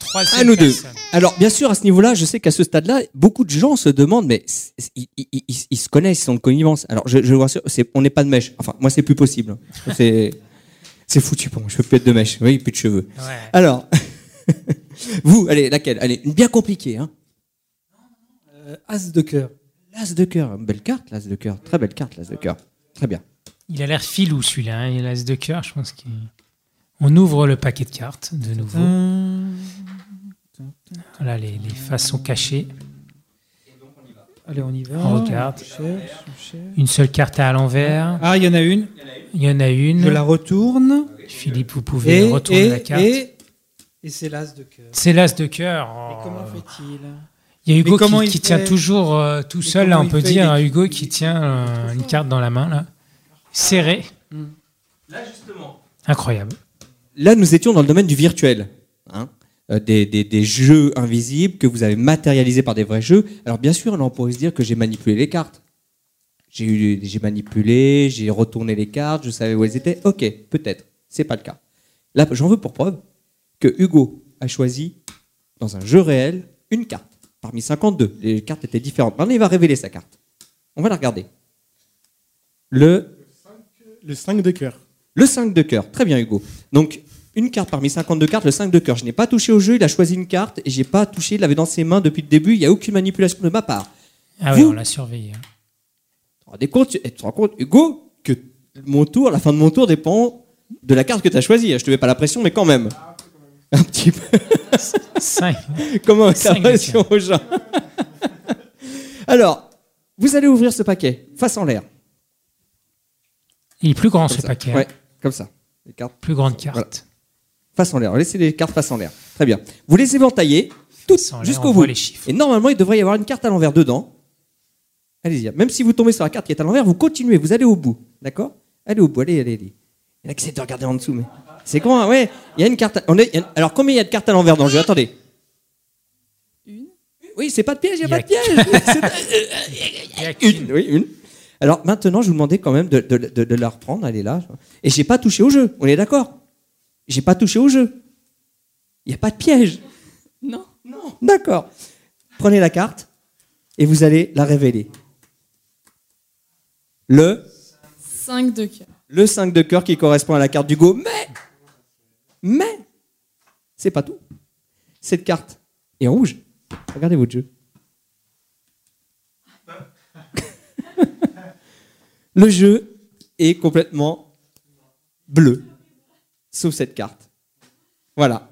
[SPEAKER 3] Troisième
[SPEAKER 8] À nous deux.
[SPEAKER 3] personne.
[SPEAKER 8] Alors, bien sûr, à ce niveau-là, je sais qu'à ce stade-là, beaucoup de gens se demandent, mais c- ils, ils- ils- ils se connaissent, ils sont de connivence. Alors, je, je vous rassure, c'est- on n'est pas de mèche. Enfin, moi, c'est plus possible. C'est, c'est foutu pour moi. Je peux plus être de mèche. Oui, plus de cheveux.
[SPEAKER 3] Ouais.
[SPEAKER 8] Alors, *laughs* vous, allez, laquelle? Allez, une bien compliquée. Hein
[SPEAKER 6] Euh, As de cœur.
[SPEAKER 8] L'as de cœur. Une Belle carte, l'as de cœur. Très belle carte, l'as de cœur. Très bien.
[SPEAKER 3] Il a l'air filou celui-là. hein. Il a l'as de cœur, je pense qu'on ouvre le paquet de cartes de nouveau. Voilà les, les façons cachées.
[SPEAKER 6] Allez, on y va.
[SPEAKER 3] On regarde.
[SPEAKER 6] On cherche, on cherche.
[SPEAKER 3] Une seule carte à l'envers.
[SPEAKER 6] Ah, il y en a une.
[SPEAKER 3] Il y en a une.
[SPEAKER 6] Je la retourne.
[SPEAKER 3] Philippe, vous pouvez
[SPEAKER 6] Et,
[SPEAKER 3] retourner
[SPEAKER 6] et,
[SPEAKER 3] la carte.
[SPEAKER 6] Et, et c'est l'as de cœur.
[SPEAKER 3] C'est l'as de cœur. Oh.
[SPEAKER 6] Mais comment fait-il?
[SPEAKER 3] Il y a Hugo qui,
[SPEAKER 6] il
[SPEAKER 3] qui
[SPEAKER 6] fait
[SPEAKER 3] tient toujours euh, tout
[SPEAKER 6] Mais
[SPEAKER 3] seul, là, on peut dire. Hugo qui tient euh, une carte dans la main, là. Serré.
[SPEAKER 8] Là, justement.
[SPEAKER 3] Incroyable.
[SPEAKER 8] Là, nous étions dans le domaine du virtuel. hein. Euh, des, des- des jeux invisibles que vous avez matérialisés par des vrais jeux. Alors, bien sûr, là, on pourrait se dire que j'ai manipulé les cartes. J'ai eu, j'ai manipulé, j'ai retourné les cartes, je savais où elles étaient. Ok, peut-être. C'est pas le cas. Là, j'en veux pour preuve que Hugo a choisi, dans un jeu réel, une carte. Parmi 52. Les cartes étaient différentes. Maintenant, il va révéler sa carte. On va la regarder. Le
[SPEAKER 5] Le 5 de cœur.
[SPEAKER 8] le 5 de cœur. Très bien, Hugo. Donc, une carte parmi 52 cartes, le 5 de cœur. Je n'ai pas touché au jeu, il a choisi une carte et j'ai pas touché, il l'avait dans ses mains depuis le début, il n'y a aucune manipulation de ma part.
[SPEAKER 3] Ah oui,
[SPEAKER 8] Vous,
[SPEAKER 3] on l'a surveillé. hein.
[SPEAKER 8] tu te rendez compte, tu tu te rends compte, Hugo, que mon tour, la fin de mon tour dépend de la carte que tu as choisie. Je te mets pas la pression, mais quand même. Un petit peu.
[SPEAKER 3] Cinq. *laughs*
[SPEAKER 8] Comment la pression aux gens? Alors, vous allez ouvrir ce paquet, face en l'air.
[SPEAKER 3] Il est plus grand
[SPEAKER 8] Comme
[SPEAKER 3] ce
[SPEAKER 8] ça.
[SPEAKER 3] paquet. hein.
[SPEAKER 8] Ouais, comme ça. Les cartes.
[SPEAKER 3] Plus grande carte.
[SPEAKER 8] Voilà. Face en l'air. Laissez les cartes face en l'air. Très bien. Vous les éventaillez toutes jusqu'au
[SPEAKER 3] on
[SPEAKER 8] bout.
[SPEAKER 3] voit les chiffres.
[SPEAKER 8] Et normalement, il devrait y avoir une carte à l'envers dedans. Allez-y. Même si vous tombez sur la carte qui est à l'envers, vous continuez, vous allez au bout. D'accord? Allez au bout, allez, allez, allez. Il y en a qui essaient de regarder en dessous, mais. C'est grand, hein, ouais. Il y a une carte. à- on est- il y a- Alors, combien il y a de cartes à l'envers dans le jeu? Attendez. Une Oui, c'est pas de piège, il n'y a, pas de piège. C'est- une, oui, une. Alors maintenant, je vous demandais quand même de, de- de- de la reprendre, elle est là. Et j'ai pas touché au jeu, on est d'accord? J'ai pas touché au jeu. Il n'y a pas de piège.
[SPEAKER 12] Non.
[SPEAKER 8] Non. D'accord. Prenez la carte et vous allez la révéler. Le,
[SPEAKER 12] 5 de cœur.
[SPEAKER 8] le 5 de cœur qui correspond à la carte d'Hugo. Mais, mais, c'est pas tout. Cette carte est en rouge. Regardez votre jeu. Le jeu est complètement bleu. Sauf cette carte. Voilà.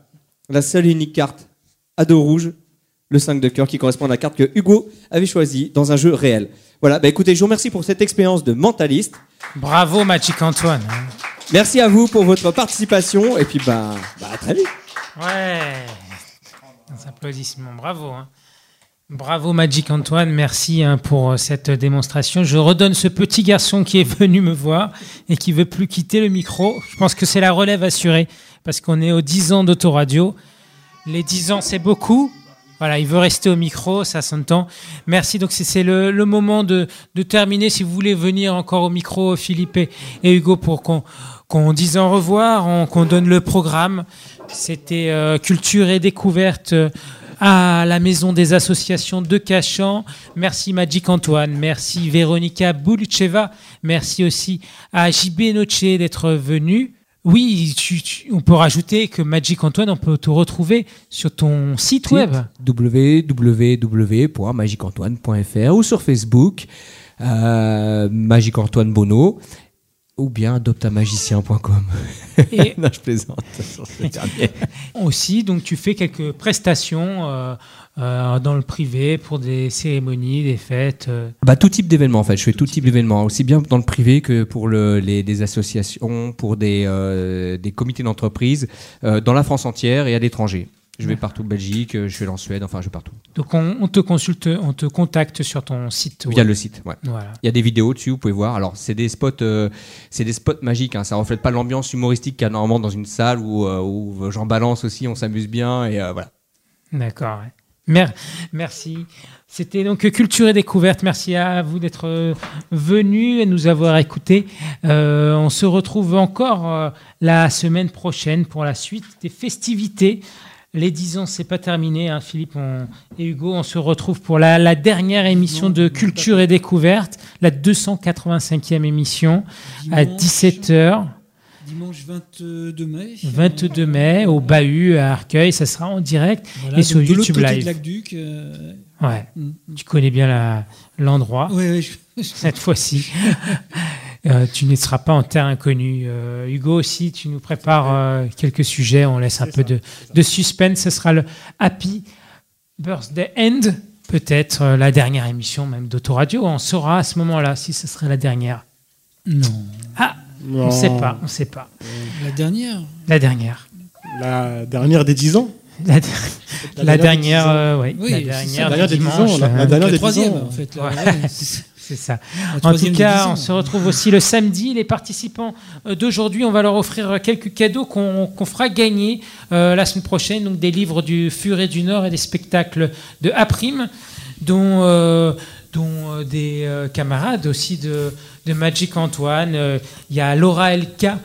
[SPEAKER 8] La seule et unique carte à dos rouge, le 5 de cœur qui correspond à la carte que Hugo avait choisie dans un jeu réel. Voilà, bah écoutez, je vous remercie pour cette expérience de mentaliste.
[SPEAKER 3] Bravo Magic Antoine.
[SPEAKER 8] Merci à vous pour votre participation et puis bah, bah à très vite.
[SPEAKER 3] Ouais. Des applaudissements, bravo. hein. Bravo Magic Antoine, merci hein, pour euh, cette démonstration. Je redonne ce petit garçon qui est *laughs* venu me voir et qui veut plus quitter le micro. Je pense que c'est la relève assurée parce qu'on est aux 10 ans d'autoradio. Les 10 ans, c'est beaucoup. Voilà, il veut rester au micro, ça s'entend. Merci. Donc, c'est- le, moment de, terminer. Si vous voulez venir encore au micro, Philippe et, Hugo, pour qu'on dise au revoir, on- qu'on donne le programme. C'était euh, Culture et Découverte euh, à la Maison des Associations de Cachan. Merci Magic Antoine, merci Véronica Boulcheva, merci aussi à JB Noche d'être venu. Oui, on peut rajouter que Magic Antoine, on peut te retrouver sur ton site web.
[SPEAKER 8] www.magicantoine.fr ou sur Facebook, euh, Magic Antoine Bono, ou bien adoptamagicien.com.
[SPEAKER 3] Et- *laughs*
[SPEAKER 8] non, je plaisante sur ce dernier. *laughs*
[SPEAKER 3] Aussi, donc tu fais quelques prestations euh, euh, dans le privé pour des cérémonies, des fêtes. euh.
[SPEAKER 8] Bah, tout type d'événement en fait. Je fais tout type d'événement, aussi bien dans le privé que pour le- les, des associations, pour des, des comités d'entreprise, dans la France entière et à l'étranger. Je vais partout, Belgique, euh, je vais en Suède, enfin je vais partout.
[SPEAKER 3] Donc on, on te consulte, on te contacte sur ton site.
[SPEAKER 8] Via
[SPEAKER 3] web.
[SPEAKER 8] le site, ouais.
[SPEAKER 3] Voilà.
[SPEAKER 8] Il y a des vidéos dessus, vous pouvez voir. Alors, c'est des spots, euh, c'est des spots magiques. Hein. Ça reflète pas l'ambiance humoristique qu'il y a normalement dans une salle où, euh, où j'en balance aussi, on s'amuse bien et euh, voilà.
[SPEAKER 3] D'accord. ouais. Mer- merci. C'était donc Culture et Découverte. Merci à vous d'être venus et nous avoir écoutés. Euh, on se retrouve encore euh, la semaine prochaine pour la suite des festivités. Les 10 ans, c'est pas terminé, hein, Philippe on- et Hugo. On se retrouve pour la, la dernière émission de Culture et Découverte, la 285e émission à
[SPEAKER 6] Dimanche.
[SPEAKER 3] 17h.
[SPEAKER 6] Dimanche 22 mai.
[SPEAKER 3] 22 mai au Bahut à Arcueil, ça sera en direct
[SPEAKER 6] Voilà,
[SPEAKER 3] et sur YouTube
[SPEAKER 6] côté
[SPEAKER 3] Live.
[SPEAKER 6] de euh,
[SPEAKER 3] Ouais,
[SPEAKER 6] Mm.
[SPEAKER 3] tu connais bien l'endroit.
[SPEAKER 6] Ouais, ouais, je- *laughs*
[SPEAKER 3] Cette fois-ci, *laughs* Euh, tu ne seras pas en terre inconnue. Euh, Hugo aussi, tu nous prépares euh, quelques sujets. On laisse un peu de, de suspense. Ce sera le Happy Birthday End, peut-être euh, la dernière émission même d'Autoradio. On saura à ce moment-là si ce serait la dernière.
[SPEAKER 6] Non.
[SPEAKER 3] Ah, on ne sait pas, on ne sait pas.
[SPEAKER 6] La dernière.
[SPEAKER 3] La dernière.
[SPEAKER 5] La dernière des 10 ans
[SPEAKER 3] La, la dernière, euh, ouais,
[SPEAKER 6] Oui,
[SPEAKER 3] la dernière,
[SPEAKER 6] ça.
[SPEAKER 5] La dernière des 10
[SPEAKER 3] dimanche,
[SPEAKER 5] ans, la-
[SPEAKER 3] là.
[SPEAKER 5] la dernière
[SPEAKER 6] La
[SPEAKER 5] des 10
[SPEAKER 6] troisième, en fait.
[SPEAKER 3] Ouais.
[SPEAKER 6] C'est-
[SPEAKER 3] ça. En tout cas, on se retrouve aussi le samedi. Les participants euh, d'aujourd'hui, on va leur offrir quelques cadeaux qu'on fera gagner euh, la semaine prochaine. Donc des livres du Furet du Nord et des spectacles de Aprime, dont, euh, dont des euh, camarades aussi de, de Magic Antoine. Il y a Laura Elka.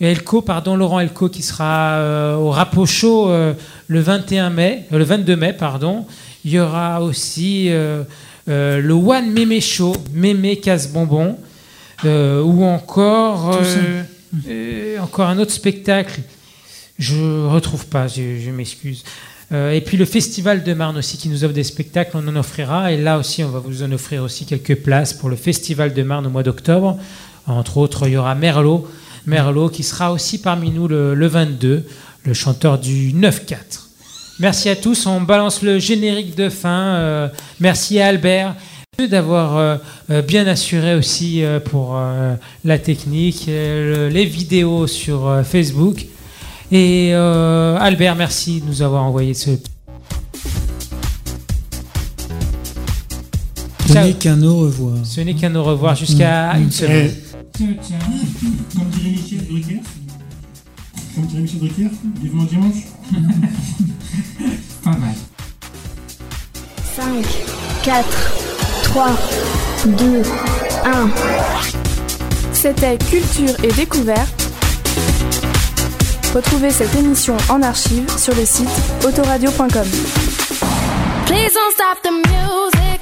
[SPEAKER 3] Elko, pardon, Laurent Elko qui sera au Rapo Show euh, le 21 mai, le 22 mai, pardon. Il y aura aussi euh, le One Mémé Show, Mémé Casse-Bonbon, euh, ou encore, euh, encore un autre spectacle. Je retrouve pas, je, je m'excuse. Et puis le Festival de Marne aussi qui nous offre des spectacles, on en offrira. Et là aussi, on va vous en offrir aussi quelques places pour le Festival de Marne au mois d'octobre. Entre autres, il y aura Merlot, Merlot qui sera aussi parmi nous le, le 22, le chanteur du 9-4. Merci à tous, on balance le générique de fin. Euh, merci à Albert d'avoir euh, euh, bien assuré aussi euh, pour euh, la technique, euh, le- les vidéos sur euh, Facebook. Et euh, Albert, merci de nous avoir envoyé ce...
[SPEAKER 6] Ce n'est qu'un au revoir.
[SPEAKER 3] Ce n'est qu'un au revoir jusqu'à une semaine.
[SPEAKER 5] Tiens, *laughs* tiens, comme dirait Michel Drucker, comme dirait Michel Drucker, vivement dimanche. *laughs*
[SPEAKER 3] Pas mal.
[SPEAKER 21] 5, 4, 3, 2, 1.
[SPEAKER 12] C'était Culture et Découverte. Retrouvez cette émission en archive sur le site autoradio.com.
[SPEAKER 21] Please don't stop the music.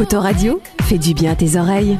[SPEAKER 9] Autoradio, fais du bien à tes oreilles.